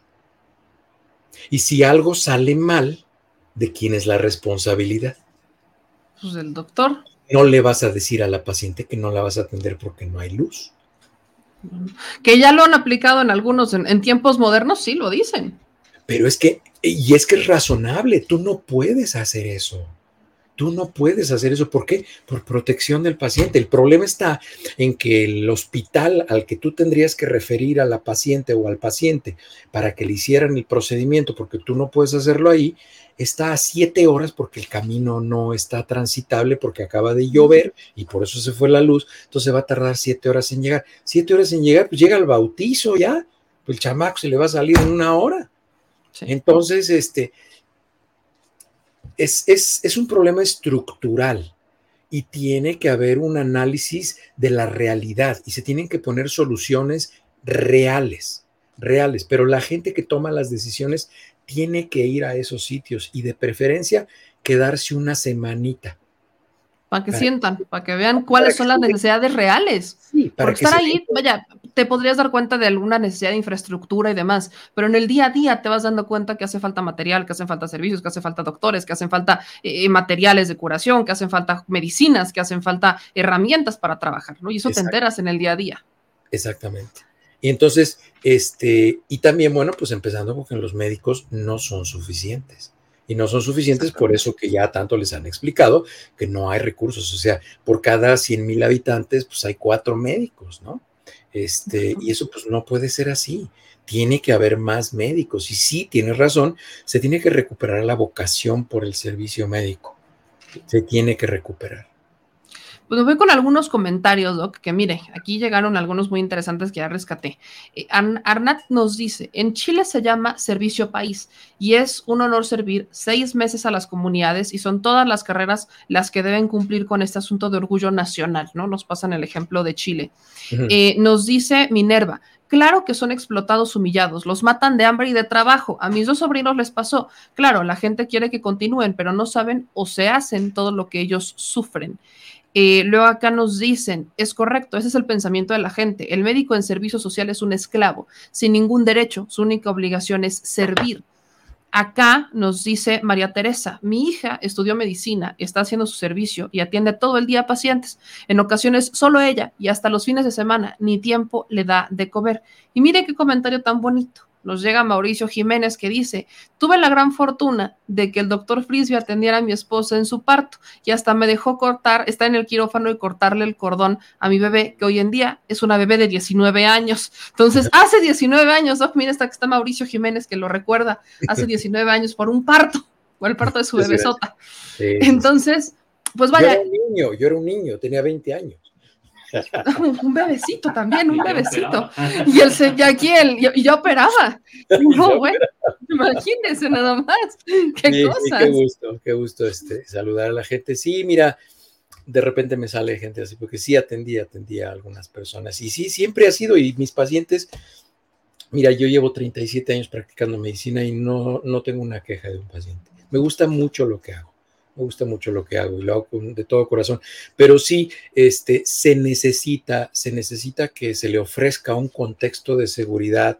Y si algo sale mal, ¿de quién es la responsabilidad? Pues del doctor. No le vas a decir a la paciente que no la vas a atender porque no hay luz. Que ya lo han aplicado en algunos, en, en tiempos modernos, sí lo dicen. Pero es que, y es que es razonable, tú no puedes hacer eso. Tú no puedes hacer eso. ¿Por qué? Por protección del paciente. El problema está en que el hospital al que tú tendrías que referir a la paciente o al paciente para que le hicieran el procedimiento, porque tú no puedes hacerlo ahí, está a siete horas porque el camino no está transitable porque acaba de llover y por eso se fue la luz. Entonces va a tardar siete horas en llegar. Siete horas en llegar, pues llega el bautizo ya. Pues el chamaco se le va a salir en una hora. Entonces, este, es, un problema estructural y tiene que haber un análisis de la realidad y se tienen que poner soluciones reales, reales, pero la gente que toma las decisiones tiene que ir a esos sitios y de preferencia quedarse una semanita para que sientan, para que vean cuáles son las necesidades reales. Sí, para Porque estar ahí, vaya, te podrías dar cuenta de alguna necesidad de infraestructura y demás, pero en el día a día te vas dando cuenta que hace falta material, que hacen falta servicios, que hace falta doctores, que hacen falta eh, eh, materiales de curación, que hacen falta medicinas, que hacen falta herramientas para trabajar, ¿no? Y eso te enteras en el día a día. Exactamente. Y entonces, este, y también, bueno, pues empezando porque los médicos no son suficientes y no son suficientes, por eso que ya tanto les han explicado que no hay recursos, o sea, por cada 100 mil habitantes, pues hay cuatro médicos, ¿no? Este, y eso pues no puede ser así. Tiene que haber más médicos. Y sí, tienes razón, se tiene que recuperar la vocación por el servicio médico. Se tiene que recuperar. Pues voy con algunos comentarios, Doc, que mire, aquí llegaron algunos muy interesantes que ya rescaté. Eh, Arnat nos dice, en Chile se llama servicio país y es un honor servir seis meses a las comunidades y son todas las carreras las que deben cumplir con este asunto de orgullo nacional, ¿no? Nos pasan el ejemplo de Chile. Eh, nos dice Minerva, Claro que son explotados, humillados, los matan de hambre y de trabajo. A mis dos sobrinos les pasó. Claro, la gente quiere que continúen, pero no saben o se hacen todo lo que ellos sufren. Eh, luego acá nos dicen, es correcto, ese es el pensamiento de la gente. El médico en servicio social es un esclavo, sin ningún derecho, su única obligación es servir. Acá nos dice María Teresa, mi hija estudió medicina, está haciendo su servicio y atiende todo el día a pacientes. En ocasiones solo ella y hasta los fines de semana ni tiempo le da de comer. Y mire qué comentario tan bonito nos llega Mauricio Jiménez que dice, tuve la gran fortuna de que el doctor Frisbee atendiera a mi esposa en su parto y hasta me dejó cortar, está en el quirófano y cortarle el cordón a mi bebé, que hoy en día es una bebé de 19 años. Entonces, hace 19 años, Doc, mira, está, está Mauricio Jiménez que lo recuerda, hace (laughs) 19 años por un parto, (laughs) o el parto de su bebé Sota. Entonces, Pues vaya. Yo era un niño, yo era un niño, tenía 20 años. (laughs) un bebecito también, un bebecito. Y el y aquí el, y yo operaba. (laughs) No, bueno, imagínense nada más. Qué cosas. qué gusto, qué gusto este, saludar a la gente. Sí, mira, de repente me sale gente así, porque sí atendía, atendía a algunas personas. Y sí, siempre ha sido, y mis pacientes, mira, yo llevo 37 años practicando medicina y no, no tengo una queja de un paciente. Me gusta mucho lo que hago me gusta mucho lo que hago y lo hago de todo corazón, pero sí este, se necesita, se necesita que se le ofrezca un contexto de seguridad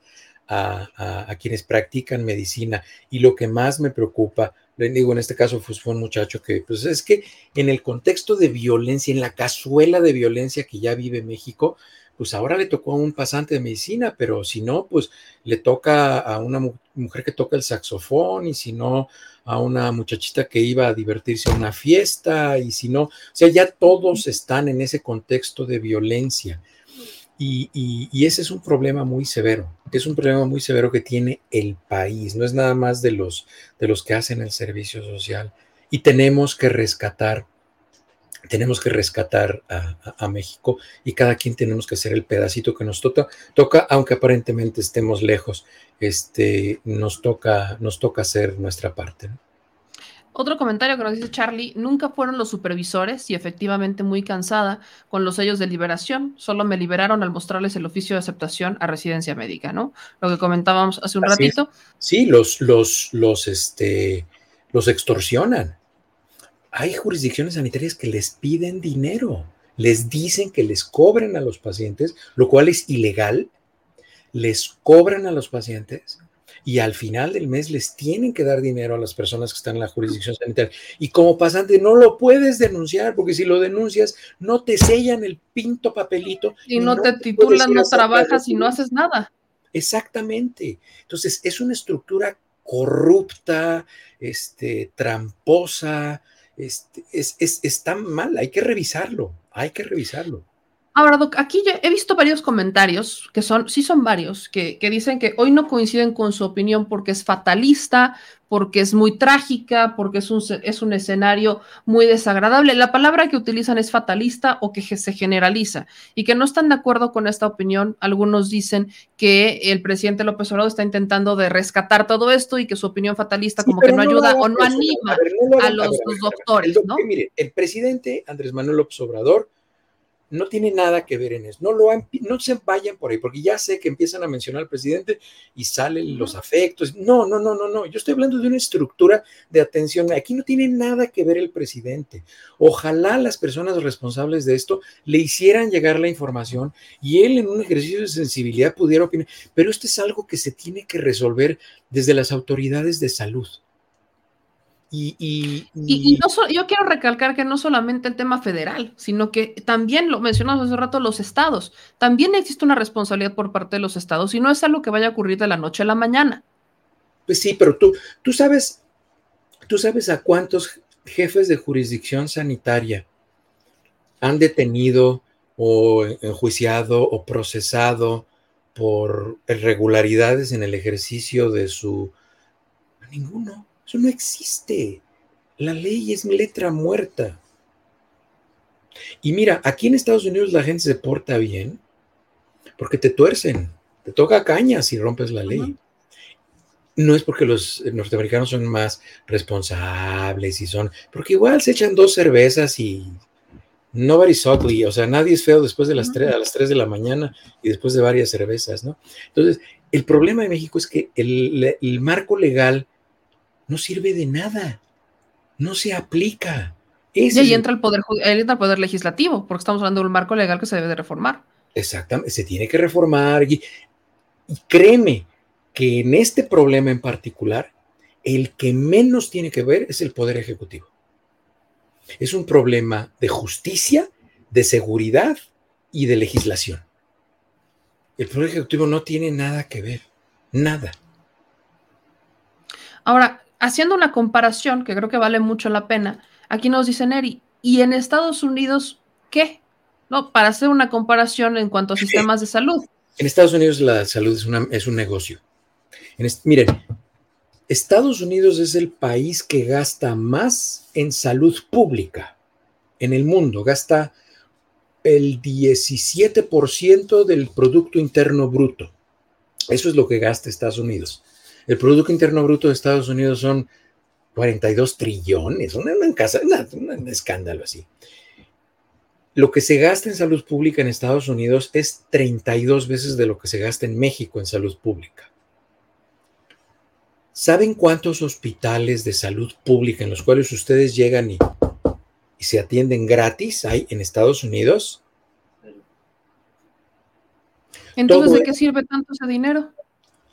a, quienes practican medicina. Y lo que más me preocupa, le digo, en este caso fue un muchacho que, pues es que en el contexto de violencia, en la cazuela de violencia que ya vive México, pues ahora le tocó a un pasante de medicina, pero si no, pues le toca a una mujer que toca el saxofón y si no, a una muchachita que iba a divertirse a una fiesta y si no, o sea, ya todos están en ese contexto de violencia. Y, ese es un problema muy severo, es un problema muy severo que tiene el país, no es nada más de los, de los que hacen el servicio social. Y tenemos que rescatar, tenemos que rescatar a, México y cada quien tenemos que hacer el pedacito que nos toca, toca aunque aparentemente estemos lejos este, nos, toca, nos toca hacer nuestra parte. Otro comentario que nos dice Charlie, nunca fueron los supervisores y efectivamente muy cansada con los sellos de liberación, solo me liberaron al mostrarles el oficio de aceptación a residencia médica, ¿no? Lo que comentábamos hace un ratito. Sí, los, los, los, este, los extorsionan. Hay jurisdicciones sanitarias que les piden dinero, les dicen que les cobren a los pacientes, lo cual es ilegal, les cobran a los pacientes y al final del mes les tienen que dar dinero a las personas que están en la jurisdicción sanitaria. Y como pasante no lo puedes denunciar, porque si lo denuncias, no te sellan el pinto papelito. Y, no, te, titulas, no trabajas y no haces nada. Exactamente. Entonces, es una estructura corrupta, este, tramposa, este, es, es, está mal, hay que revisarlo, hay que revisarlo. Ahora, Doc, aquí yo he visto varios comentarios, que son, sí son varios, que, dicen que hoy no coinciden con su opinión porque es fatalista, porque es muy trágica, porque es un, es un escenario muy desagradable. La palabra que utilizan es fatalista o que se generaliza y que no están de acuerdo con esta opinión. Algunos dicen que el presidente López Obrador está intentando de rescatar todo esto y que su opinión fatalista como que no, ayuda o no anima a, los, doctores. ¿no? Mire, el presidente Andrés Manuel López Obrador no tiene nada que ver en eso. No, lo no se vayan por ahí, porque ya sé que empiezan a mencionar al presidente y salen los afectos. No, no, no, no, no. Yo estoy hablando de una estructura de atención. Aquí no tiene nada que ver el presidente. Ojalá las personas responsables de esto le hicieran llegar la información y él en un ejercicio de sensibilidad pudiera opinar. Pero esto es algo que se tiene que resolver desde las autoridades de salud. Y, yo quiero recalcar que no solamente el tema federal, sino que también lo mencionamos hace rato los estados. También existe una responsabilidad por parte de los estados y no es algo que vaya a ocurrir de la noche a la mañana. Pues sí, pero tú, tú sabes, tú sabes a cuántos jefes de jurisdicción sanitaria han detenido o enjuiciado o procesado por irregularidades en el ejercicio de su... Ninguno. Eso no existe. La ley es letra muerta. Y mira, aquí en Estados Unidos la gente se porta bien porque te tuercen, te toca caña si rompes la ley. No es porque los norteamericanos son más responsables y son, porque igual se echan dos cervezas y nobody's ugly, o sea, nadie es feo después de las 3, a las 3 de la mañana y después de varias cervezas, ¿no? Entonces, el problema de México es que el, el marco legal no sirve de nada, no se aplica. y ahí entra el, poder, entra el poder legislativo, porque estamos hablando de un marco legal que se debe de reformar. Exactamente, se tiene que reformar. Y, y créeme que en este problema en particular, el que menos tiene que ver es el poder ejecutivo. Es un problema de justicia, de seguridad y de legislación. El poder ejecutivo no tiene nada que ver, nada. Ahora, haciendo una comparación que creo que vale mucho la pena, aquí nos dice Neri, ¿y en Estados Unidos qué? No, para hacer una comparación en cuanto a sistemas de salud. En Estados Unidos la salud es, una, es un negocio. miren, Estados Unidos es el país que gasta más en salud pública en el mundo gasta el 17% del Producto Interno Bruto. Eso es lo que gasta Estados Unidos. El Producto Interno Bruto de Estados Unidos son 42 trillones, una, un escándalo así. Lo que se gasta en salud pública en Estados Unidos es 32 veces de lo que se gasta en México en salud pública. ¿Saben cuántos hospitales de salud pública en los cuales ustedes llegan y y se atienden gratis hay en Estados Unidos. Entonces, ¿de qué sirve tanto ese dinero?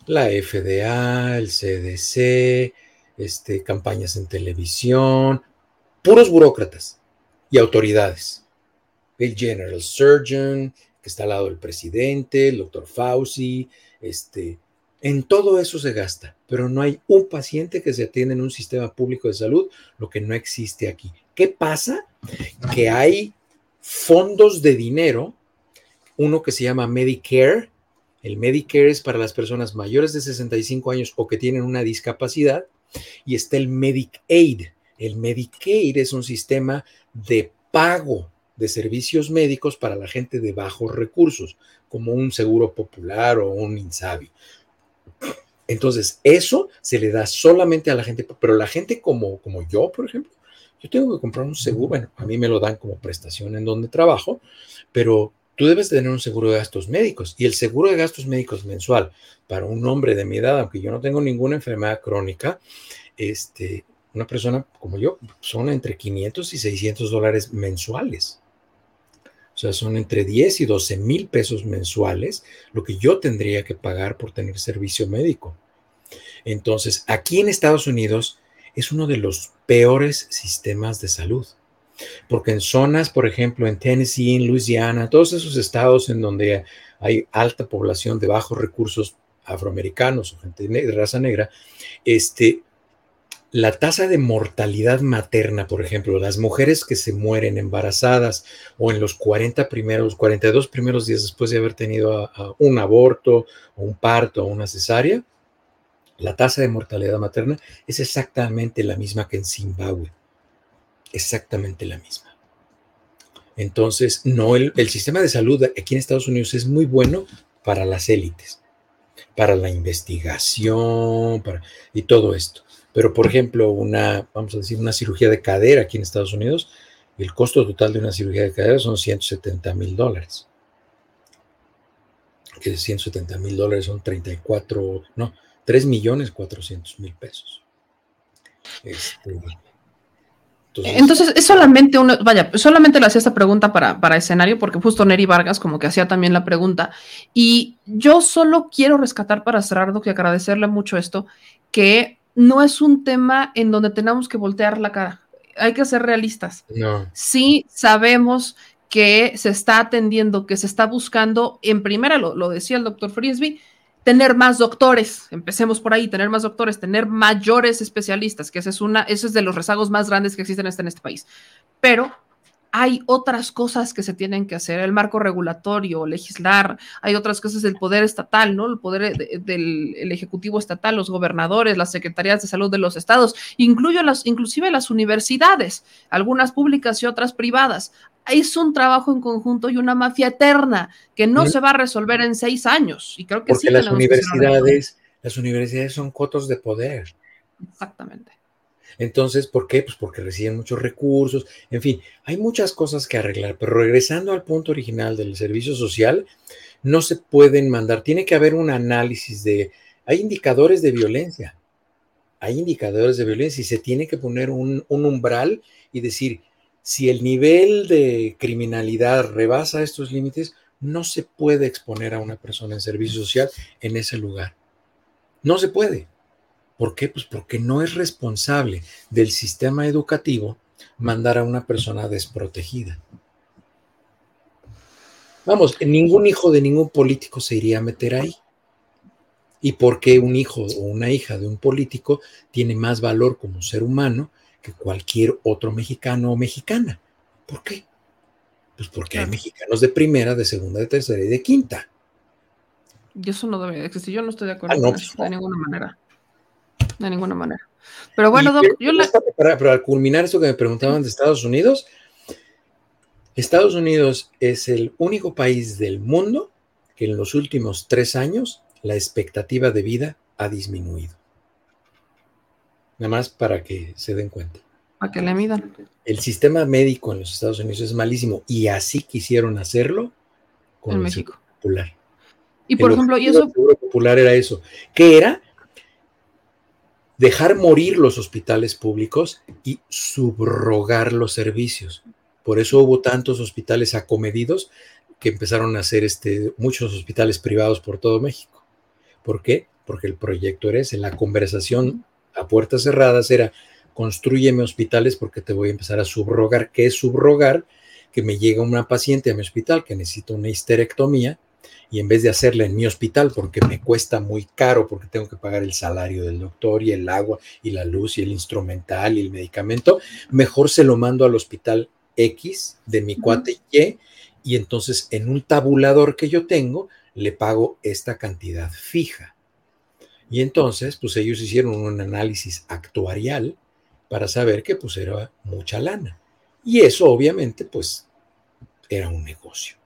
La FDA, el CDC, este, campañas en televisión, puros burócratas y autoridades. El General Surgeon, que está al lado del presidente, el doctor Fauci, este, en todo eso se gasta, pero no hay un paciente que se atienda en un sistema público de salud, lo que no existe aquí. ¿Qué pasa? Que hay fondos de dinero, uno que se llama Medicare. El Medicare es para las personas mayores de 65 años o que tienen una discapacidad. Y está el Medicaid. El Medicaid es un sistema de pago de servicios médicos para la gente de bajos recursos, como un seguro popular o un INSABI. Entonces, eso se le da solamente a la gente, pero la gente como, como yo, por ejemplo, yo tengo que comprar un seguro, bueno, a mí me lo dan como prestación en donde trabajo, pero tú debes tener un seguro de gastos médicos y el seguro de gastos médicos mensual para un hombre de mi edad, aunque yo no tengo ninguna enfermedad crónica, este, una persona como yo, son entre 500 y 600 dólares mensuales. O sea, son entre 10 y 12 mil pesos mensuales lo que yo tendría que pagar por tener servicio médico. Entonces, aquí en Estados Unidos es uno de los peores sistemas de salud. Porque en zonas, por ejemplo, en Tennessee, en Louisiana, todos esos estados en donde hay alta población de bajos recursos afroamericanos o gente de raza negra, este, la tasa de mortalidad materna, por ejemplo, las mujeres que se mueren embarazadas o en los 40 primeros, 42 primeros días después de haber tenido un aborto o un parto o una cesárea, la tasa de mortalidad materna es exactamente la misma que en Zimbabue. Exactamente la misma. Entonces, no, el, sistema de salud aquí en Estados Unidos es muy bueno para las élites, para la investigación y todo esto. Pero, por ejemplo, una, vamos a decir, una cirugía de cadera aquí en Estados Unidos, el costo total de una cirugía de cadera son 170 mil dólares. Que 170 mil dólares son 34, no, 3 millones 400 mil pesos. Este, entonces, es solamente uno, vaya, solamente le hacía esta pregunta para, para escenario, porque justo Neri Vargas como que hacía también la pregunta. Y yo solo quiero rescatar para cerrar, que agradecerle mucho esto, que no es un tema en donde tenemos que voltear la cara. Hay que ser realistas. No. Sí sabemos que se está atendiendo, que se está buscando, en primera, lo, lo decía el doctor Frisby, tener más doctores, empecemos por ahí, tener más doctores, tener mayores especialistas, que ese es una, ese es de los rezagos más grandes que existen en este país. Pero hay otras cosas que se tienen que hacer, el marco regulatorio, legislar, hay otras cosas del poder estatal, ¿no? El poder del ejecutivo estatal, los gobernadores, las secretarías de salud de los estados, incluyo las, inclusive las universidades, algunas públicas y otras privadas. Es un trabajo en conjunto y una mafia eterna que no se va a resolver en seis años. Y creo que Porque las universidades, las universidades son cotos de poder. Exactamente. Entonces, ¿por qué? Pues porque reciben muchos recursos, en fin, hay muchas cosas que arreglar, pero regresando al punto original del servicio social, no se pueden mandar, tiene que haber un análisis de, hay indicadores de violencia, hay indicadores de violencia y se tiene que poner un, un umbral y decir, si el nivel de criminalidad rebasa estos límites, no se puede exponer a una persona en servicio social en ese lugar. No se puede. ¿Por qué? Pues porque no es responsable del sistema educativo mandar a una persona desprotegida. Vamos, ningún hijo de ningún político se iría a meter ahí. ¿Y por qué un hijo o una hija de un político tiene más valor como ser humano que cualquier otro mexicano o mexicana? ¿Por qué? Pues porque hay mexicanos de primera, de segunda, de tercera y de quinta. Y eso no debe existir. Yo no estoy de acuerdo ah, con eso de ninguna manera de ninguna manera. Pero bueno, Doc, yo para, culminar esto que me preguntaban de Estados Unidos, Estados Unidos es el único país del mundo que en los últimos tres años la expectativa de vida ha disminuido. Nada más para que se den cuenta. Para que le midan. El sistema médico en los Estados Unidos es malísimo y así quisieron hacerlo con En el México. Seguro popular. Y por El ejemplo, y eso, Seguro popular era eso, que era dejar morir los hospitales públicos y subrogar los servicios. Por eso hubo tantos hospitales acomedidos que empezaron a hacer este, muchos hospitales privados por todo México. ¿Por qué? Porque el proyecto era ese. La conversación a puertas cerradas era construyeme hospitales porque te voy a empezar a subrogar. ¿Qué es subrogar? Que me llega una paciente a mi hospital que necesita una histerectomía y en vez de hacerla en mi hospital porque me cuesta muy caro porque tengo que pagar el salario del doctor y el agua y la luz y el instrumental y el medicamento, mejor se lo mando al hospital X de mi cuate Y y entonces en un tabulador que yo tengo le pago esta cantidad fija. Y entonces, pues ellos hicieron un análisis actuarial para saber que pues era mucha lana. Y eso obviamente pues era un negocio.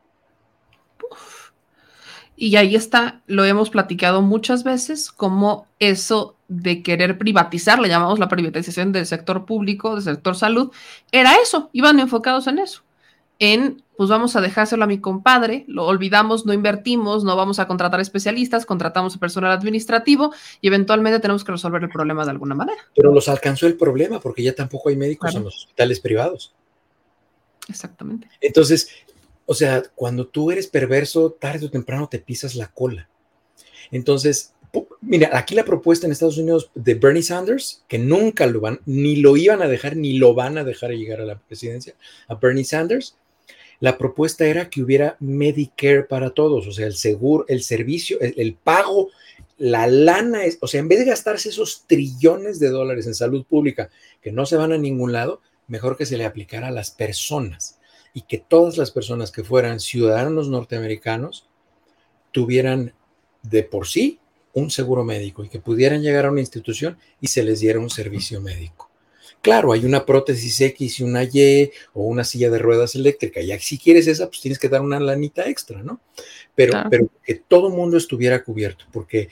y ahí está, lo hemos platicado muchas veces, como eso de querer privatizar, le llamamos la privatización del sector público, del sector salud, era eso, iban enfocados en eso, en, pues vamos a dejárselo a mi compadre, lo olvidamos, no invertimos, no vamos a contratar especialistas, contratamos a personal administrativo y eventualmente tenemos que resolver el problema de alguna manera. Pero los alcanzó el problema porque ya tampoco hay médicos Claro. en los hospitales privados. Exactamente. Entonces, o sea, cuando tú eres perverso, tarde o temprano te pisas la cola. Entonces, mira, aquí la propuesta en Estados Unidos de Bernie Sanders, que nunca lo van, ni lo iban a dejar, ni lo van a dejar llegar a la presidencia, a Bernie Sanders, la propuesta era que hubiera Medicare para todos, o sea, el seguro, el servicio, el, pago, la lana, es, o sea, en vez de gastarse esos trillones de dólares en salud pública que no se van a ningún lado, mejor que se le aplicara a las personas y que todas las personas que fueran ciudadanos norteamericanos tuvieran de por sí un seguro médico y que pudieran llegar a una institución y se les diera un servicio médico. Claro, hay una prótesis X y una Y o una silla de ruedas eléctrica. Y si quieres esa, pues tienes que dar una lanita extra, ¿no? Pero, Claro. pero que todo mundo estuviera cubierto, porque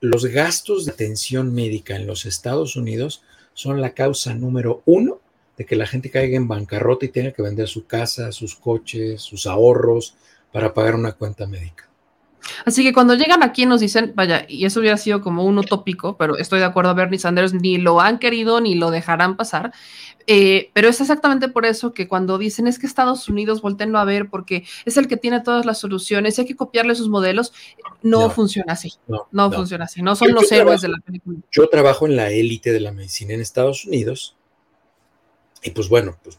los gastos de atención médica en los Estados Unidos son la causa número uno de que la gente caiga en bancarrota y tenga que vender su casa, sus coches, sus ahorros para pagar una cuenta médica. Así que cuando llegan aquí nos dicen, vaya, y eso hubiera sido como un utópico, pero estoy de acuerdo, Bernie Sanders ni lo han querido ni lo dejarán pasar. Eh, pero es exactamente por eso que cuando dicen es que Estados Unidos voltenlo a ver porque es el que tiene todas las soluciones, hay que copiarle sus modelos, no, No. funciona así. No, No, no. funciona así. No son Yo- yo los héroes trabajo- de la película. Yo trabajo en la élite de la medicina en Estados Unidos y pues bueno, pues,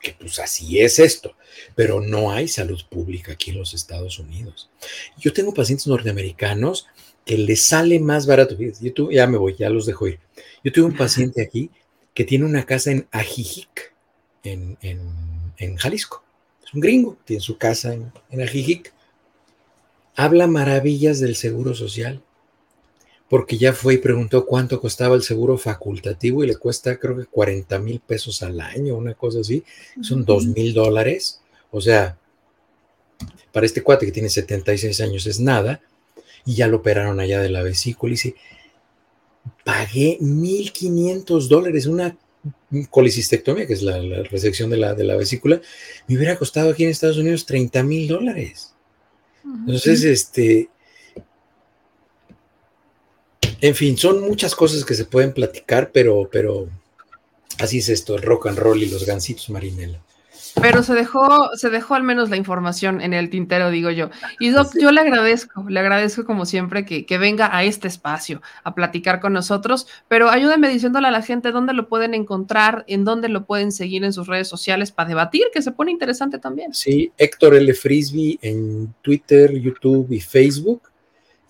porque pues así es esto, pero no hay salud pública aquí en los Estados Unidos. Yo tengo pacientes norteamericanos que les sale más barato. Yo tuve- ya me voy, ya los dejo ir. Yo tuve un paciente aquí que tiene una casa en Ajijic, en, en, en Jalisco. Es un gringo, tiene su casa en, en Ajijic. Habla maravillas del seguro social porque ya fue y preguntó cuánto costaba el seguro facultativo y le cuesta creo que 40 mil pesos al año, una cosa así, son 2 mil dólares. O sea, para este cuate que tiene 76 años es nada, y ya lo operaron allá de la vesícula y dice, pagué 1.500 dólares, una colicistectomía, que es la, la resección de la, de la vesícula, me hubiera costado aquí en Estados Unidos 30 mil dólares. Entonces, este, en fin, son muchas cosas que se pueden platicar, pero, pero así es esto, el rock and roll y los gancitos marinela. Pero se dejó, se dejó al menos la información en el tintero, digo yo. Y Doc, yo le agradezco, le agradezco como siempre que, que venga a este espacio a platicar con nosotros, pero ayúdame diciéndole a la gente dónde lo pueden encontrar, en dónde lo pueden seguir en sus redes sociales para debatir, que se pone interesante también. Sí, Héctor L. Frisby en Twitter, YouTube y Facebook.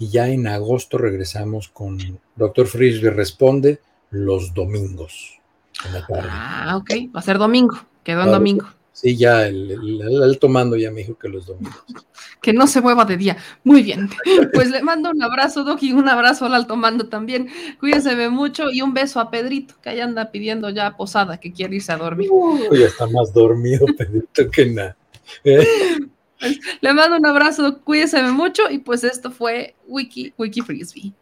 Y ya en agosto regresamos con Doctor Frisby Responde los domingos. en la tarde. Ah, ok, va a ser domingo, quedó en domingo. Sí, ya el, el- el alto mando ya me dijo que los domingos. (laughs) Que no se mueva de día. Muy bien. (laughs) Pues le mando un abrazo, Doc, y un abrazo al alto mando también. Cuídense mucho y un beso a Pedrito, que ahí anda pidiendo ya posada, que quiere irse a dormir. Uy, ya está más dormido, (laughs) Pedrito, que nada. (laughs) Le mando un abrazo, cuídese mucho y pues esto fue Wiki, Wiki Frisbee.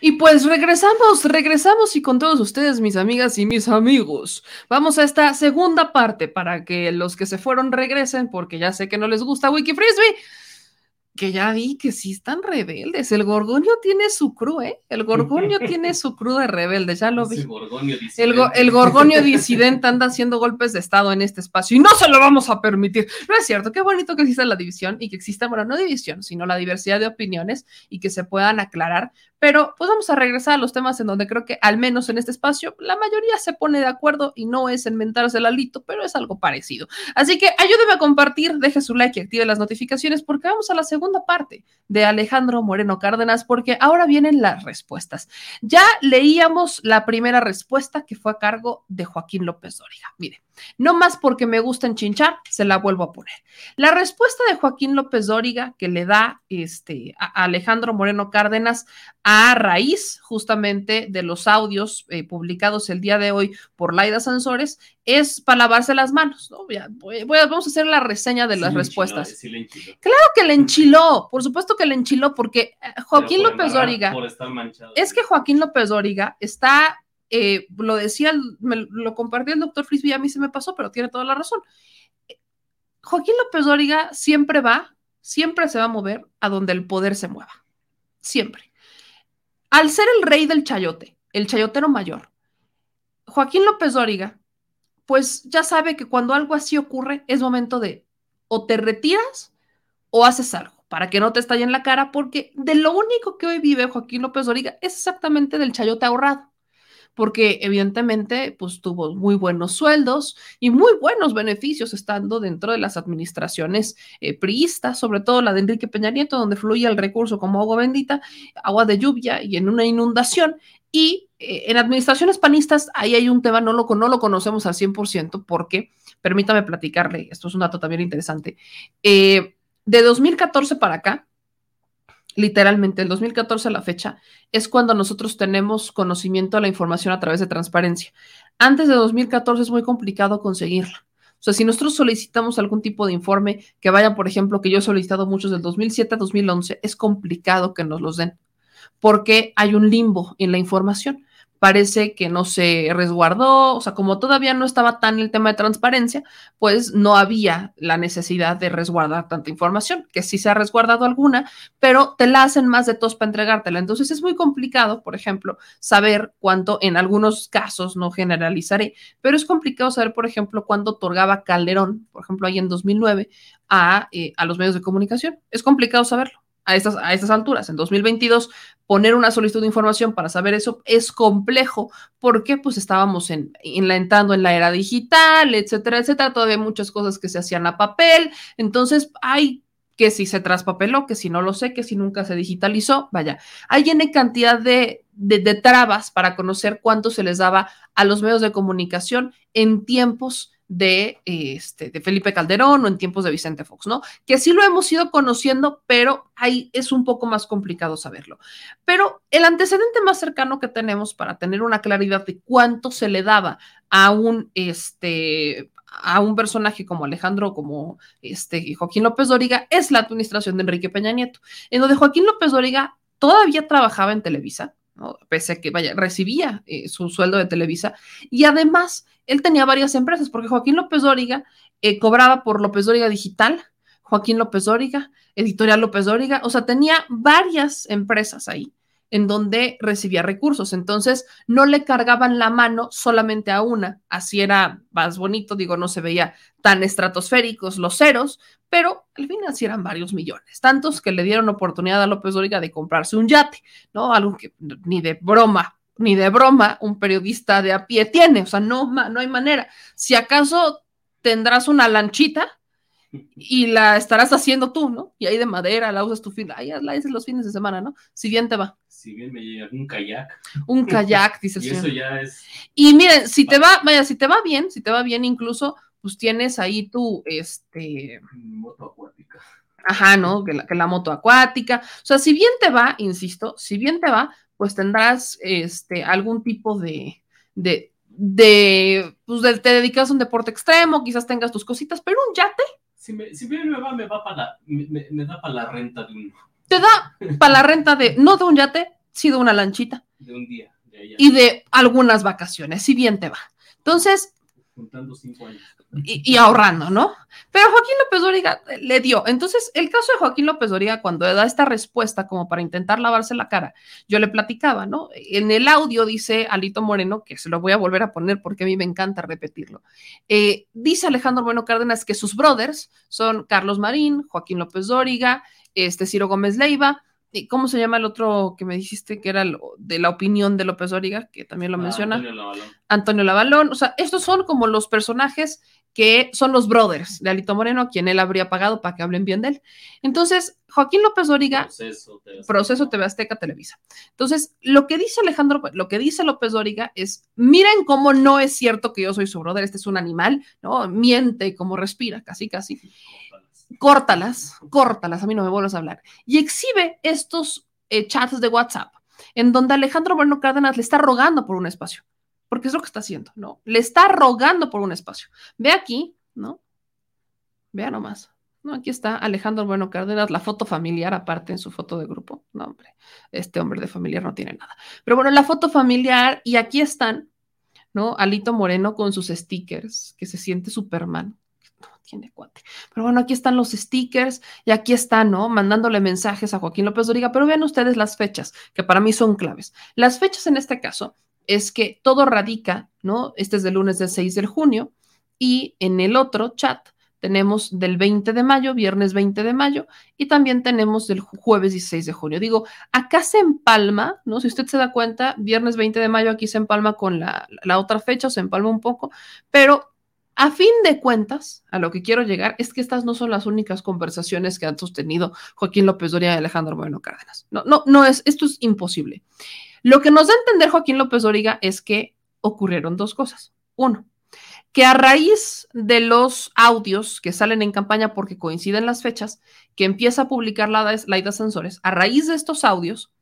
Y pues regresamos, regresamos y con todos ustedes, mis amigas y mis amigos, vamos a esta segunda parte para que los que se fueron regresen, porque ya sé que no les gusta Wiki Frisbee que ya vi que sí están rebeldes. El Gorgonio tiene su crew, ¿eh? El Gorgonio tiene (laughs) su crew de rebeldes, ya lo vi. El, Gorgonio (laughs) disidente anda haciendo golpes de Estado en este espacio y no se lo vamos a permitir. No es cierto, qué bonito que exista la división y que exista, bueno, no división, sino la diversidad de opiniones y que se puedan aclarar. Pero pues vamos a regresar a los temas en donde creo que al menos en este espacio la mayoría se pone de acuerdo y no es en mentarse el alito, pero es algo parecido. Así que ayúdeme a compartir, deje su like y active las notificaciones porque vamos a la segunda segunda parte de Alejandro Moreno Cárdenas, porque ahora vienen las respuestas. Ya leíamos la primera respuesta que fue a cargo de Joaquín López Dóriga. Mire, no más porque me gusta enchinchar, se la vuelvo a poner. La respuesta de Joaquín López Dóriga que le da este, a Alejandro Moreno Cárdenas a raíz justamente de los audios eh, publicados el día de hoy por Laida Sansores es para lavarse las manos. ¿no? vamos a hacer la reseña de las respuestas. claro que le enchiló, por supuesto que le enchiló, porque eh, Joaquín López Dóriga. Es que Joaquín López Dóriga está eh, lo decía, lo compartió el doctor Frisbee, a mí se me pasó, pero tiene toda la razón. Joaquín López Dóriga siempre va, siempre se va a mover a donde el poder se mueva. Siempre. Al ser el rey del chayote, el chayotero mayor, Joaquín López Dóriga, pues ya sabe que cuando algo así ocurre es momento de o te retiras o haces algo para que no te estalle en la cara, porque de lo único que hoy vive Joaquín López Dóriga es exactamente del chayote ahorrado porque evidentemente pues tuvo muy buenos sueldos y muy buenos beneficios estando dentro de las administraciones eh, priistas, sobre todo la de Enrique Peña Nieto, donde fluye el recurso como agua bendita, agua de lluvia y en una inundación. Y eh, en administraciones panistas, ahí hay un tema, no lo, no lo conocemos al 100%, porque, permítame platicarle, esto es un dato también interesante, eh, de 2014 para acá, literalmente el 2014 a la fecha, es cuando nosotros tenemos conocimiento de la información a través de transparencia. Antes de 2014 es muy complicado conseguirla. O sea, si nosotros solicitamos algún tipo de informe que vaya, por ejemplo, que yo he solicitado muchos del 2007 a 2011, es complicado que nos los den porque hay un limbo en la información parece que no se resguardó, o sea, como todavía no estaba tan el tema de transparencia, pues no había la necesidad de resguardar tanta información, que sí se ha resguardado alguna, pero te la hacen más de tos para entregártela. Entonces es muy complicado, por ejemplo, saber cuánto, en algunos casos, no generalizaré, pero es complicado saber, por ejemplo, cuánto otorgaba Calderón, por ejemplo, ahí en 2009, a, eh, a los medios de comunicación. Es complicado saberlo a estas, a estas alturas, en 2022, poner una solicitud de información para saber eso es complejo porque pues estábamos en, entrando en la era digital, etcétera, etcétera, todavía muchas cosas que se hacían a papel, entonces hay que si se traspapeló, que si no lo sé, que si nunca se digitalizó, vaya, hay en cantidad de, de, de trabas para conocer cuánto se les daba a los medios de comunicación en tiempos de, este, de Felipe Calderón o en tiempos de Vicente Fox, ¿no? Que sí lo hemos ido conociendo, pero ahí es un poco más complicado saberlo. Pero el antecedente más cercano que tenemos para tener una claridad de cuánto se le daba a un, este, a un personaje como Alejandro, como este Joaquín López Dóriga, es la administración de Enrique Peña Nieto, en donde Joaquín López Dóriga todavía trabajaba en Televisa, pese a que vaya, recibía eh, su sueldo de Televisa, y además él tenía varias empresas, porque Joaquín López Dóriga eh, cobraba por López Dóriga Digital, Joaquín López Dóriga, Editorial López Dóriga, o sea, tenía varias empresas ahí en donde recibía recursos. Entonces, no le cargaban la mano solamente a una. Así era más bonito, digo, no se veía tan estratosféricos los ceros, pero al final sí eran varios millones, tantos que le dieron oportunidad a López Dóriga de comprarse un yate, ¿no? Algo que ni de broma ni de broma un periodista de a pie tiene, o sea, no hay manera. Si acaso tendrás una lanchita y la estarás haciendo tú, ¿no? Y ahí de madera, la usas tu fin, ahí la haces los fines de semana, ¿no? Si bien te va. Si bien me llega un kayak. Un (laughs) kayak, dice Y eso ya es. Y miren, si te va, vaya, si te va bien, si te va bien incluso, pues tienes ahí tu, este... Moto acuática. Ajá, ¿no? Que la, que la moto acuática. O sea, si bien te va, insisto, si bien te va, pues tendrás este, algún tipo de, de, de, pues de- te dedicas a un deporte extremo, quizás tengas tus cositas, pero un yate Si, me, si bien me va, me va para la, me, me- da para la renta de un, te da para la renta de, no de un yate, sí de una lanchita de un día. De allá, y de algunas vacaciones, si bien te va. Entonces, Juntando cinco años. Y, y ahorrando, ¿no? Pero Joaquín López Dóriga le dio. Entonces, el caso de Joaquín López Dóriga, cuando da esta respuesta como para intentar lavarse la cara, yo le platicaba, ¿no? En el audio dice Alito Moreno, que se lo voy a volver a poner porque a mí me encanta repetirlo. eh, dice Alejandro Bueno Cárdenas que sus brothers son Carlos Marín, Joaquín López Dóriga, este Ciro Gómez Leiva. y ¿Cómo se llama el otro que me dijiste que era el- de la opinión de López Dóriga, que también lo Ah, menciona? Antonio Lavalón. Antonio Lavalón, o sea, estos son como los personajes que son los brothers de Alito Moreno, a quien él habría pagado para que hablen bien de él. Entonces, Joaquín López Dóriga, proceso TV Azteca Televisa. Entonces, lo que dice Alejandro, lo que dice López Dóriga es, miren cómo no es cierto que yo soy su brother, este es un animal, ¿no? Miente como respira, casi, casi. Córtalas, córtalas, a mí no me vuelvas a hablar. Y exhibe estos eh, chats de WhatsApp en donde Alejandro Moreno Cárdenas le está rogando por un espacio porque es lo que está haciendo, ¿no? Le está rogando por un espacio. Ve aquí, ¿no? Vea nomás. No, aquí está Alejandro Bueno Cárdenas, la foto familiar aparte en su foto de grupo. No, hombre, este hombre de familiar no tiene nada. Pero bueno, la foto familiar y aquí están, ¿no? Alito Moreno con sus stickers, que se siente Superman. No tiene cuate. Pero bueno, aquí están los stickers y aquí está, ¿no? Mandándole mensajes a Joaquín López Doriga. Pero vean ustedes las fechas, que para mí son claves. Las fechas en este caso es que todo radica, ¿no? Este es del lunes del 6 de junio y en el otro chat tenemos del 20 de mayo, viernes 20 de mayo y también tenemos del ju- jueves 16 de junio. Digo, acá se empalma, ¿no? Si usted se da cuenta, viernes 20 de mayo aquí se empalma con la, la otra fecha, se empalma un poco, pero a fin de cuentas, a lo que quiero llegar es que estas no son las únicas conversaciones que han sostenido Joaquín López Doria y Alejandro Moreno Cárdenas. No, no, no es, esto es imposible. Lo que nos da a entender Joaquín López Dóriga es que ocurrieron dos cosas. Uno, que a raíz de los audios que salen en campaña porque coinciden las fechas, que empieza a publicar la Laida Sansores, a raíz de estos audios,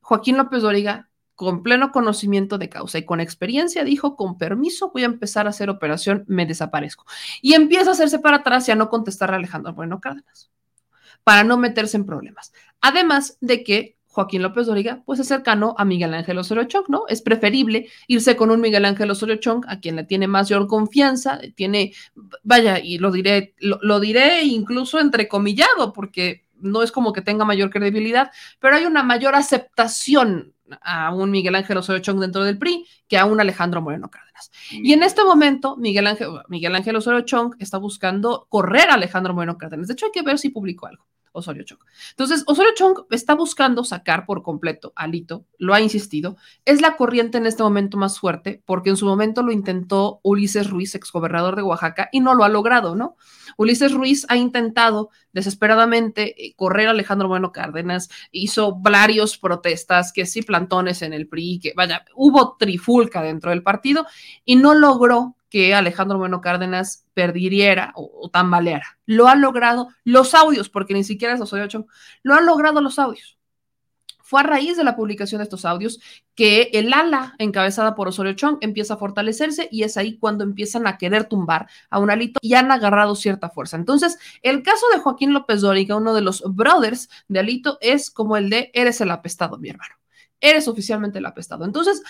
Joaquín López Dóriga, con pleno conocimiento de causa y con experiencia, dijo, con permiso, voy a empezar a hacer operación, me desaparezco. Y empieza a hacerse para atrás y a no contestar a Alejandro Bueno Cárdenas, para no meterse en problemas. Además de que Joaquín López Dóriga, pues es cercano a Miguel Ángel Osorio Chong, ¿no? Es preferible irse con un Miguel Ángel Osorio Chong a quien le tiene mayor confianza, tiene, vaya, y lo diré, lo, lo diré incluso entrecomillado, porque no es como que tenga mayor credibilidad, pero hay una mayor aceptación a un Miguel Ángel Osorio Chong dentro del PRI que a un Alejandro Moreno Cárdenas. Y en este momento, Miguel Ángel, Miguel Ángel Osorio Chong está buscando correr a Alejandro Moreno Cárdenas. De hecho, hay que ver si publicó algo. Osorio Chong. Entonces, Osorio Chong está buscando sacar por completo a Alito, lo ha insistido, es la corriente en este momento más fuerte, porque en su momento lo intentó Ulises Ruiz, exgobernador de Oaxaca, y no lo ha logrado, ¿no? Ulises Ruiz ha intentado desesperadamente eh, correr a Alejandro Bueno Cárdenas, hizo varios protestas, que sí plantones en el PRI, que vaya, hubo trifulca dentro del partido, y no logró que Alejandro Bueno Cárdenas perdiera o, tambaleara. Lo han logrado los audios, porque ni siquiera es Osorio Chong, lo han logrado los audios. Fue a raíz de la publicación de estos audios que el ala encabezada por Osorio Chong empieza a fortalecerse y es ahí cuando empiezan a querer tumbar a un alito y han agarrado cierta fuerza. Entonces, el caso de Joaquín López Dóriga, uno de los brothers de Alito, es como el de eres el apestado, mi hermano. Eres oficialmente el apestado. Entonces,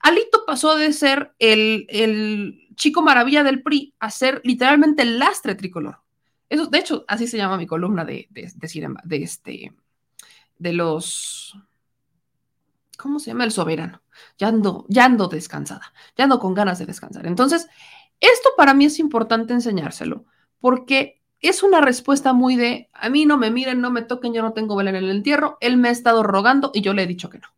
Alito pasó de ser el, el, chico maravilla del PRI a ser literalmente el lastre tricolor. Eso, de hecho, así se llama mi columna de, de, de, de este, de los, ¿cómo se llama? El soberano. Ya ando, ya ando descansada, ya ando con ganas de descansar. Entonces, esto para mí es importante enseñárselo, porque es una respuesta muy de, a mí no me miren, no me toquen, yo no tengo vela en el entierro, él me ha estado rogando y yo le he dicho que no.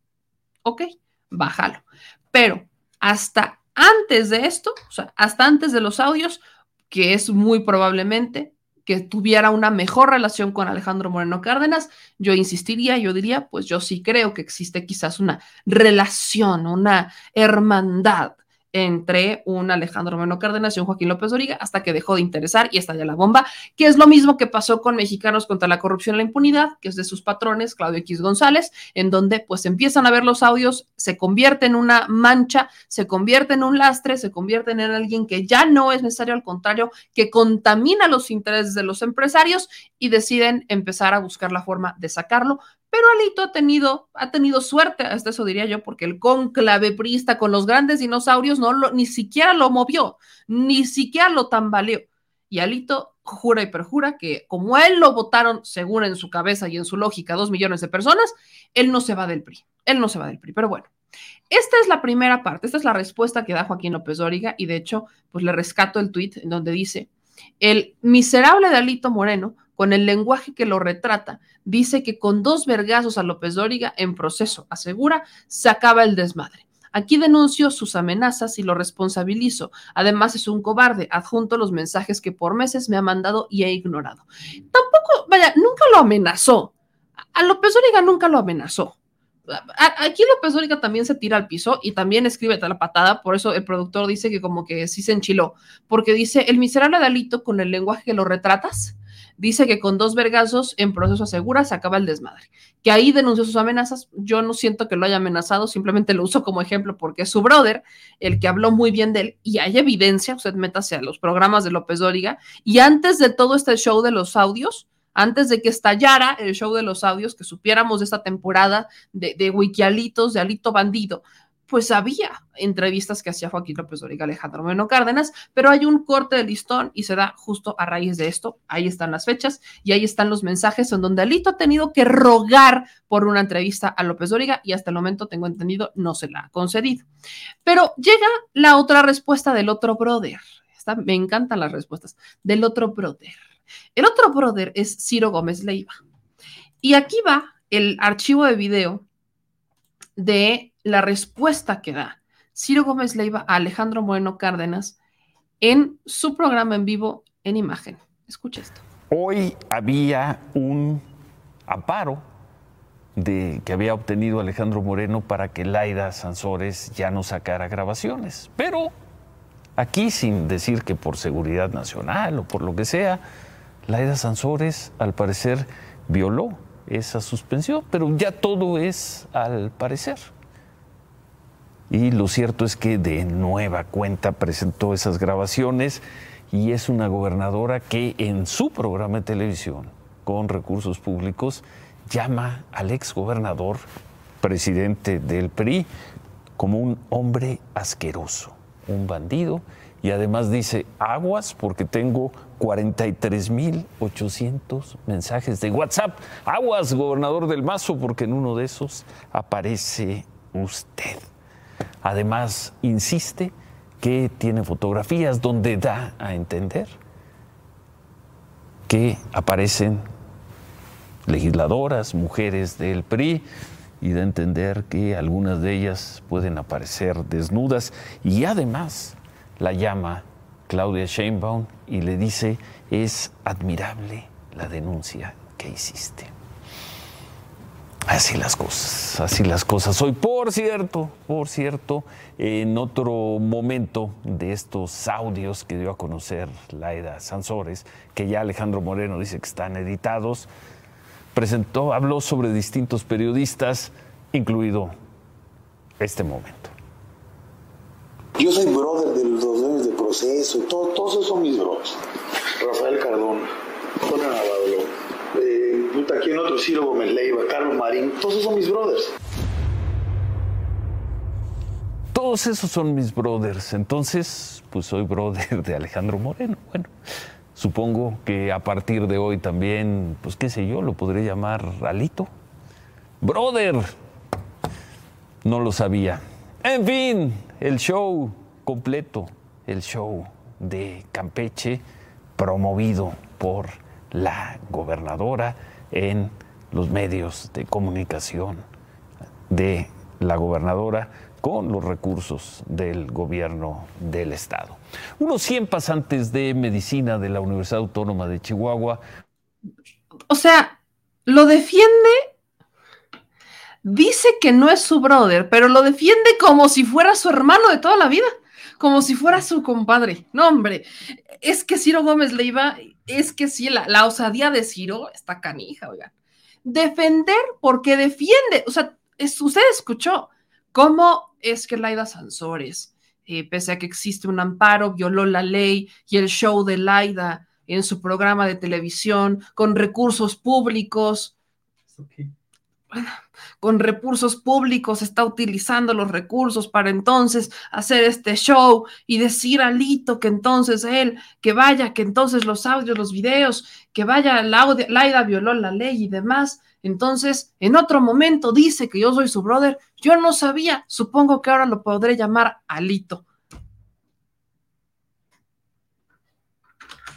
Ok, bájalo. Pero hasta antes de esto, o sea, hasta antes de los audios, que es muy probablemente que tuviera una mejor relación con Alejandro Moreno Cárdenas, yo insistiría, yo diría, pues yo sí creo que existe quizás una relación, una hermandad entre un Alejandro Moreno Cárdenas y un Joaquín López Doriga hasta que dejó de interesar y estalla la bomba, que es lo mismo que pasó con Mexicanos contra la corrupción y la impunidad, que es de sus patrones, Claudio X González, en donde pues empiezan a ver los audios, se convierte en una mancha, se convierte en un lastre, se convierte en alguien que ya no es necesario, al contrario, que contamina los intereses de los empresarios y deciden empezar a buscar la forma de sacarlo, pero Alito ha tenido, ha tenido suerte, hasta eso diría yo, porque el conclave priista con los grandes dinosaurios no lo, ni siquiera lo movió, ni siquiera lo tambaleó. Y Alito jura y perjura que como él lo votaron, según en su cabeza y en su lógica, dos millones de personas, él no se va del PRI. Él no se va del PRI. Pero bueno, esta es la primera parte, esta es la respuesta que da Joaquín López Dóriga y de hecho, pues le rescato el tuit en donde dice, el miserable de Alito Moreno con el lenguaje que lo retrata, dice que con dos vergazos a López Dóriga en proceso, asegura, se acaba el desmadre. Aquí denuncio sus amenazas y lo responsabilizo. Además es un cobarde, adjunto los mensajes que por meses me ha mandado y he ignorado. Tampoco, vaya, nunca lo amenazó. A López Dóriga nunca lo amenazó. Aquí López Dóriga también se tira al piso y también escribe la patada, por eso el productor dice que como que sí se enchiló, porque dice, el miserable Dalito con el lenguaje que lo retratas, dice que con dos vergazos en proceso asegura se acaba el desmadre. Que ahí denunció sus amenazas. Yo no siento que lo haya amenazado, simplemente lo uso como ejemplo porque es su brother, el que habló muy bien de él, y hay evidencia, usted métase a los programas de López Dóriga, y antes de todo este show de los audios, antes de que estallara el show de los audios, que supiéramos de esta temporada de, de Wikialitos, de Alito Bandido, pues había entrevistas que hacía Joaquín López Dóriga, Alejandro Moreno Cárdenas, pero hay un corte de listón y se da justo a raíz de esto. Ahí están las fechas y ahí están los mensajes en donde Alito ha tenido que rogar por una entrevista a López Dóriga y hasta el momento, tengo entendido, no se la ha concedido. Pero llega la otra respuesta del otro brother. me encantan las respuestas del otro brother. El otro brother es Ciro Gómez Leiva. Y aquí va el archivo de video de la respuesta que da Ciro Gómez Leiva a Alejandro Moreno Cárdenas en su programa en vivo en imagen. Escucha esto. Hoy había un amparo de, que había obtenido Alejandro Moreno para que Laida Sansores ya no sacara grabaciones. Pero aquí, sin decir que por seguridad nacional o por lo que sea, Laida Sansores al parecer violó esa suspensión, pero ya todo es al parecer. Y lo cierto es que de nueva cuenta presentó esas grabaciones y es una gobernadora que en su programa de televisión con recursos públicos llama al ex gobernador, presidente del PRI, como un hombre asqueroso, un bandido, y además dice, aguas porque tengo 43.800 mensajes de WhatsApp. Aguas, gobernador del Mazo, porque en uno de esos aparece usted. Además, insiste que tiene fotografías donde da a entender que aparecen legisladoras, mujeres del PRI, y da a entender que algunas de ellas pueden aparecer desnudas. Y además la llama Claudia Sheinbaum y le dice, es admirable la denuncia que hiciste. Así las cosas, así las cosas. Hoy, por cierto, por cierto, en otro momento de estos audios que dio a conocer Laida Sansores, que ya Alejandro Moreno dice que están editados, presentó, habló sobre distintos periodistas, incluido este momento. Yo soy brother de los dueños de proceso, todos esos son mis brothers. Rafael Cardona, Antonio Navarro, puta, aquí en otro Ciro Gómez Leiva, Carlos Marín, todos esos son mis brothers. Todos esos son mis brothers. Entonces, pues soy brother de Alejandro Moreno. Bueno, supongo que a partir de hoy también, pues qué sé yo, lo podré llamar Alito. Brother. No lo sabía. En fin, el show completo, el show de Campeche promovido por la gobernadora en los medios de comunicación de la gobernadora con los recursos del gobierno del estado. Unos 100 pasantes de medicina de la Universidad Autónoma de Chihuahua. O sea, lo defiende, dice que no es su brother, pero lo defiende como si fuera su hermano de toda la vida. Como si fuera su compadre. No, hombre, es que Ciro Gómez Leiva, es que sí, la, la osadía de Ciro está canija, oigan. Defender porque defiende, o sea, es, usted escuchó cómo es que Laida Sansores, eh, pese a que existe un amparo, violó la ley y el show de Laida en su programa de televisión con recursos públicos. Con recursos públicos, está utilizando los recursos para entonces hacer este show y decir a Lito que entonces él, que vaya, que entonces los audios, los videos, que vaya, Laida violó la ley y demás. Entonces, en otro momento dice que yo soy su brother. Yo no sabía, supongo que ahora lo podré llamar Alito.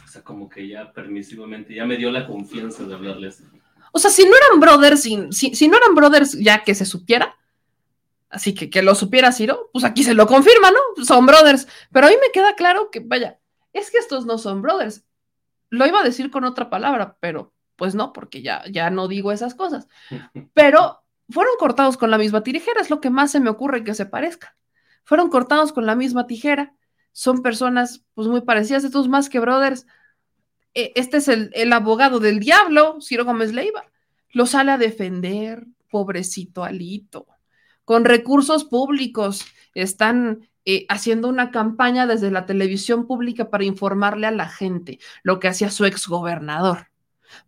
O sea, como que ya permisivamente, ya me dio la confianza de hablarles. O sea, si no eran brothers, si, si, no eran brothers ya que se supiera, así que que lo supiera Ciro, pues aquí se lo confirma, ¿no? Son brothers. Pero a mí me queda claro que, vaya, es que estos no son brothers. Lo iba a decir con otra palabra, pero pues no, porque ya, ya no digo esas cosas. (laughs) Pero fueron cortados con la misma tijera, es lo que más se me ocurre que se parezca. Fueron cortados con la misma tijera. Son personas pues muy parecidas, estos más que brothers. E, este es el, el, abogado del diablo, Ciro Gómez Leiva. Lo sale a defender, pobrecito Alito. Con recursos públicos están eh, haciendo una campaña desde la televisión pública para informarle a la gente lo que hacía su exgobernador.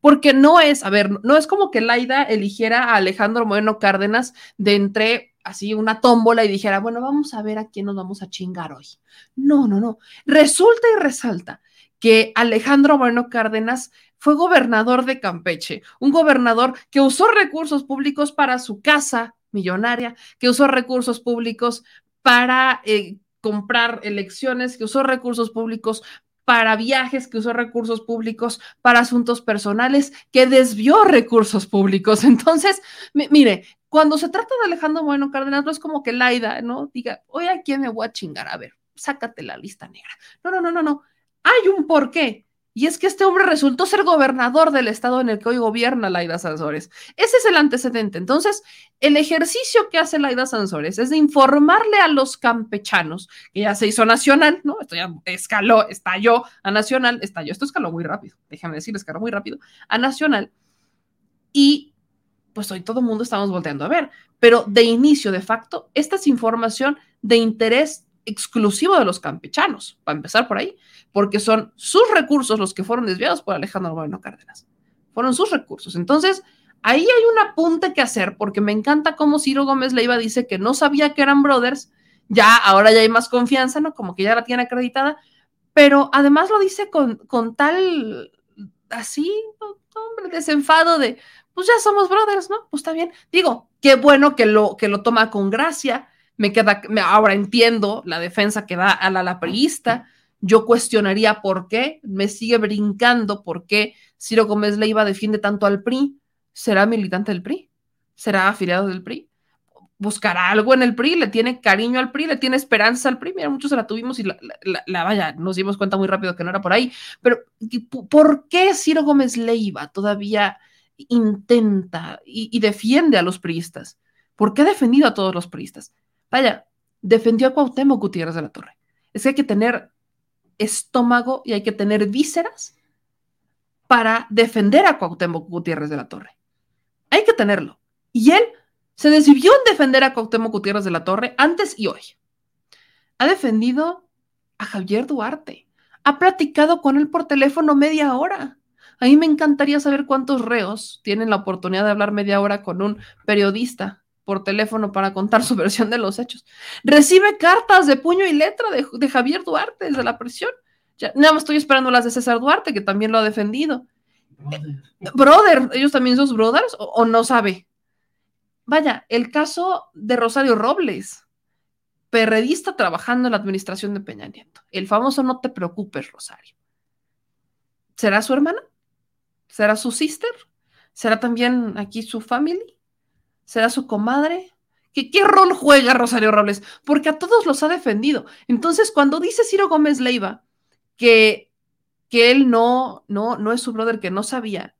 Porque no es, a ver, no es como que Laida eligiera a Alejandro Moreno Cárdenas de entre así una tómbola y dijera, bueno, vamos a ver a quién nos vamos a chingar hoy. No, no, no. Resulta y resalta que Alejandro Moreno Cárdenas fue gobernador de Campeche, un gobernador que usó recursos públicos para su casa millonaria, que usó recursos públicos para eh, comprar elecciones, que usó recursos públicos para viajes, que usó recursos públicos para asuntos personales, que desvió recursos públicos. (laughs) Entonces, mire, cuando se trata de Alejandro Bueno Cárdenas, no es como que Laida, ¿no? Diga, oye, ¿a quién me voy a chingar? A ver, sácate la lista negra. No, no, no, no, no. Hay un porqué. Y es que este hombre resultó ser gobernador del estado en el que hoy gobierna Laida Sansores. Ese es el antecedente. Entonces, el ejercicio que hace Laida Sansores es de informarle a los campechanos, que ya se hizo nacional, ¿no? Esto ya escaló, estalló a nacional, estalló, esto escaló muy rápido, déjame decir, escaló muy rápido, a nacional. Y pues hoy todo el mundo estamos volteando a ver, pero de inicio, de facto, esta es información de interés exclusivo de los campechanos, para empezar por ahí, porque son sus recursos los que fueron desviados por Alejandro Moreno Cárdenas. Fueron sus recursos. Entonces, ahí hay un apunte que hacer, porque me encanta cómo Ciro Gómez Leiva dice que no sabía que eran brothers, ya ahora ya hay más confianza, ¿no? Como que ya la tiene acreditada, pero además lo dice con, con tal, así, hombre, desenfado de, pues ya somos brothers, ¿no? Pues está bien. Digo, qué bueno que lo, que lo toma con gracia, me queda, ahora entiendo la defensa que da a la lapriista. Yo cuestionaría por qué, me sigue brincando por qué Ciro Gómez Leiva defiende tanto al PRI. ¿Será militante del PRI? ¿Será afiliado del PRI? buscará algo en el PRI, le tiene cariño al PRI, le tiene esperanza al PRI. Mira, muchos se la tuvimos y la, vaya, nos dimos cuenta muy rápido que no era por ahí. Pero, ¿por qué Ciro Gómez Leiva todavía intenta y, y defiende a los priistas? ¿Por qué ha defendido a todos los priistas? Vaya, defendió a Cuauhtémoc Gutiérrez de la Torre. Es que hay que tener estómago y hay que tener vísceras para defender a Cuauhtémoc Gutiérrez de la Torre. Hay que tenerlo. Y él se decidió en defender a Cuauhtémoc Gutiérrez de la Torre antes y hoy. Ha defendido a Javier Duarte. Ha platicado con él por teléfono media hora. A mí me encantaría saber cuántos reos tienen la oportunidad de hablar media hora con un periodista por teléfono para contar (laughs) su versión de los hechos. Recibe cartas de puño y letra de, Javier Duarte desde la prisión. Ya, nada más estoy esperando las de César Duarte, que también lo ha defendido. Brother, ¿ellos también son brothers o, o no sabe? Vaya, el caso de Rosario Robles, perredista trabajando en la administración de Peña Nieto. El famoso no te preocupes, Rosario. ¿Será su hermana? ¿Será su sister? ¿Será también aquí su family? ¿Será su comadre? ¿Qué, ¿Qué rol juega Rosario Robles? Porque a todos los ha defendido. Entonces, cuando dice Ciro Gómez Leiva que, que él no, no, no es su brother, que no sabía,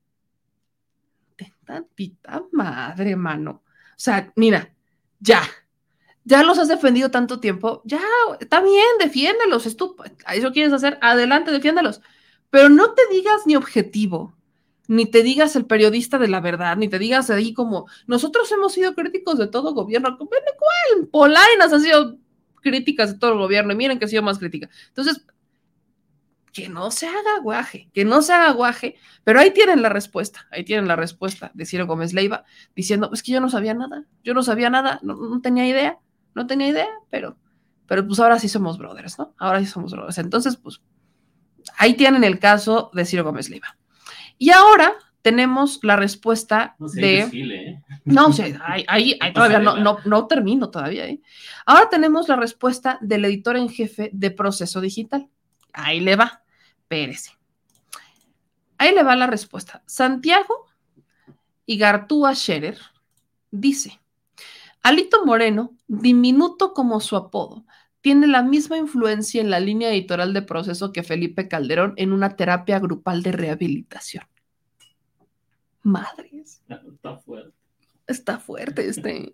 tantita madre, mano. O sea, mira, ya, ya los has defendido tanto tiempo, ya, está bien, defiéndelos, es tú, eso quieres hacer, adelante, defiéndelos, pero no te digas ni objetivo, ni te digas el periodista de la verdad, ni te digas ahí como, nosotros hemos sido críticos de todo gobierno, ¿cuál? Polainas ha sido críticas de todo el gobierno, y miren que ha sido más crítica. Entonces, que no se haga guaje, que no se haga guaje, pero ahí tienen la respuesta, ahí tienen la respuesta de Ciro Gómez Leiva diciendo, es que yo no sabía nada, yo no sabía nada, no, no tenía idea, no tenía idea, pero, pero pues ahora sí somos brothers, ¿no? Ahora sí somos brothers. Entonces, pues ahí tienen el caso de Ciro Gómez Leiva. Y ahora tenemos la respuesta No sé, de... desfile, ¿eh? No, o sea, ahí, ahí- ahí todavía no, no, no termino todavía. ¿eh? Ahora tenemos la respuesta del editor en jefe de Proceso Digital. Ahí le va, Pérez. Ahí le va la respuesta. Santiago Igartúa Scherer dice, Alito Moreno, diminuto como su apodo, tiene la misma influencia en la línea editorial de proceso que Felipe Calderón en una terapia grupal de rehabilitación. Madres. Está fuerte. Está fuerte este.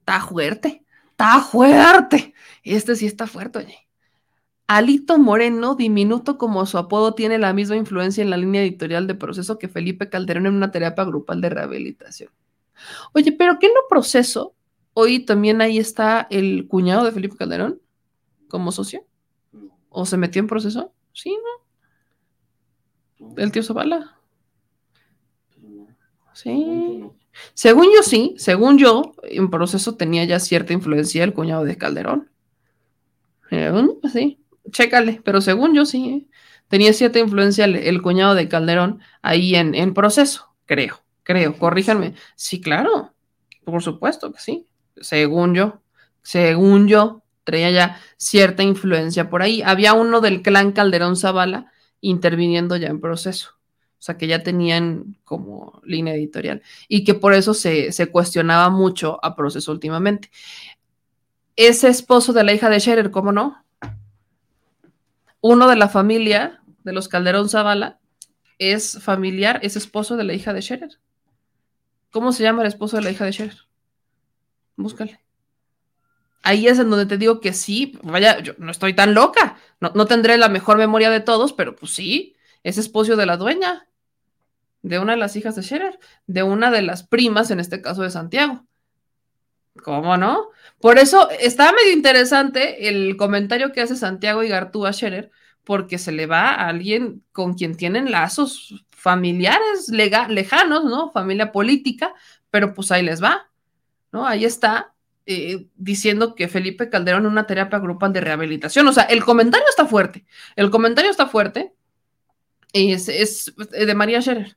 Está fuerte. Está fuerte. Este sí está fuerte, oye. Alito Moreno, diminuto como su apodo, tiene la misma influencia en la línea editorial de proceso que Felipe Calderón en una terapia grupal de rehabilitación. Oye, pero ¿qué no proceso? Hoy también ahí está el cuñado de Felipe Calderón como socio. ¿O se metió en proceso? Sí, ¿no? El tío Zavala. Sí. Según yo sí, según yo, en proceso tenía ya cierta influencia el cuñado de Calderón. Sí, chécale, pero según yo sí, tenía cierta influencia el, el cuñado de Calderón ahí en, en proceso, creo, creo, corríjanme. Sí, claro, por supuesto que sí, según yo, según yo, traía ya cierta influencia por ahí. Había uno del clan Calderón Zavala interviniendo ya en proceso. O sea, que ya tenían como línea editorial y que por eso se, se cuestionaba mucho a proceso últimamente. Ese esposo de la hija de Scherer, ¿cómo no? Uno de la familia de los Calderón Zavala es familiar, es esposo de la hija de Scherer. ¿Cómo se llama el esposo de la hija de Scherer? Búscale. Ahí es en donde te digo que sí, vaya, yo no estoy tan loca, no, no tendré la mejor memoria de todos, pero pues sí, es esposo de la dueña, de una de las hijas de Scherer, de una de las primas, en este caso de Santiago. ¿Cómo no? Por eso está medio interesante el comentario que hace Santiago y Gartúa Scherer, porque se le va a alguien con quien tienen lazos familiares lejanos, ¿no? Familia política, pero pues ahí les va, ¿no? Ahí está eh, diciendo que Felipe Calderón en una terapia grupal de rehabilitación. O sea, el comentario está fuerte. El comentario está fuerte. Es, es de María Scherer.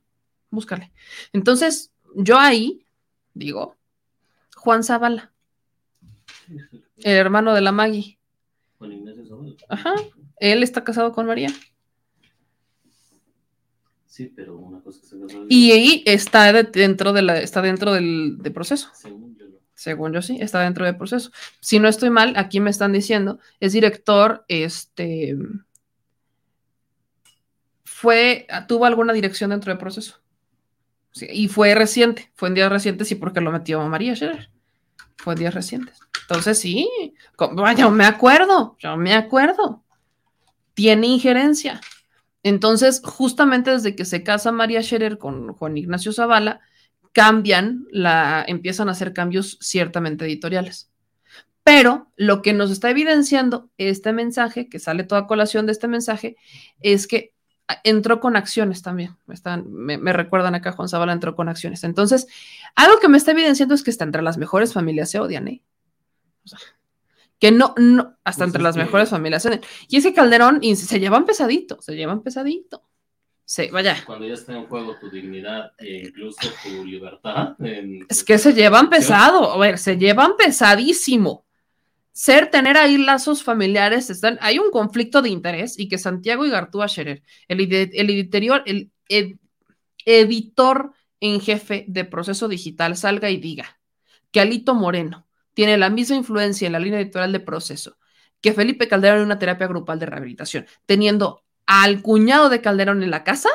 Búscale. Entonces, yo ahí digo, Juan Zavala, el hermano de la Maggie. Juan Ignacio Zavala. Ajá. Él está casado con María. Sí, pero una cosa que se Y ahí está de- dentro de la, está dentro del de proceso. Según yo sí, está dentro del proceso. Si no estoy mal, aquí me están diciendo, es director, este, fue, tuvo alguna dirección dentro del proceso. Y fue reciente, fue en días recientes, sí, porque lo metió María Scherer. Fue en días recientes. Entonces sí, yo me acuerdo, yo me acuerdo. Tiene injerencia. Entonces, justamente desde que se casa María Scherer con Juan Ignacio Zavala, cambian la, empiezan a hacer cambios ciertamente editoriales. Pero lo que nos está evidenciando este mensaje, que sale toda colación de este mensaje, es que a- entró con acciones también. Me, están, me, me recuerdan acá, Juan Zavala entró con acciones. Entonces, algo que me está evidenciando es que está entre las mejores familias se odian, ¿eh? O sea, que no, no, hasta Pues entre las que- mejores familias se odian. Y es que Calderón y se llevan pesadito, se llevan pesadito. Se, vaya, Cuando ya está en juego tu dignidad e incluso tu libertad. en- Es que se llevan pesado, a ver, se llevan pesadísimo. Ser, tener ahí lazos familiares, están, hay un conflicto de interés y que Santiago y Gartúa Scherer, el, el editorial, el ed- editor en jefe de proceso digital, salga y diga que Alito Moreno tiene la misma influencia en la línea editorial de proceso que Felipe Calderón en una terapia grupal de rehabilitación, teniendo al cuñado de Calderón en la casa,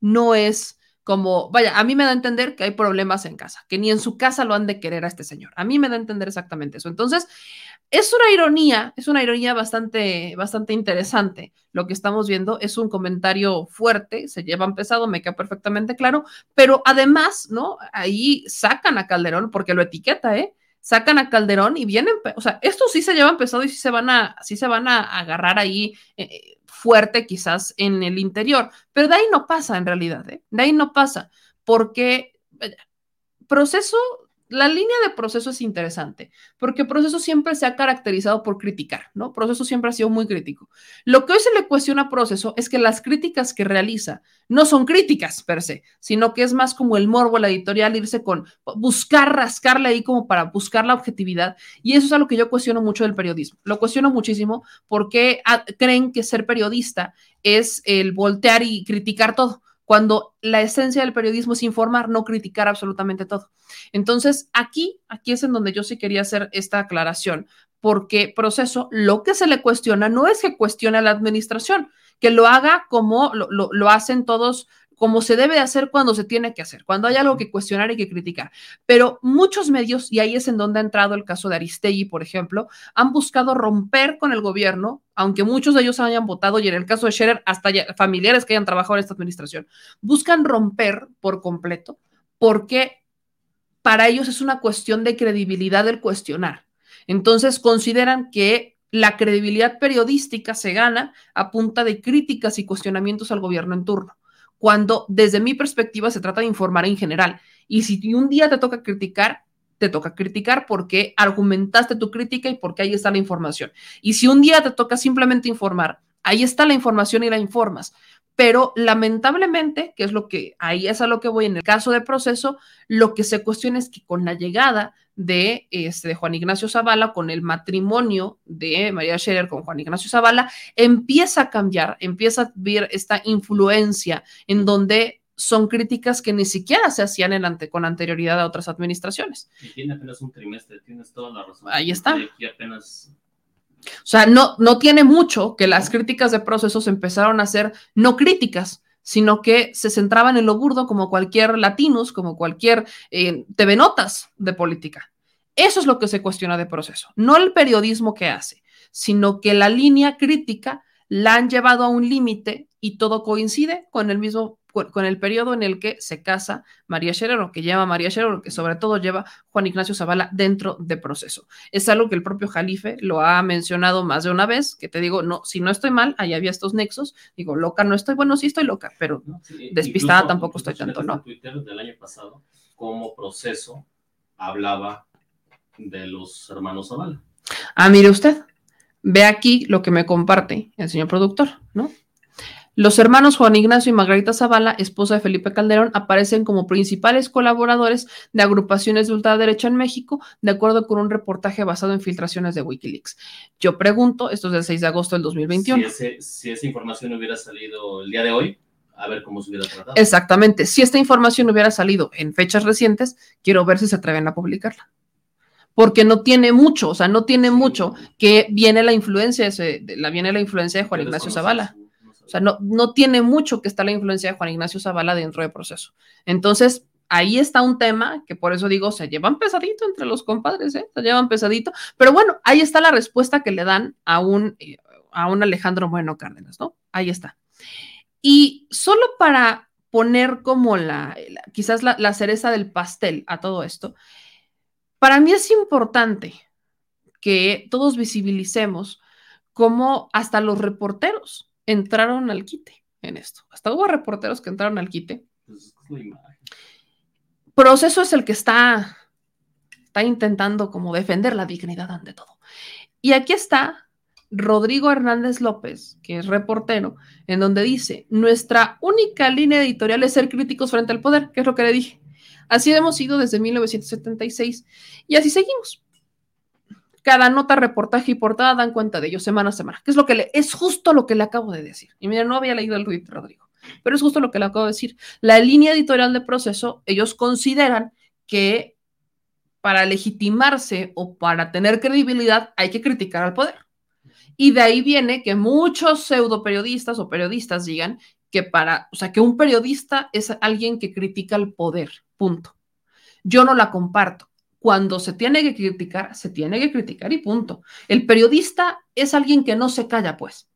no es como, vaya, a mí me da a entender que hay problemas en casa, que ni en su casa lo han de querer a este señor. A mí me da a entender exactamente eso. Entonces, es una ironía, es una ironía bastante, bastante interesante. Lo que estamos viendo es un comentario fuerte, se llevan pesado, me queda perfectamente claro, pero además, ¿no? Ahí sacan a Calderón porque lo etiqueta, ¿eh? Sacan a Calderón y vienen, o sea, estos sí se llevan pesado y sí se van a, sí se van a agarrar ahí. Eh, fuerte quizás en el interior, pero de ahí no pasa en realidad, ¿eh? de ahí no pasa, porque proceso la línea de proceso es interesante, porque proceso siempre se ha caracterizado por criticar, ¿no? Proceso siempre ha sido muy crítico. Lo que hoy se le cuestiona a proceso es que las críticas que realiza no son críticas per se, sino que es más como el morbo, la editorial, irse con, buscar, rascarle ahí como para buscar la objetividad. Y eso es algo que yo cuestiono mucho del periodismo. Lo cuestiono muchísimo porque ah, creen que ser periodista es el voltear y criticar todo cuando la esencia del periodismo es informar, no criticar absolutamente todo. Entonces, aquí, aquí es en donde yo sí quería hacer esta aclaración, porque proceso, lo que se le cuestiona no es que cuestione a la administración, que lo haga como lo, lo hacen todos como se debe hacer cuando se tiene que hacer, cuando hay algo que cuestionar y que criticar. Pero muchos medios, y ahí es en donde ha entrado el caso de Aristegui, por ejemplo, han buscado romper con el gobierno, aunque muchos de ellos hayan votado, y en el caso de Scherer, hasta familiares que hayan trabajado en esta administración, buscan romper por completo, porque para ellos es una cuestión de credibilidad el cuestionar. Entonces consideran que la credibilidad periodística se gana a punta de críticas y cuestionamientos al gobierno en turno cuando desde mi perspectiva se trata de informar en general. Y si un día te toca criticar, te toca criticar porque argumentaste tu crítica y porque ahí está la información. Y si un día te toca simplemente informar, ahí está la información y la informas. Pero lamentablemente, que es lo que ahí es a lo que voy en el caso de proceso, lo que se cuestiona es que con la llegada de, este, de Juan Ignacio Zavala, con el matrimonio de María Scherer con Juan Ignacio Zavala, empieza a cambiar, empieza a ver esta influencia en donde son críticas que ni siquiera se hacían en ante, con anterioridad a otras administraciones. Y tiene apenas un trimestre, tienes toda la razón. Ahí está. Y apenas o sea, no, no tiene mucho que las críticas de procesos empezaron a ser no críticas, sino que se centraban en lo burdo como cualquier latinus, como cualquier eh, TV Notas de política. Eso es lo que se cuestiona de proceso, no el periodismo que hace, sino que la línea crítica la han llevado a un límite y todo coincide con el mismo con el periodo en el que se casa María Scherer o que lleva María Scherer o que sobre todo lleva Juan Ignacio Zavala dentro de proceso. Es algo que el propio Jalife lo ha mencionado más de una vez, que te digo, no, si no estoy mal, ahí había estos nexos, digo, loca no estoy, bueno, sí estoy loca, pero despistada tampoco estoy tanto, ¿no? Twitter del año pasado, como proceso hablaba de los hermanos Zavala. Ah, mire usted, ve aquí lo que me comparte el señor productor, ¿no? Los hermanos Juan Ignacio y Margarita Zavala, esposa de Felipe Calderón, aparecen como principales colaboradores de agrupaciones de ultraderecha en México, de acuerdo con un reportaje basado en filtraciones de Wikileaks. Yo pregunto, esto es del 6 de agosto del 2021. Si, esa información hubiera salido el día de hoy, a ver cómo se hubiera tratado. Exactamente. Si esta información hubiera salido en fechas recientes, quiero ver si se atreven a publicarla. Porque no tiene mucho, o sea, no tiene mucho que viene la influencia, la, viene la influencia de Juan Ignacio Zavala. O sea, no, no tiene mucho que estar la influencia de Juan Ignacio Zavala dentro del proceso. Entonces, ahí está un tema que por eso digo, se llevan pesadito entre los compadres, ¿eh? se llevan pesadito. Pero bueno, ahí está la respuesta que le dan a un, a un Alejandro Bueno Cárdenas, ¿no? Ahí está. Y solo para poner como la, quizás la, la cereza del pastel a todo esto, para mí es importante que todos visibilicemos cómo hasta los reporteros entraron al quite en esto. Hasta hubo reporteros que entraron al quite. Pues, Proceso es el que está, está intentando como defender la dignidad ante todo. Y aquí está Rodrigo Hernández López, que es reportero, en donde dice, nuestra única línea editorial es ser críticos frente al poder, que es lo que le dije. Así hemos sido desde 1976 y así seguimos cada nota, reportaje y portada dan cuenta de ello semana a semana, que es lo que le, es justo lo que le acabo de decir. Y mira, no había leído el tweet, Rodrigo, pero es justo lo que le acabo de decir. La línea editorial de proceso, ellos consideran que para legitimarse o para tener credibilidad hay que criticar al poder. Y de ahí viene que muchos pseudo periodistas o periodistas digan que para, o sea, que un periodista es alguien que critica el poder, punto. Yo no la comparto. Cuando se tiene que criticar, se tiene que criticar y punto. El periodista es alguien que no se calla, pues.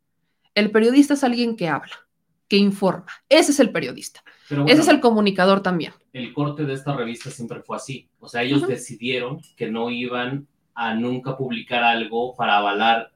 El periodista es alguien que habla, que informa. Ese es el periodista. Ese es el comunicador también. El corte de esta revista siempre fue así. O sea, ellos decidieron que no iban a nunca publicar algo para avalar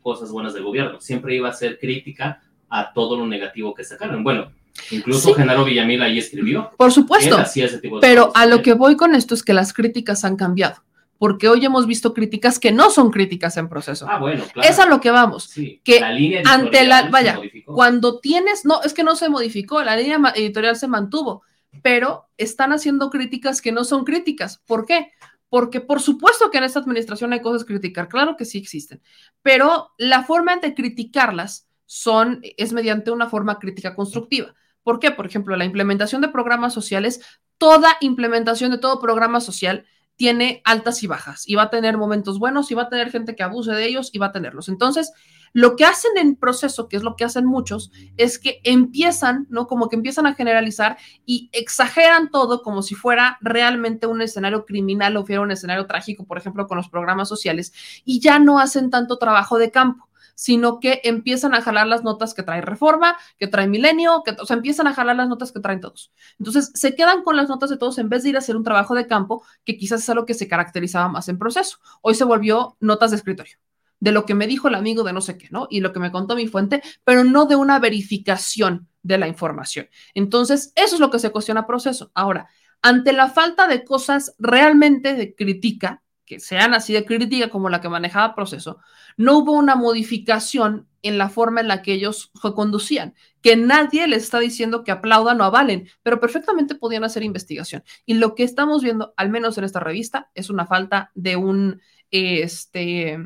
cosas buenas del gobierno. Siempre iba a ser crítica a todo lo negativo que sacaron. Bueno, incluso Genaro Villamil ahí escribió. Por supuesto. ese tipo de pero cosas. a lo que voy con esto es que las críticas han cambiado. Porque hoy hemos visto críticas que no son críticas en proceso. Ah, bueno, claro. Es a lo que vamos. Sí, que la línea ante la, vaya, modificó. cuando tienes, no, es que no se modificó, la línea editorial se mantuvo, pero están haciendo críticas que no son críticas. ¿Por qué? Porque por supuesto que en esta administración hay cosas que criticar, claro que sí existen, pero la forma de criticarlas son, es mediante una forma crítica constructiva. ¿Por qué? Por ejemplo, la implementación de programas sociales, toda implementación de todo programa social tiene altas y bajas y va a tener momentos buenos y va a tener gente que abuse de ellos y va a tenerlos. Entonces, lo que hacen en proceso, que es lo que hacen muchos, es que empiezan, ¿no? Como que empiezan a generalizar y exageran todo como si fuera realmente un escenario criminal o fuera un escenario trágico, por ejemplo, con los programas sociales, y ya no hacen tanto trabajo de campo sino que empiezan a jalar las notas que trae Reforma, que trae Milenio, que, o sea, empiezan a jalar las notas que traen todos. Entonces, se quedan con las notas de todos en vez de ir a hacer un trabajo de campo, que quizás es algo que se caracterizaba más en proceso. Hoy se volvió notas de escritorio de lo que me dijo el amigo de no sé qué, ¿no? Y lo que me contó mi fuente, pero no de una verificación de la información. Entonces, eso es lo que se cuestiona proceso. Ahora, ante la falta de cosas realmente de crítica, que sean así de crítica como la que manejaba proceso, no hubo una modificación en la forma en la que ellos conducían, que nadie les está diciendo que aplaudan o avalen, pero perfectamente podían hacer investigación. Y lo que estamos viendo, al menos en esta revista, es una falta de un, este,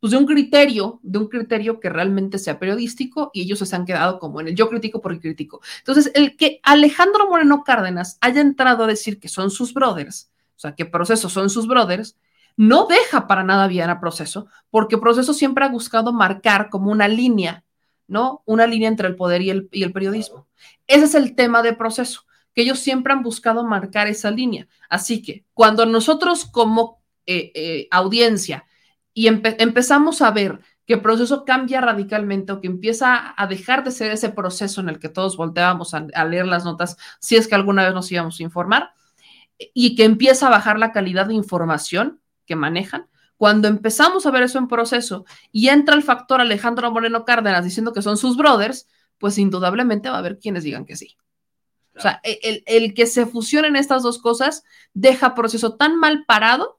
pues de un criterio, de un criterio que realmente sea periodístico y ellos se han quedado como en el yo critico porque critico. Entonces, el que Alejandro Moreno Cárdenas haya entrado a decir que son sus brothers, o sea, que Proceso son sus brothers, no deja para nada bien a Proceso, porque Proceso siempre ha buscado marcar como una línea, ¿no? Una línea entre el poder y el, y el periodismo. Ese es el tema de Proceso, que ellos siempre han buscado marcar esa línea. Así que cuando nosotros como eh, eh, audiencia y empe empezamos a ver que el proceso cambia radicalmente o que empieza a dejar de ser ese proceso en el que todos volteábamos a leer las notas, si es que alguna vez nos íbamos a informar, y que empieza a bajar la calidad de información que manejan. Cuando empezamos a ver eso en proceso y entra el factor Alejandro Moreno Cárdenas diciendo que son sus brothers, pues indudablemente va a haber quienes digan que sí. O sea, el, el que se fusionen estas dos cosas deja proceso tan mal parado,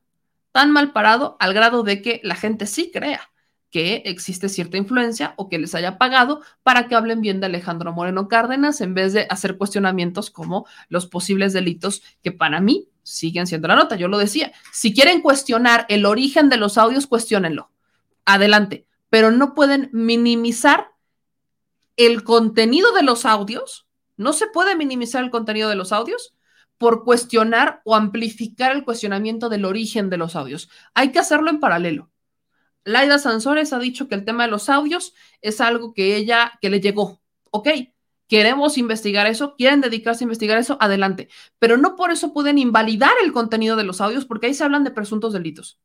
tan mal parado al grado de que la gente sí crea que existe cierta influencia o que les haya pagado para que hablen bien de Alejandro Moreno Cárdenas en vez de hacer cuestionamientos como los posibles delitos que para mí siguen siendo la nota. Yo lo decía, si quieren cuestionar el origen de los audios, cuestionenlo. Adelante, pero no pueden minimizar el contenido de los audios. No se puede minimizar el contenido de los audios por cuestionar o amplificar el cuestionamiento del origen de los audios. Hay que hacerlo en paralelo. Laida Sansores ha dicho que el tema de los audios es algo que ella, que le llegó. Ok, queremos investigar eso, quieren dedicarse a investigar eso, adelante. Pero no por eso pueden invalidar el contenido de los audios, porque ahí se hablan de presuntos delitos.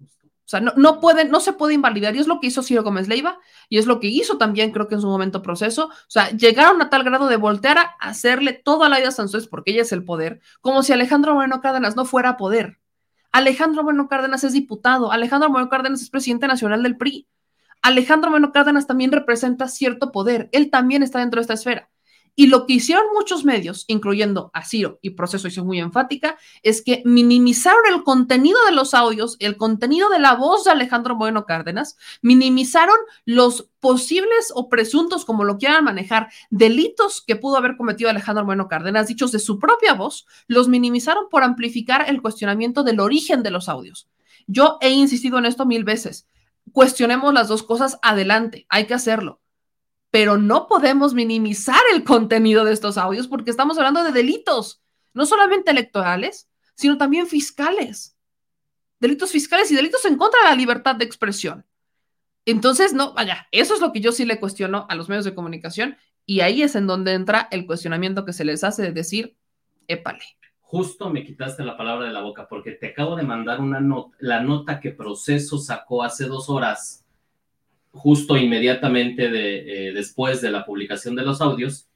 O sea, no, no, pueden, no se puede invalidar. Y es lo que hizo Ciro Gómez Leiva, y es lo que hizo también, creo que en su momento proceso. O sea, llegaron a tal grado de voltear a hacerle todo a Laida Sansores porque ella es el poder, como si Alejandro Moreno Cárdenas no fuera poder. Alejandro Moreno Cárdenas es diputado, Alejandro Moreno Cárdenas es presidente nacional del PRI. Alejandro Moreno Cárdenas también representa cierto poder, él también está dentro de esta esfera. Y lo que hicieron muchos medios, incluyendo a Ciro y Proceso, hizo muy enfática, es que minimizaron el contenido de los audios, el contenido de la voz de Alejandro Moreno Cárdenas, minimizaron los posibles o presuntos, como lo quieran manejar, delitos que pudo haber cometido Alejandro Moreno Cárdenas, dichos de su propia voz, los minimizaron por amplificar el cuestionamiento del origen de los audios. Yo he insistido en esto mil veces. Cuestionemos las dos cosas adelante, hay que hacerlo pero no podemos minimizar el contenido de estos audios porque estamos hablando de delitos, no solamente electorales, sino también fiscales. Delitos fiscales y delitos en contra de la libertad de expresión. Entonces, no, vaya, eso es lo que yo sí le cuestiono a los medios de comunicación Y ahí es en donde entra el cuestionamiento que se les hace de decir, épale. Justo me quitaste la palabra de la boca porque te acabo de mandar una nota, la nota que Proceso sacó hace dos horas, justo inmediatamente de, eh, después de la publicación de los audios.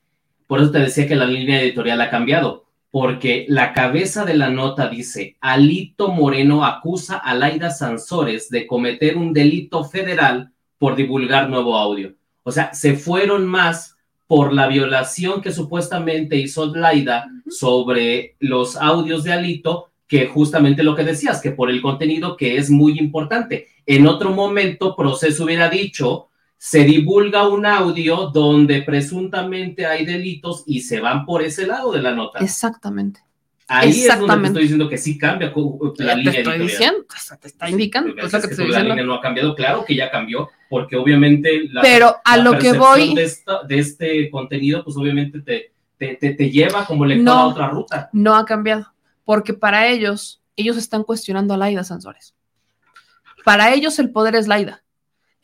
Por eso te decía que la línea editorial ha cambiado, porque la cabeza de la nota dice, Alito Moreno acusa a Laida Sansores de cometer un delito federal por divulgar nuevo audio. O sea, se fueron más por la violación que supuestamente hizo Laida sobre los audios de Alito, que justamente lo que decías, que por el contenido que es muy importante. En otro momento, Proceso hubiera dicho, se divulga un audio donde presuntamente hay delitos y se van por ese lado de la nota. Exactamente. Ahí es donde te Exactamente. estoy diciendo que sí cambia la Ya línea te estoy editorial. diciendo, o sea, te está indicando, pues que te la diciendo. línea no ha cambiado, claro que ya cambió, porque obviamente la, Pero a la lo que voy- de, esta- de este contenido, pues obviamente te, te, te- te lleva como lector No. a otra ruta. No ha cambiado, porque para ellos, ellos están cuestionando a Laida Sansores. Para ellos el poder es Laida.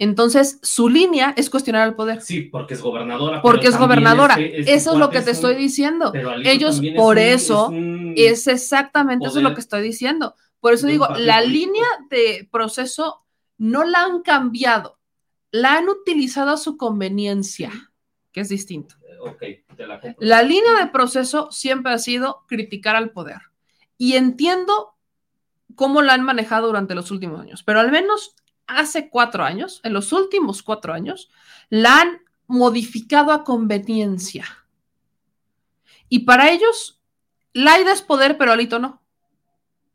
Entonces, su línea es cuestionar al poder. Sí, porque es gobernadora. Porque es gobernadora. este- este eso es lo que te un- estoy diciendo. Ellos, es por un- eso, es un exactamente eso es lo que estoy diciendo. Por eso digo, la político. línea de proceso no la han cambiado, la han utilizado a su conveniencia, que es distinto. Ok, te la compro. La línea de proceso siempre ha sido criticar al poder. Y entiendo cómo la han manejado durante los últimos años, pero al menos hace cuatro años, en los últimos cuatro años, la han modificado a conveniencia. Y para ellos, Laida es poder, pero Alito no.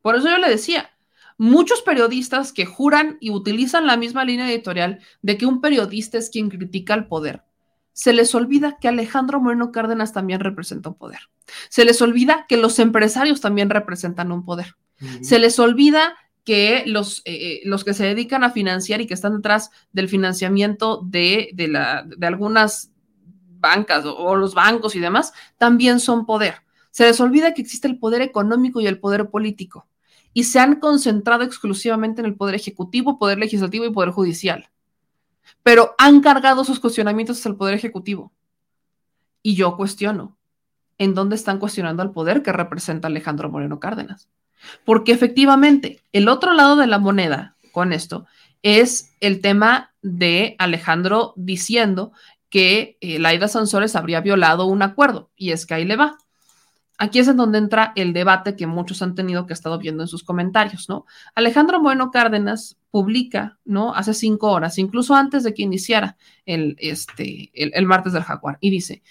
Por eso yo le decía, muchos periodistas que juran y utilizan la misma línea editorial de que un periodista es quien critica al poder, se les olvida que Alejandro Moreno Cárdenas también representa un poder. Se les olvida que los empresarios también representan un poder. Se les olvida que los, eh, los que se dedican a financiar y que están detrás del financiamiento de, de, la, de algunas bancas o, o los bancos y demás, también son poder. Se les olvida que existe el poder económico y el poder político y se han concentrado exclusivamente en el poder ejecutivo, poder legislativo y poder judicial. Pero han cargado sus cuestionamientos al poder ejecutivo. Y yo cuestiono, ¿en dónde están cuestionando al poder que representa Alejandro Moreno Cárdenas? Porque efectivamente, el otro lado de la moneda con esto es el tema de Alejandro diciendo que eh, Laida Sansores habría violado un acuerdo. Y es que ahí le va. Aquí es en donde entra el debate que muchos han tenido que he estado viendo en sus comentarios, ¿no? Alejandro Moreno Cárdenas publica, ¿no? Hace cinco horas, incluso antes de que iniciara el, este, el, el martes del jaguar, y dice,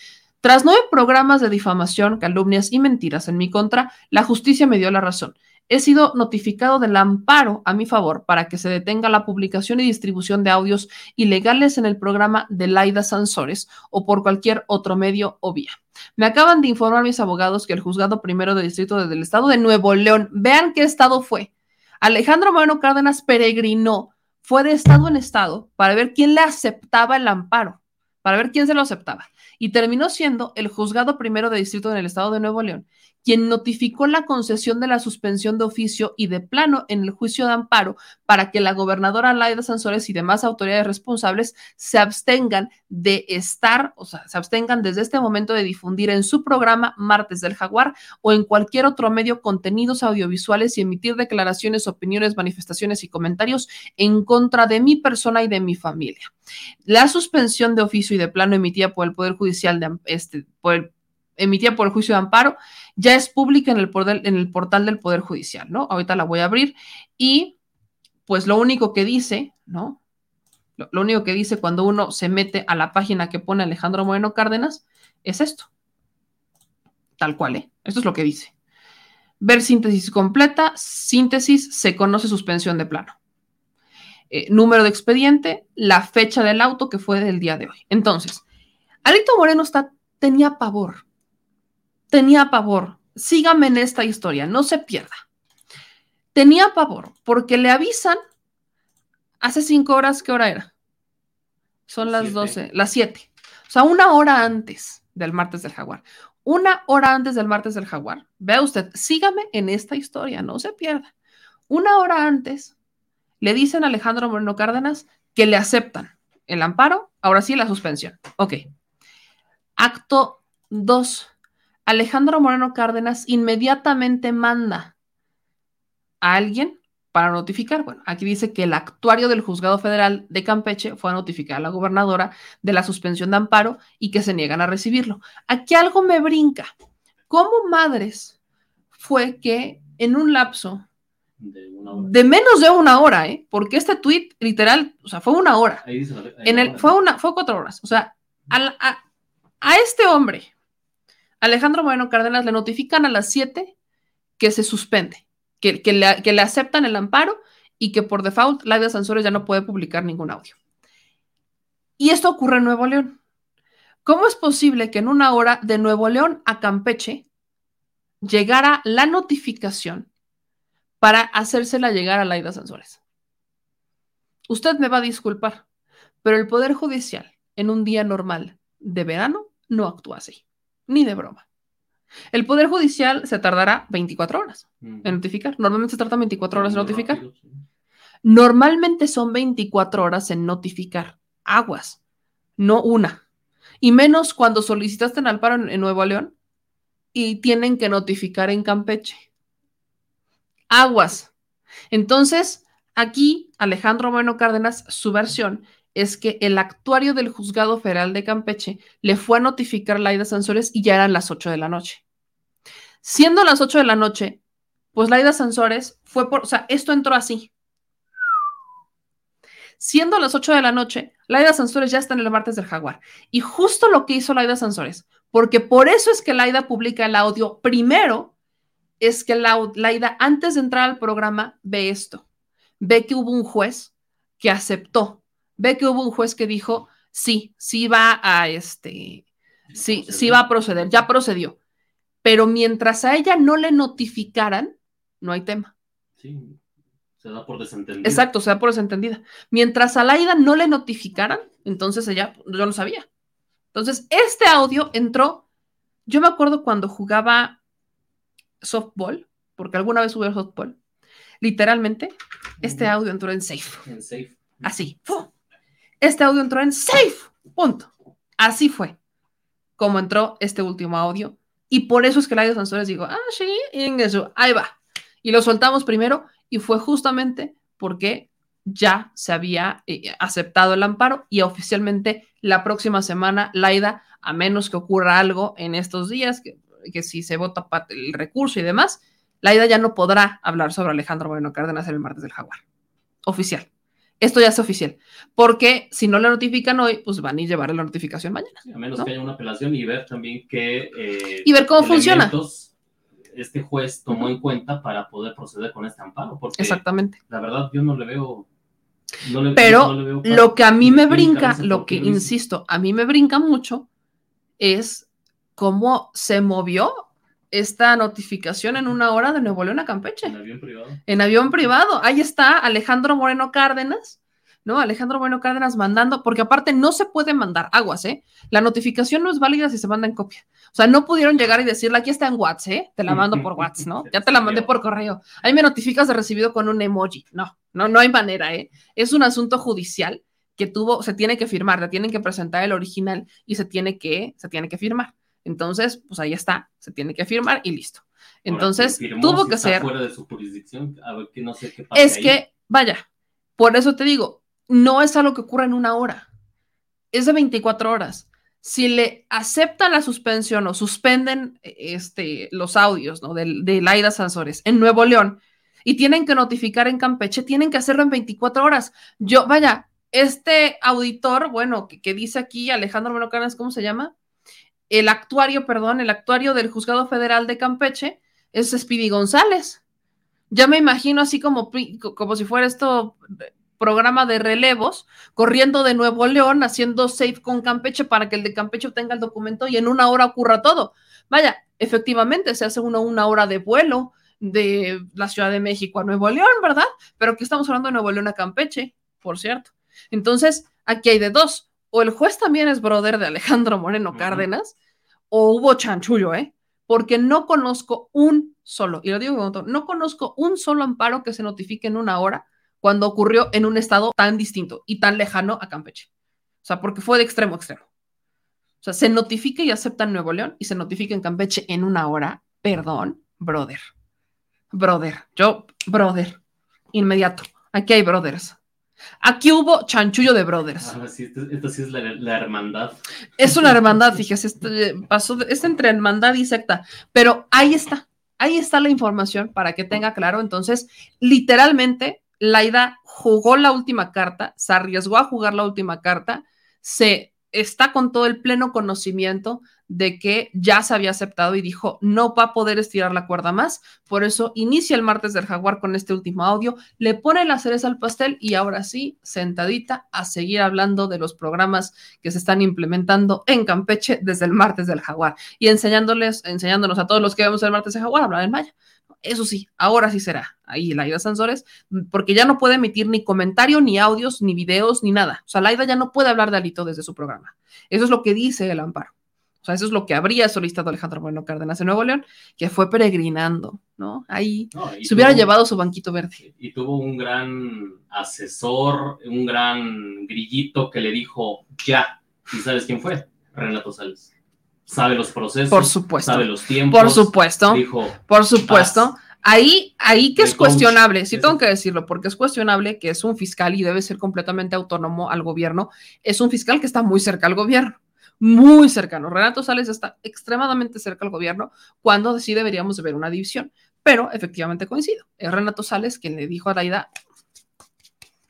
tras nueve programas de difamación, calumnias y mentiras en mi contra, la justicia me dio la razón. He sido notificado del amparo a mi favor para que se detenga la publicación y distribución de audios ilegales en el programa de Laida Sansores o por cualquier otro medio o vía. Me acaban de informar mis abogados que el juzgado primero de distrito del estado de Nuevo León, vean qué estado fue. Alejandro Moreno Cárdenas peregrinó, fue de estado en estado para ver quién le aceptaba el amparo, para ver quién se lo aceptaba. Y terminó siendo el juzgado primero de distrito en el estado de Nuevo León, quien notificó la concesión de la suspensión de oficio y de plano en el juicio de amparo para que la gobernadora Laida Sansores y demás autoridades responsables se abstengan de estar, o sea, se abstengan desde este momento de difundir en su programa Martes del Jaguar o en cualquier otro medio contenidos audiovisuales y emitir declaraciones, opiniones, manifestaciones y comentarios en contra de mi persona y de mi familia. La suspensión de oficio y de plano emitida por el Poder Judicial de este, por el emitida por el juicio de amparo, ya es pública en el, portal, del Poder Judicial, ¿no? Ahorita la voy a abrir y pues lo único que dice, ¿no? Lo, lo, único que dice cuando uno se mete a la página que pone Alejandro Moreno Cárdenas es esto. Tal cual, ¿eh? Esto es lo que dice. Ver síntesis completa, síntesis, se conoce suspensión de plano. Eh, número de expediente, la fecha del auto que fue del día de hoy. Entonces, Alito Moreno está, tenía pavor tenía pavor. Sígame en esta historia, no se pierda. Tenía pavor porque le avisan hace cinco horas, ¿qué hora era? Son las doce, las siete. O sea, una hora antes del martes del jaguar. Una hora antes del martes del jaguar. Vea usted, sígame en esta historia, no se pierda. Una hora antes le dicen a Alejandro Moreno Cárdenas que le aceptan el amparo, ahora sí la suspensión. Ok. Acto 2. Alejandro Moreno Cárdenas inmediatamente manda a alguien para notificar. Bueno, aquí dice que el actuario del juzgado federal de Campeche fue a notificar a la gobernadora de la suspensión de amparo y que se niegan a recibirlo. Aquí algo me brinca. ¿Cómo madres fue que en un lapso de, menos de una hora, ¿eh? porque este tweet literal, o sea, fue una hora. en el, fue, una, fue cuatro horas. O sea, a, a este hombre, Alejandro Moreno Cárdenas, le notifican a las siete que se suspende que, le, aceptan el amparo y que por default Laida Sansores ya no puede publicar ningún audio. Y esto ocurre en Nuevo León. ¿Cómo es posible que en una hora de Nuevo León a Campeche llegara la notificación para hacérsela llegar a Laida Sansores? Usted me va a disculpar, pero el Poder Judicial en un día normal de verano no actúa así, ni de broma. El Poder Judicial se tardará 24 horas en notificar. Normalmente se trata 24 horas en notificar. Normalmente son 24 horas en notificar. Aguas, no una. Y menos cuando solicitaste en Alparo en Nuevo León y tienen que notificar en Campeche. Aguas. Entonces, aquí Alejandro Bueno Cárdenas, su versión es que el actuario del juzgado federal de Campeche le fue a notificar a Laida Sansores y ya eran las 8 de la noche. Siendo las 8 de la noche, pues Laida Sansores fue por, o sea, esto entró así. Siendo las 8 de la noche, Laida Sansores ya está en el martes del jaguar. Y justo lo que hizo Laida Sansores, porque por eso es que Laida publica el audio primero, es que Laida antes de entrar al programa ve esto, ve que hubo un juez que aceptó ve que hubo un juez que dijo, sí, sí va a este, sí, sí va a proceder, ya procedió. Pero mientras a ella no le notificaran, no hay tema. Sí, se da por desentendida. Exacto, se da por desentendida. Mientras a Laida no le notificaran, entonces ella, yo no sabía. Entonces, este audio entró, yo me acuerdo cuando jugaba softball, porque alguna vez jugué softball, literalmente, este audio entró en safe. En safe. Así, ¡fu! Este audio entró en safe. Punto. Así fue como entró este último audio. Y por eso es que Laida Sansores dijo, ah, sí, eso, ahí va. Y lo soltamos primero y fue justamente porque ya se había eh, aceptado el amparo y oficialmente la próxima semana Laida, a menos que ocurra algo en estos días, que, que si se vota el recurso y demás, Laida ya no podrá hablar sobre Alejandro Moreno Cárdenas el martes del jaguar. Oficial esto ya es oficial. Porque si no la notifican hoy, pues van a llevar la notificación mañana. a menos que haya una apelación y ver también qué... Eh, y ver cómo funciona. Este juez tomó en cuenta para poder proceder con este amparo. Porque Exactamente. La verdad, yo no le veo... Pero lo que a mí me brinca, lo que, insisto, a mí me brinca mucho es cómo se movió esta notificación en una hora de Nuevo León a Campeche. En avión privado. En avión privado. Ahí está Alejandro Moreno Cárdenas, ¿no? Alejandro Moreno Cárdenas mandando, porque aparte no se puede mandar aguas, ¿eh? La notificación no es válida si se manda en copia. O sea, no pudieron llegar y decirle, aquí está en WhatsApp, ¿eh? Te la mando por WhatsApp, ¿no? (laughs) Ya te la mandé por correo. Ahí me notificas de recibido con un emoji. No, no, no hay manera, ¿eh? Es un asunto judicial que tuvo, se tiene que firmar, le tienen que presentar el original y se tiene que, se tiene que firmar. Entonces, pues ahí está, se tiene que firmar y listo. Entonces, tuvo que ser. Fuera de su jurisdicción, a ver, que no sé qué es que, vaya, por eso te digo, no es algo que ocurra en una hora, es de 24 horas. Si le acepta la suspensión o suspenden este, los audios ¿no? de, de Laida Sansores en Nuevo León y tienen que notificar en Campeche, tienen que hacerlo en 24 horas. Yo, vaya, este auditor, bueno, que, que dice aquí Alejandro Melocanas, ¿cómo se llama? El actuario, perdón, el actuario del Juzgado Federal de Campeche es Speedy González. Ya me imagino así como, como si fuera esto programa de relevos, corriendo de Nuevo León, haciendo safe con Campeche para que el de Campeche tenga el documento y en una hora ocurra todo. Vaya, efectivamente, se hace uno una hora de vuelo de la Ciudad de México a Nuevo León, ¿verdad? Pero aquí estamos hablando de Nuevo León a Campeche, por cierto. Entonces, aquí hay de dos. O el juez también es brother de Alejandro Moreno Cárdenas, o hubo chanchullo, ¿eh? Porque no conozco un solo, y lo digo con no conozco un solo amparo que se notifique en una hora cuando ocurrió en un estado tan distinto y tan lejano a Campeche. O sea, porque fue de extremo a extremo. O sea, se notifica y acepta en Nuevo León y se notifica en Campeche en una hora. Perdón, brother. Brother. Yo, brother. Inmediato. Aquí hay brothers. Aquí hubo chanchullo de brothers. Ah, sí, esto, esto sí es la, la hermandad. Es una hermandad, fíjese, este, pasó, es entre hermandad y secta, pero ahí está, ahí está la información para que tenga claro. Entonces, literalmente, Laida jugó la última carta, se arriesgó a jugar la última carta, se está con todo el pleno conocimiento de que ya se había aceptado y dijo, no va a poder estirar la cuerda más, por eso inicia el martes del jaguar con este último audio, le pone la cereza al pastel y ahora sí, sentadita a seguir hablando de los programas que se están implementando en Campeche desde el martes del jaguar y enseñándoles, enseñándonos a todos los que vemos el martes del jaguar a hablar en maya. Eso sí, ahora sí será ahí Laida Sansores, porque ya no puede emitir ni comentario, ni audios, ni videos, ni nada. O sea, Laida ya no puede hablar de Alito desde su programa. Eso es lo que dice el amparo. O sea, eso es lo que habría solicitado Alejandro Bueno Cárdenas en Nuevo León, que fue peregrinando, ¿no? Ahí No, se hubiera tuvo- llevado su banquito verde. Y tuvo un gran asesor, un gran grillito que le dijo ya. ¿Y sabes quién fue? Renato Sales. Sabe los procesos. Por supuesto. Sabe los tiempos. Por supuesto. Dijo, Por supuesto. Ahí, ahí que es coach. cuestionable, sí tengo que decirlo, porque es cuestionable que es un fiscal y debe ser completamente autónomo al gobierno. Es un fiscal que está muy cerca al gobierno, muy cercano. Renato Sales está extremadamente cerca al gobierno cuando sí deberíamos de ver una división. Pero efectivamente coincido. Es Renato Sales quien le dijo a Laida,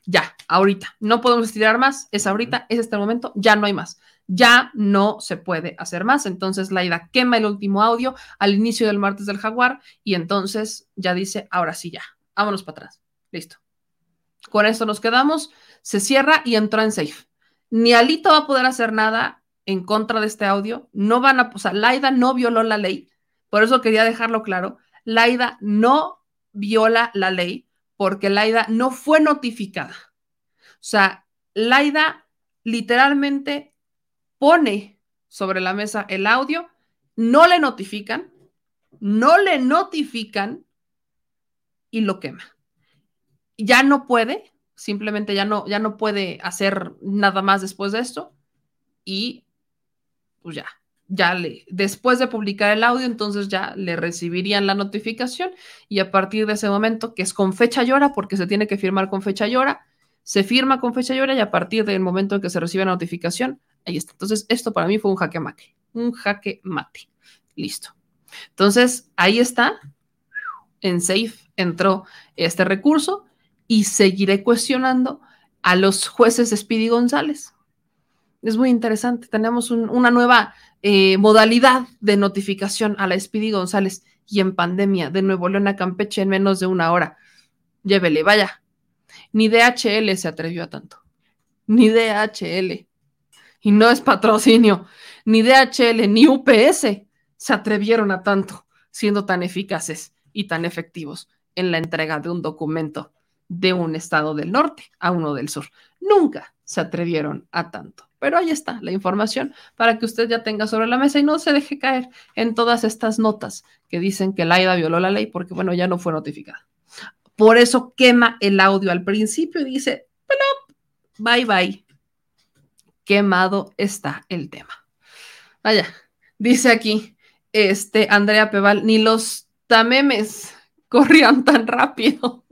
ya, ahorita, no podemos estirar más, es ahorita, es este momento, ya no hay más. Ya no se puede hacer más. Entonces Laida quema el último audio al inicio del martes del jaguar y entonces ya dice, ahora sí, ya, vámonos para atrás. Listo. Con esto nos quedamos, se cierra y entra en safe. Ni Alito va a poder hacer nada en contra de este audio. No van a, o sea, Laida no violó la ley. Por eso quería dejarlo claro. Laida no viola la ley porque Laida no fue notificada. O sea, Laida literalmente pone sobre la mesa el audio, no le notifican, no le notifican y lo quema. Ya no puede, simplemente ya no, ya no puede hacer nada más después de esto y pues ya, ya después de publicar el audio, entonces ya le recibirían la notificación y a partir de ese momento, que es con fecha llora, porque se tiene que firmar con fecha llora, se firma con fecha llora y a partir del momento en que se recibe la notificación, ahí está. Entonces, esto para mí fue un jaque mate, un jaque mate. Listo. Entonces, ahí está. En Safe entró este recurso y seguiré cuestionando a los jueces de Speedy González. Es muy interesante. Tenemos un- una nueva eh, modalidad de notificación a la Speedy González y en pandemia de Nuevo León a Campeche en menos de una hora. Llévele, vaya. Ni DHL se atrevió a tanto. Ni DHL. Y no es patrocinio. Ni DHL ni UPS se atrevieron a tanto, siendo tan eficaces y tan efectivos en la entrega de un documento de un estado del norte a uno del sur. Nunca se atrevieron a tanto. Pero ahí está la información para que usted ya tenga sobre la mesa y no se deje caer en todas estas notas que dicen que Laida violó la ley porque, bueno, ya no fue notificada. Por eso quema el audio al principio y dice, "Plop, bye bye. Quemado está el tema. Vaya, dice aquí, este, Andrea Peval, ni los tamemes (laughs) corrían tan rápido.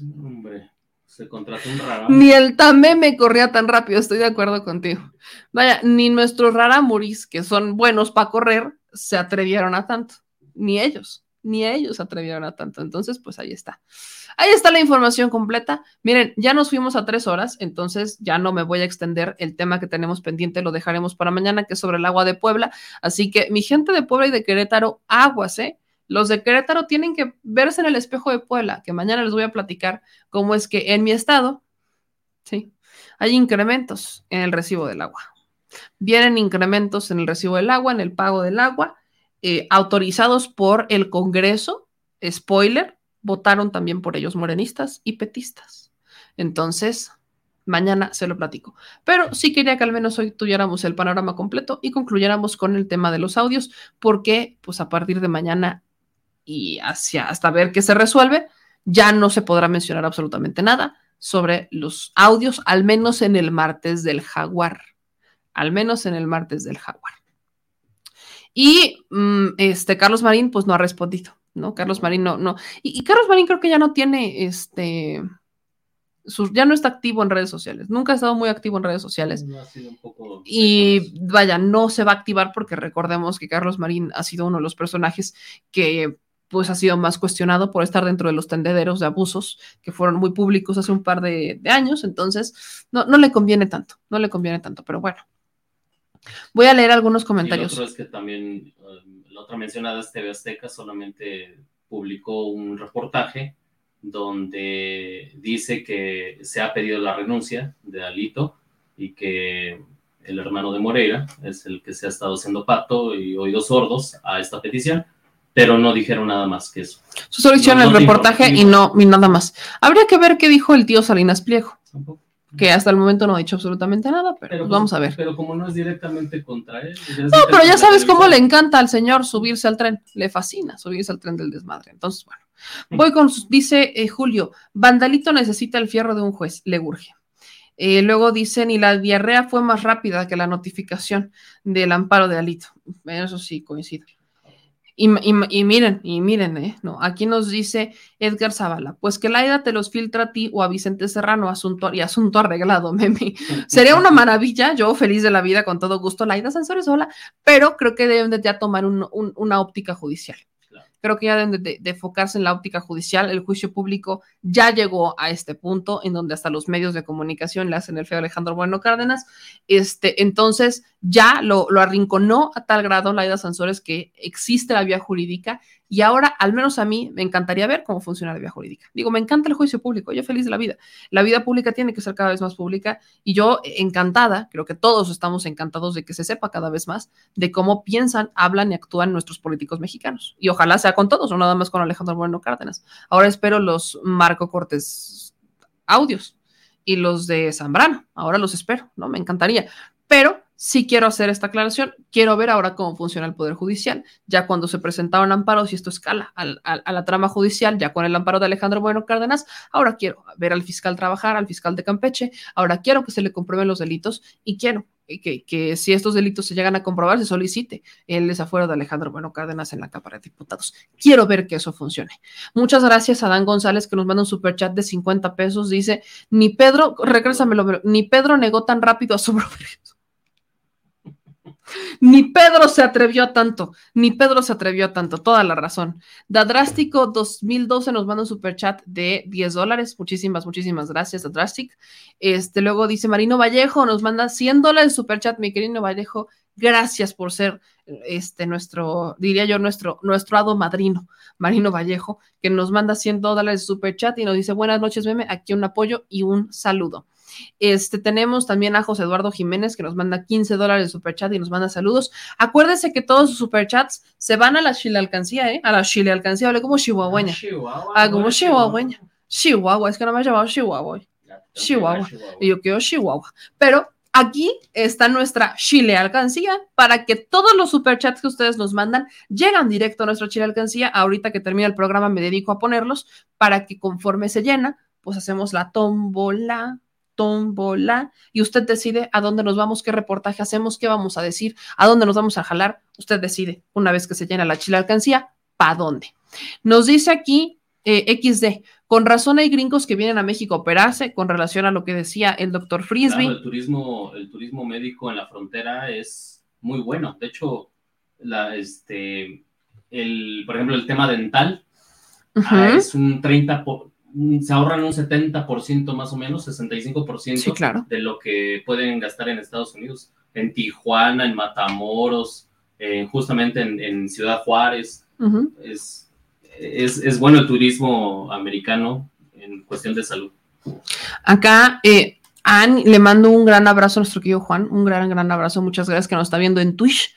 hombre, se contrató un. Ni el tameme corría tan rápido, estoy de acuerdo contigo. Vaya, ni nuestros raramuris, que son buenos para correr, se atrevieron a tanto. Ni ellos, ni ellos atrevieron a tanto. Entonces, pues ahí está. Ahí está la información completa. Miren, ya nos fuimos a tres horas, entonces ya no me voy a extender. El tema que tenemos pendiente lo dejaremos para mañana, que es sobre el agua de Puebla. Así que mi gente de Puebla y de Querétaro, aguas, ¿eh? Los de Querétaro tienen que verse en el espejo de Puebla, que mañana les voy a platicar cómo es que en mi estado, sí, hay incrementos en el recibo del agua. Vienen incrementos en el recibo del agua, en el pago del agua, eh, autorizados por el Congreso. Spoiler, votaron también por ellos morenistas y petistas. Entonces, mañana se lo platico. Pero sí quería que al menos hoy tuviéramos el panorama completo y concluyéramos con el tema de los audios, porque pues a partir de mañana y hasta ver qué se resuelve, ya no se podrá mencionar absolutamente nada sobre los audios, al menos en el martes del jaguar. al menos en el martes del jaguar. Y mm, este Carlos Marín, pues no ha respondido, ¿no? Carlos Marín no, no. Y, y Carlos Marín creo que ya no tiene este. sus- ya no está activo en redes sociales. Nunca ha estado muy activo en redes sociales. No, ha sido un poco- Y vaya, no se va a activar porque recordemos que Carlos Marín ha sido uno de los personajes que pues ha sido más cuestionado por estar dentro de los tendederos de abusos que fueron muy públicos hace un par de, de años, entonces no, no le conviene tanto, no le conviene tanto, pero bueno. Voy a leer algunos Y el comentarios. otro es que también, eh, la otra mencionada es TV Azteca, solamente publicó un reportaje donde dice que se ha pedido la renuncia de Alito y que el hermano de Moreira es el que se ha estado haciendo pato y oídos sordos a esta petición, pero no dijeron nada más que eso. Solo hicieron No, el no reportaje y no, y nada más. Habría que ver qué dijo el tío Salinas Pliego, que hasta el momento no ha dicho absolutamente nada, pero, pues vamos a ver. Pero como no es directamente contra él. No, pero ya sabes cómo le encanta al señor subirse al tren. Le fascina subirse al tren del desmadre. Entonces, bueno. Voy con, dice eh, Julio, Vandalito necesita el fierro de un juez, le urge. Eh, luego dicen, y la diarrea fue más rápida que la notificación del amparo de Alito. Eso sí, coincido. Y, y- miren, y miren, eh, no, aquí nos dice Edgar Zavala, pues que Laida te los filtra a ti o a Vicente Serrano, asunto y asunto arreglado, (laughs) meme. Sería una maravilla, yo feliz de la vida, con todo gusto, Laida Sansores sola, pero creo que deben de ya tomar un- un- una óptica judicial. Creo que ya deben de, enfocarse en la óptica judicial. El juicio público ya llegó a este punto en donde hasta los medios de comunicación le hacen el feo Alejandro Bueno Cárdenas. Este, entonces ya lo, lo arrinconó a tal grado Laida Sansores que existe la vía jurídica y ahora, al menos a mí, me encantaría ver cómo funciona la vía jurídica. Digo, me encanta el juicio público, yo feliz de la vida. La vida pública tiene que ser cada vez más pública y yo encantada, creo que todos estamos encantados de que se sepa cada vez más de cómo piensan, hablan y actúan nuestros políticos mexicanos. Y ojalá sea con todos, no nada más con Alejandro Moreno Cárdenas. Ahora espero los Marco Cortés audios y los de Zambrano. Ahora los espero, ¿no? Me encantaría. Pero sí quiero hacer esta aclaración. Quiero ver ahora cómo funciona el Poder Judicial. Ya cuando se presentaron amparos y esto escala al- al- a la trama judicial, ya con el amparo de Alejandro Bueno Cárdenas, ahora quiero ver al fiscal trabajar, al fiscal de Campeche. Ahora quiero que se le comprueben los delitos y quiero que, si estos delitos se llegan a comprobar, se solicite el desafuero de Alejandro Bueno Cárdenas en la Cámara de Diputados. Quiero ver que eso funcione. Muchas gracias a Dan González que nos manda un superchat de 50 pesos. Dice, ni Pedro, regrésamelo, ni Pedro negó tan rápido a su (laughs) progreso. Ni Pedro se atrevió a tanto, ni Pedro se atrevió a tanto, toda la razón. Dadrástico 2012 nos manda un superchat de 10 dólares. Muchísimas, muchísimas gracias, Dadrastic. Este, luego dice Marino Vallejo, nos manda 100 dólares superchat, mi querido Vallejo. Gracias por ser este nuestro, diría yo, nuestro, nuestro hado madrino, Marino Vallejo, que nos manda 100 dólares de superchat y nos dice buenas noches, meme, aquí un apoyo y un saludo. Este, tenemos también a José Eduardo Jiménez que nos manda 15 dólares de superchat y nos manda saludos. Acuérdense que todos sus superchats se van a la Chile Alcancía, ¿eh? A la Chile Alcancía, hablé como chihuahueña. Ah, como chihuahueña. Chihuahua, es que no me ha llamado Chihuahua. Chihuahua. Y yo quiero Chihuahua. Pero aquí está nuestra Chile Alcancía para que todos los superchats que ustedes nos mandan llegan directo a nuestra Chile Alcancía. Ahorita que termina el programa me dedico a ponerlos para que conforme se llena, pues hacemos la tómbola, tómbola, y usted decide a dónde nos vamos, qué reportaje hacemos, qué vamos a decir, a dónde nos vamos a jalar. Usted decide, una vez que se llena la Chile Alcancía, ¿para dónde? Nos dice aquí eh, XD, con razón hay gringos que vienen a México a operarse con relación a lo que decía el doctor Frisby. Claro, el turismo, el turismo médico en la frontera es muy bueno. De hecho, la, este, el, por ejemplo, el tema dental ah, es un 30, por- un- se ahorran un 70% más o menos, 65% Sí, claro. de lo que pueden gastar en Estados Unidos, en Tijuana, en Matamoros, eh, justamente en, en Ciudad Juárez. Es, es, es bueno el turismo americano en cuestión de salud. Acá, eh, Ann, le mando un gran abrazo a nuestro querido Juan, un gran, gran abrazo. Muchas gracias que nos está viendo en Twitch.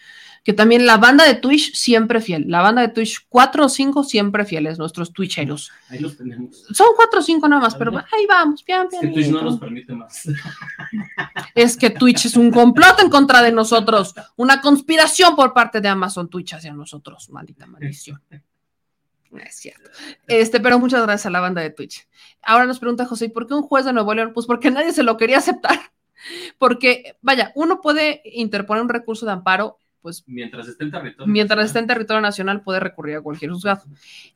Que también la banda de Twitch siempre fiel. La banda de Twitch 4 o 5 siempre fieles, nuestros Twitcheros. Ahí los tenemos. Son 4 o 5 nada más, pero ahí vamos, bien, Es que bien. Twitch no nos permite más. (laughs) Es que Twitch es un complot en contra de nosotros, una conspiración por parte de Amazon Twitch hacia nosotros, maldita maldición. No es cierto. Este, pero muchas gracias a la banda de Twitch. Ahora nos pregunta José, ¿y por qué un juez de Nuevo León? Pues porque nadie se lo quería aceptar. (laughs) Porque, vaya, uno puede interponer un recurso de amparo, pues Mientras esté en territorio. mientras esté en territorio nacional puede recurrir a cualquier juzgado.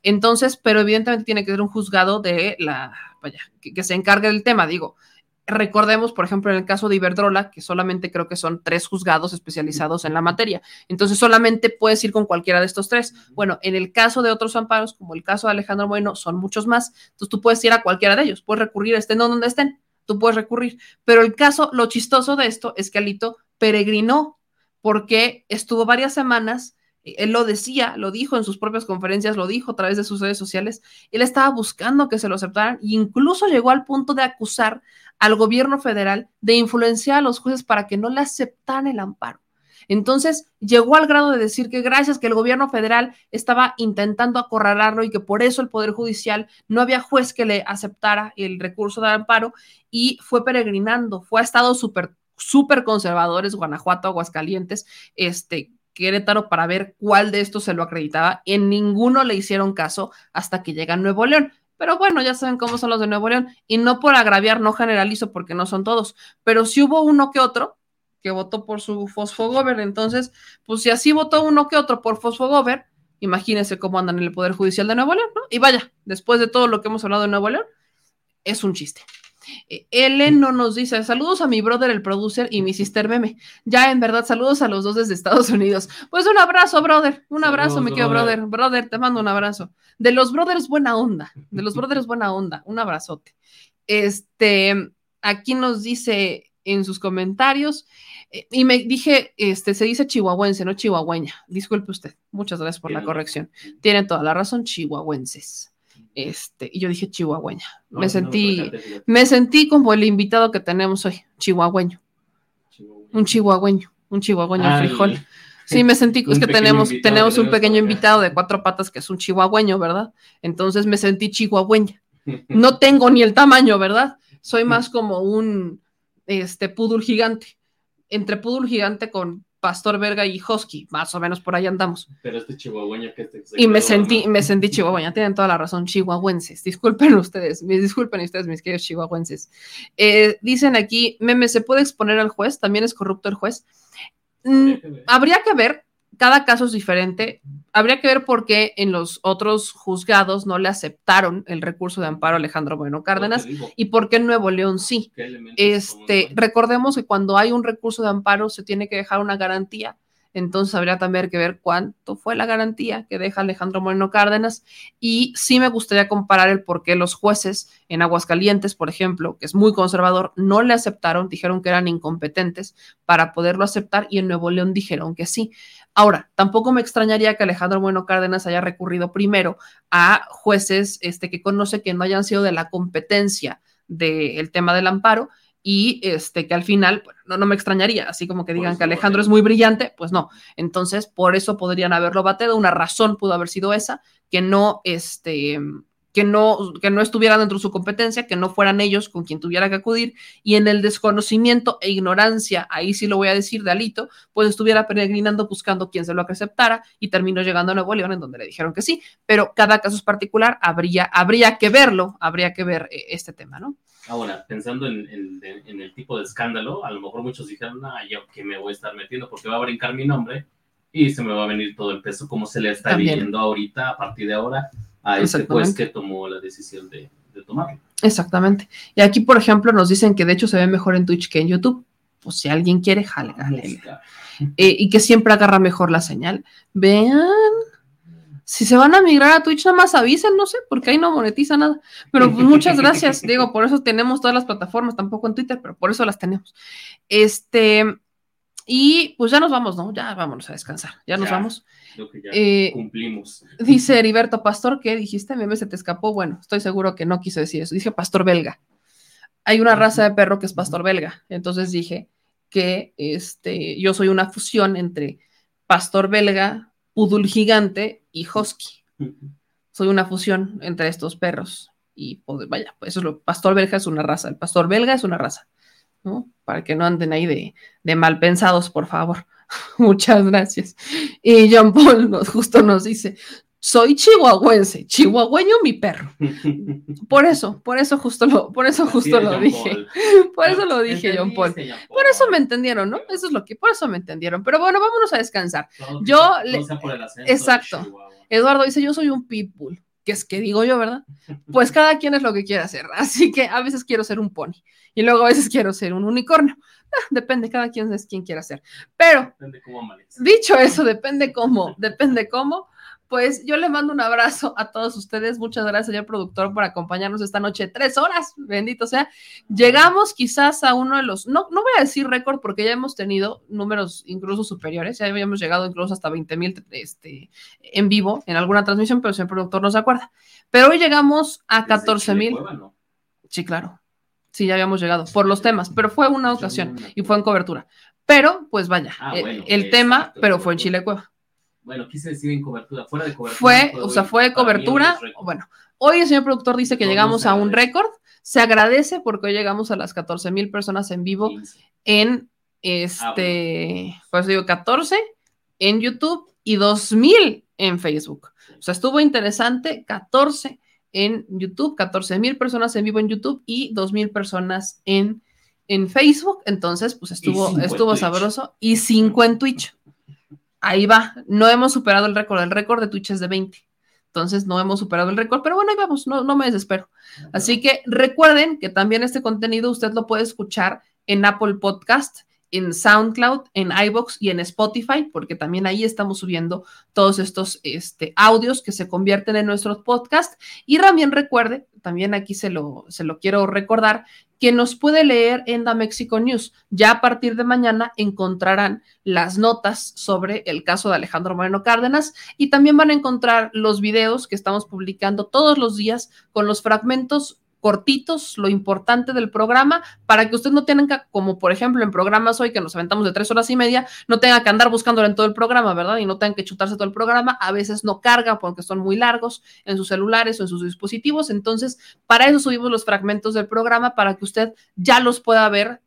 Entonces, pero evidentemente tiene que ser un juzgado de la, vaya, que, que se encargue del tema, digo. Recordemos, por ejemplo, en el caso de Iberdrola, que solamente creo que son tres juzgados especializados en la materia. Entonces, solamente puedes ir con cualquiera de estos tres. Bueno, en el caso de otros amparos, como el caso de Alejandro Bueno, son muchos más. Entonces, tú puedes ir a cualquiera de ellos, puedes recurrir, estén donde estén, tú puedes recurrir. Pero el caso, lo chistoso de esto es que Alito peregrinó porque estuvo varias semanas, él lo decía, lo dijo en sus propias conferencias, lo dijo a través de sus redes sociales, él estaba buscando que se lo aceptaran e incluso llegó al punto de acusar al gobierno federal de influenciar a los jueces para que no le aceptaran el amparo. Entonces llegó al grado de decir que gracias que el gobierno federal estaba intentando acorralarlo y que por eso el Poder Judicial no había juez que le aceptara el recurso de amparo y fue peregrinando, fue a estados súper, súper conservadores, Guanajuato, Aguascalientes, este, Querétaro, para ver cuál de estos se lo acreditaba. En ninguno le hicieron caso hasta que llega Nuevo León. Pero bueno, ya saben cómo son los de Nuevo León. Y no por agraviar, no generalizo porque no son todos. Pero si hubo uno que otro que votó por su Fosfogover. Entonces, pues si así votó uno que otro por Fosfogover, imagínense cómo andan en el Poder Judicial de Nuevo León, ¿no? Y vaya, después de todo lo que hemos hablado de Nuevo León, es un chiste. Eh, Ellen no nos dice, saludos a mi brother, el producer, y mi sister meme. Ya, en verdad, saludos a los dos desde Estados Unidos. Pues un abrazo, brother. Un abrazo, Saludos, mi querido brother. brother. Brother, te mando un abrazo. De los brothers, buena onda. De los (laughs) brothers, buena onda. Un abrazote. Este, aquí nos dice en sus comentarios, eh, y me dije, este, se dice chihuahuense, no chihuahueña. Disculpe usted. Muchas gracias por la corrección. Tienen toda la razón, chihuahuenses. Este, y yo dije chihuahueña. No, me sentí, me sentí como el invitado que tenemos hoy, chihuahueño. Un chihuahueño, un chihuahueño Ay. frijol. Sí, me sentí, es que tenemos, tenemos un pequeño invitado de cuatro patas que es un chihuahueño, ¿verdad? Entonces me sentí chihuahueña. No (laughs) tengo ni el tamaño, ¿verdad? Soy más como un este pudul gigante. Entre pudul gigante con pastor verga y husky, más o menos por ahí andamos. Pero este chihuahueño que te Y me sentí, me sentí chihuahueña, tienen toda la razón, chihuahuenses. Disculpen ustedes, me disculpen ustedes, mis queridos chihuahuenses. Eh, dicen aquí, meme, ¿se puede exponer al juez? ¿También es corrupto el juez? Mm, habría que ver, cada caso es diferente. Habría que ver por qué en los otros juzgados no le aceptaron el recurso de amparo a Alejandro Bueno Cárdenas y por qué en Nuevo León sí. ¿Qué elementos Este, recordemos que cuando hay un recurso de amparo se tiene que dejar una garantía. Entonces habría también que ver cuánto fue la garantía que deja Alejandro Moreno Cárdenas. Y sí me gustaría comparar el por qué los jueces en Aguascalientes, por ejemplo, que es muy conservador, no le aceptaron, dijeron que eran incompetentes para poderlo aceptar y en Nuevo León dijeron que sí. Ahora, tampoco me extrañaría que Alejandro Bueno Cárdenas haya recurrido primero a jueces este, que conoce que no hayan sido de la competencia del tema del amparo y este que al final bueno, no, no me extrañaría, así como que digan que Alejandro es muy brillante, pues no. Entonces, por eso podrían haberlo bateado, una razón pudo haber sido esa, que no este que no, que no estuviera dentro de su competencia, que no fueran ellos con quien tuviera que acudir, y en el desconocimiento e ignorancia, ahí sí lo voy a decir de Alito, pues estuviera peregrinando buscando quien se lo aceptara y terminó llegando a Nuevo León en donde le dijeron que sí, pero cada caso es particular, habría, habría que verlo, habría que ver eh, este tema, ¿no? Ahora, pensando en, en- en el tipo de escándalo, a lo mejor muchos dijeron, ah, yo que me voy a estar metiendo porque va a brincar mi nombre y se me va a venir todo el peso como se le está También. viviendo ahorita a partir de ahora a este juez que tomó la decisión de, de tomarlo. Exactamente. Y aquí, por ejemplo, nos dicen que de hecho se ve mejor en Twitch que en YouTube. Pues si alguien quiere, jale, jale. Eh, y que siempre agarra mejor la señal. Vean. Si se van a migrar a Twitch, nada más avisen, no sé, porque ahí no monetiza nada. Pero pues, muchas gracias. (laughs) Digo, por eso tenemos todas las plataformas, tampoco en Twitter, pero por eso las tenemos. Este. Y pues ya nos vamos, ¿no? Ya vámonos a descansar. Ya nos vamos. Creo que ya Eh, cumplimos. Dice Heriberto Pastor, ¿qué dijiste? Meme se te escapó. Bueno, estoy seguro que no quise decir eso. Dije pastor belga. Hay una raza de perro que es pastor belga. Entonces dije que este, yo soy una fusión entre pastor belga, pudul gigante y husky. Soy una fusión entre estos perros. Y pues, vaya, pues eso es lo. Pastor belga es una raza. El pastor belga es una raza. ¿No? Para que no anden ahí de, de mal pensados, por favor. (laughs) Muchas gracias. Y John Paul nos, justo nos dice, soy chihuahuense, chihuahueño mi perro. (laughs) Por eso, por eso justo lo, por eso justo lo dije. (laughs) Por eso lo dije, John Paul. Por eso me entendieron, ¿no? Eso es lo que, por eso me entendieron. Pero bueno, vámonos a descansar. Yo, le, exacto. Eduardo dice, yo soy un pitbull, que es que digo yo, ¿verdad? (laughs) Pues cada quien es lo que quiere hacer. (laughs) Así que a veces quiero ser un pony y luego a veces quiero ser un unicornio. Ah, depende, cada quien es quien quiera ser. Pero, dicho eso, depende cómo, depende cómo pues yo le mando un abrazo a todos ustedes. Muchas gracias, señor productor, por acompañarnos esta noche. Tres horas, bendito sea. Llegamos quizás a uno de los, no, no voy a decir récord porque ya hemos tenido números incluso superiores, ya habíamos llegado incluso hasta 20 mil este, en vivo en alguna transmisión, pero el señor productor no se acuerda. Pero hoy llegamos a 14 mil. Sí, claro. Sí, ya habíamos llegado por los temas, pero fue una ocasión y fue en cobertura. Pero, pues vaya, ah, el, el tema, pero fue en Chile Cueva. Bueno, quise decir en cobertura, fuera de cobertura. Fue, o sea, fue cobertura. Bueno, hoy el señor productor dice que llegamos a un récord. Se agradece porque hoy llegamos a las 14 mil personas en vivo en este, ah, pues digo 14 en YouTube y 2000 en Facebook. O sea, estuvo interesante, 14 en YouTube, 14 mil personas en vivo en YouTube y 2 mil personas en, en Facebook. Entonces, pues estuvo, estuvo sabroso y 5 en Twitch ahí va, no hemos superado el récord, el récord de Twitch es de 20. Entonces no hemos superado el récord, pero bueno, ahí vamos, no, no me desespero. Así que recuerden que también este contenido usted lo puede escuchar en Apple Podcast, en SoundCloud, en iBox y en Spotify, porque también ahí estamos subiendo todos estos este, audios que se convierten en nuestros podcasts. Y también recuerde, también aquí se lo, se lo quiero recordar, que nos puede leer en The Mexico News. Ya a partir de mañana encontrarán las notas sobre el caso de Alejandro Moreno Cárdenas y también van a encontrar los videos que estamos publicando todos los días con los fragmentos cortitos, lo importante del programa, para que usted no tenga, como por ejemplo en programas hoy que nos aventamos de tres horas y media, no tenga que andar buscándolo en todo el programa, ¿verdad? Y no tenga que chutarse todo el programa. A veces no carga porque son muy largos en sus celulares o en sus dispositivos. Entonces, para eso subimos los fragmentos del programa, para que usted ya los pueda ver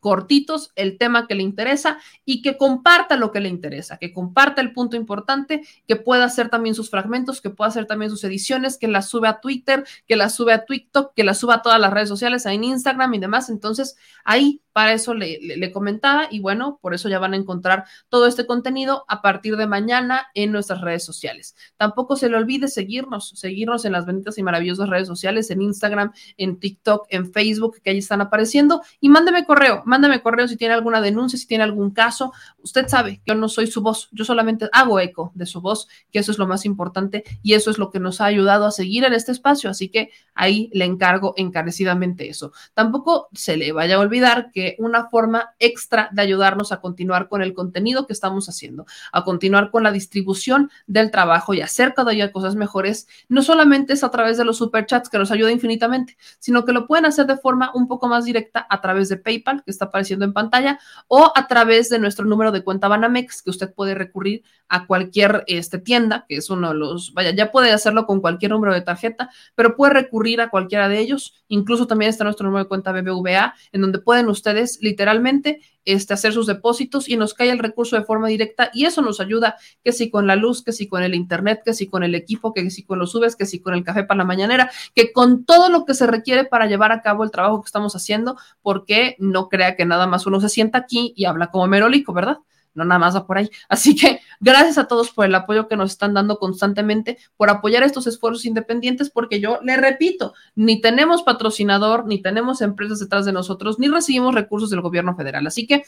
cortitos el tema que le interesa y que comparta lo que le interesa, que comparta el punto importante, que pueda hacer también sus fragmentos, que pueda hacer también sus ediciones, que las sube a Twitter, que las sube a TikTok, que las suba a todas las redes sociales, en Instagram y demás. Entonces, ahí para eso le, comentaba y bueno, por eso ya van a encontrar todo este contenido a partir de mañana en nuestras redes sociales. Tampoco se le olvide seguirnos, seguirnos en las benditas y maravillosas redes sociales, en Instagram, en TikTok, en Facebook, que ahí están apareciendo y mándeme correo, mándeme correo si tiene alguna denuncia, si tiene algún caso. Usted sabe que yo no soy su voz, yo solamente hago eco de su voz, que eso es lo más importante y eso es lo que nos ha ayudado a seguir en este espacio. Así que ahí le encargo encarecidamente eso. Tampoco se le vaya a olvidar que una forma extra de ayudarnos a continuar con el contenido que estamos haciendo, a continuar con la distribución del trabajo y hacer cada día cosas mejores, no solamente es a través de los superchats que nos ayuda infinitamente, sino que lo pueden hacer de forma un poco más directa a través de PayPal, que está apareciendo en pantalla, o a través de nuestro número de cuenta Banamex, que usted puede recurrir a cualquier este, tienda, que es uno de los, vaya, ya puede hacerlo con cualquier número de tarjeta, pero puede recurrir a cualquiera de ellos. Incluso también está nuestro número de cuenta BBVA, en donde pueden ustedes literalmente este, hacer sus depósitos y nos cae el recurso de forma directa y eso nos ayuda, que si con la luz, que si con el internet, que si con el equipo, que si con los subes, que si con el café para la mañanera, que con todo lo que se requiere para llevar a cabo el trabajo que estamos haciendo, porque no crea que nada más uno se sienta aquí y habla como merolico, ¿verdad? no nada más va por ahí. Así que gracias a todos por el apoyo que nos están dando constantemente, por apoyar estos esfuerzos independientes, porque yo le repito, ni tenemos patrocinador, ni tenemos empresas detrás de nosotros, ni recibimos recursos del gobierno federal. Así que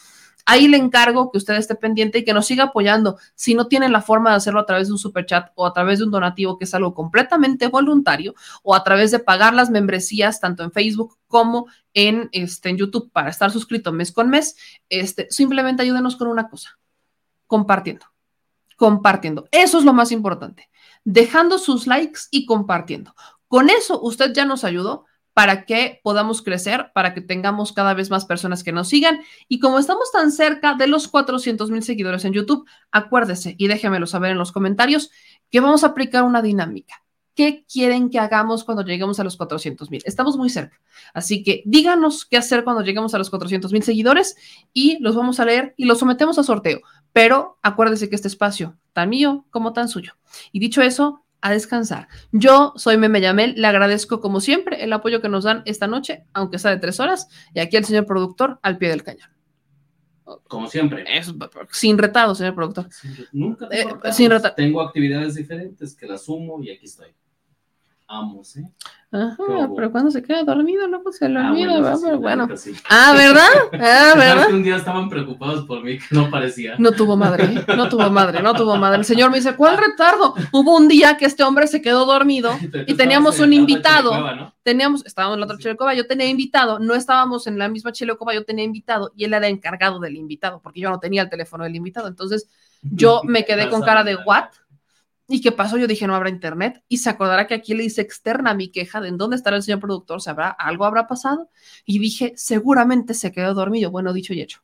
ahí le encargo que usted esté pendiente y que nos siga apoyando. Si no tienen la forma de hacerlo a través de un super chat o a través de un donativo, que es algo completamente voluntario, o a través de pagar las membresías tanto en Facebook como en, este, en YouTube para estar suscrito mes con mes, este, simplemente ayúdenos con una cosa, compartiendo, compartiendo. Eso es lo más importante, dejando sus likes y compartiendo. Con eso usted ya nos ayudó para que podamos crecer, para que tengamos cada vez más personas que nos sigan. Y como estamos tan cerca de los 400 mil seguidores en YouTube, acuérdese y déjemelo saber en los comentarios que vamos a aplicar una dinámica. ¿Qué quieren que hagamos cuando lleguemos a los 400 mil? Estamos muy cerca. Así que díganos qué hacer cuando lleguemos a los 400 mil seguidores y los vamos a leer y los sometemos a sorteo. Pero acuérdese que este espacio, tan mío como tan suyo. Y dicho eso, a descansar. Yo soy Meme Yamel, le agradezco como siempre el apoyo que nos dan esta noche, aunque sea de tres horas, y aquí el señor productor al pie del cañón. Como siempre. Es- sin retardo, señor productor. Nunca Eh, tengo sin reta- Tengo actividades diferentes que las sumo y aquí estoy. Amos, ¿eh? Ajá, pero cuando se queda dormido, luego se le Ah, olvida, bueno, sí, neta, sí. Ah, ¿verdad? Ah, ¿Sabes (laughs) ¿verdad? que un día estaban preocupados por mí que no parecía? No tuvo madre, ¿eh? no tuvo madre, no tuvo madre. El señor me dice, ¿cuál retardo? Hubo un día que este hombre se quedó dormido (laughs) y teníamos un invitado. Teníamos, estábamos en la otra chilecoba, yo tenía invitado, no estábamos en la misma chilecoba, yo tenía invitado y él era encargado del invitado, porque yo no tenía el teléfono del invitado. Entonces yo me quedé con cara de what? ¿Y qué pasó? Yo dije, no habrá internet. Y se acordará que aquí le hice externa mi queja de en dónde estará el señor productor, ¿sabrá? ¿Algo habrá pasado? Y dije, seguramente se quedó dormido. Bueno, dicho y hecho.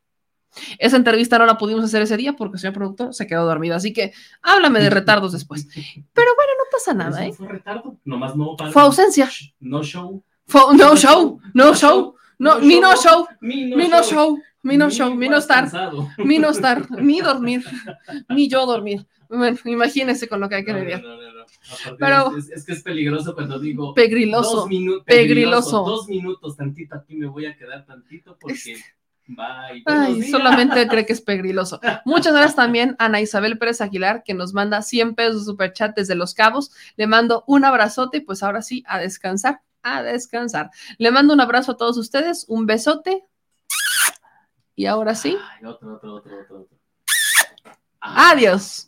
Esa entrevista no la pudimos hacer ese día porque el señor productor se quedó dormido. Así que háblame de retardos después. Pero bueno, no pasa nada, ¿eh? Fue retardo, nomás no Fue ausencia. No show. Fue- no show, no show, no, no mi no show, mi no show, mi no show, mi no estar, mi no estar, mi dormir, mi yo dormir. Bueno, (laughs) imagínense con lo que hay que No, lidiar. no, no, Pero- es, es que es peligroso cuando digo Pegriloso, dos minu- pegriloso. Dos minutos tantito aquí me voy a quedar tantito porque bye. buenos Ay, solamente cree que es pegriloso. Muchas gracias (laughs) también a Ana Isabel Pérez Aguilar, que nos manda 100 pesos de superchat desde Los Cabos. Le mando un abrazote y pues ahora sí, a descansar, a descansar. Le mando un abrazo a todos ustedes, un besote. Y ahora sí, Ay, otro, otro, otro, otro, otro. adiós.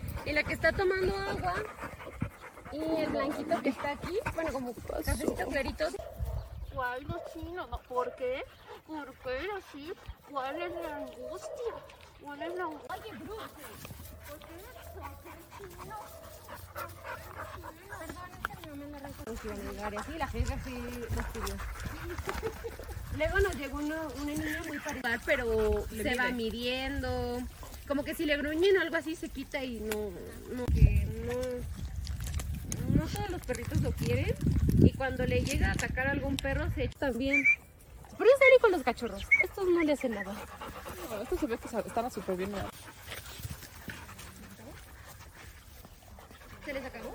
Y la que está tomando agua. Y el blanquito que está aquí. Bueno, como cafecito clarito. ¿Cuál no chino? No, ¿Por qué? ¿Por qué así? ¿Cuál es la angustia? ¿Cuál es la angustia? Oye, Bruce, ¿por qué eres chino? así la gente pidió. Luego nos llegó una, una niña muy parecida, pero se va midiendo. Como que si le gruñen o algo así se quita y no, no, que no, no todos los perritos lo quieren. Y cuando le llega a atacar a algún perro se echa también. Pero es serio con los cachorros. Estos no le hacen nada. No, estos se ve que están súper bien. mira. ¿Se les acabó?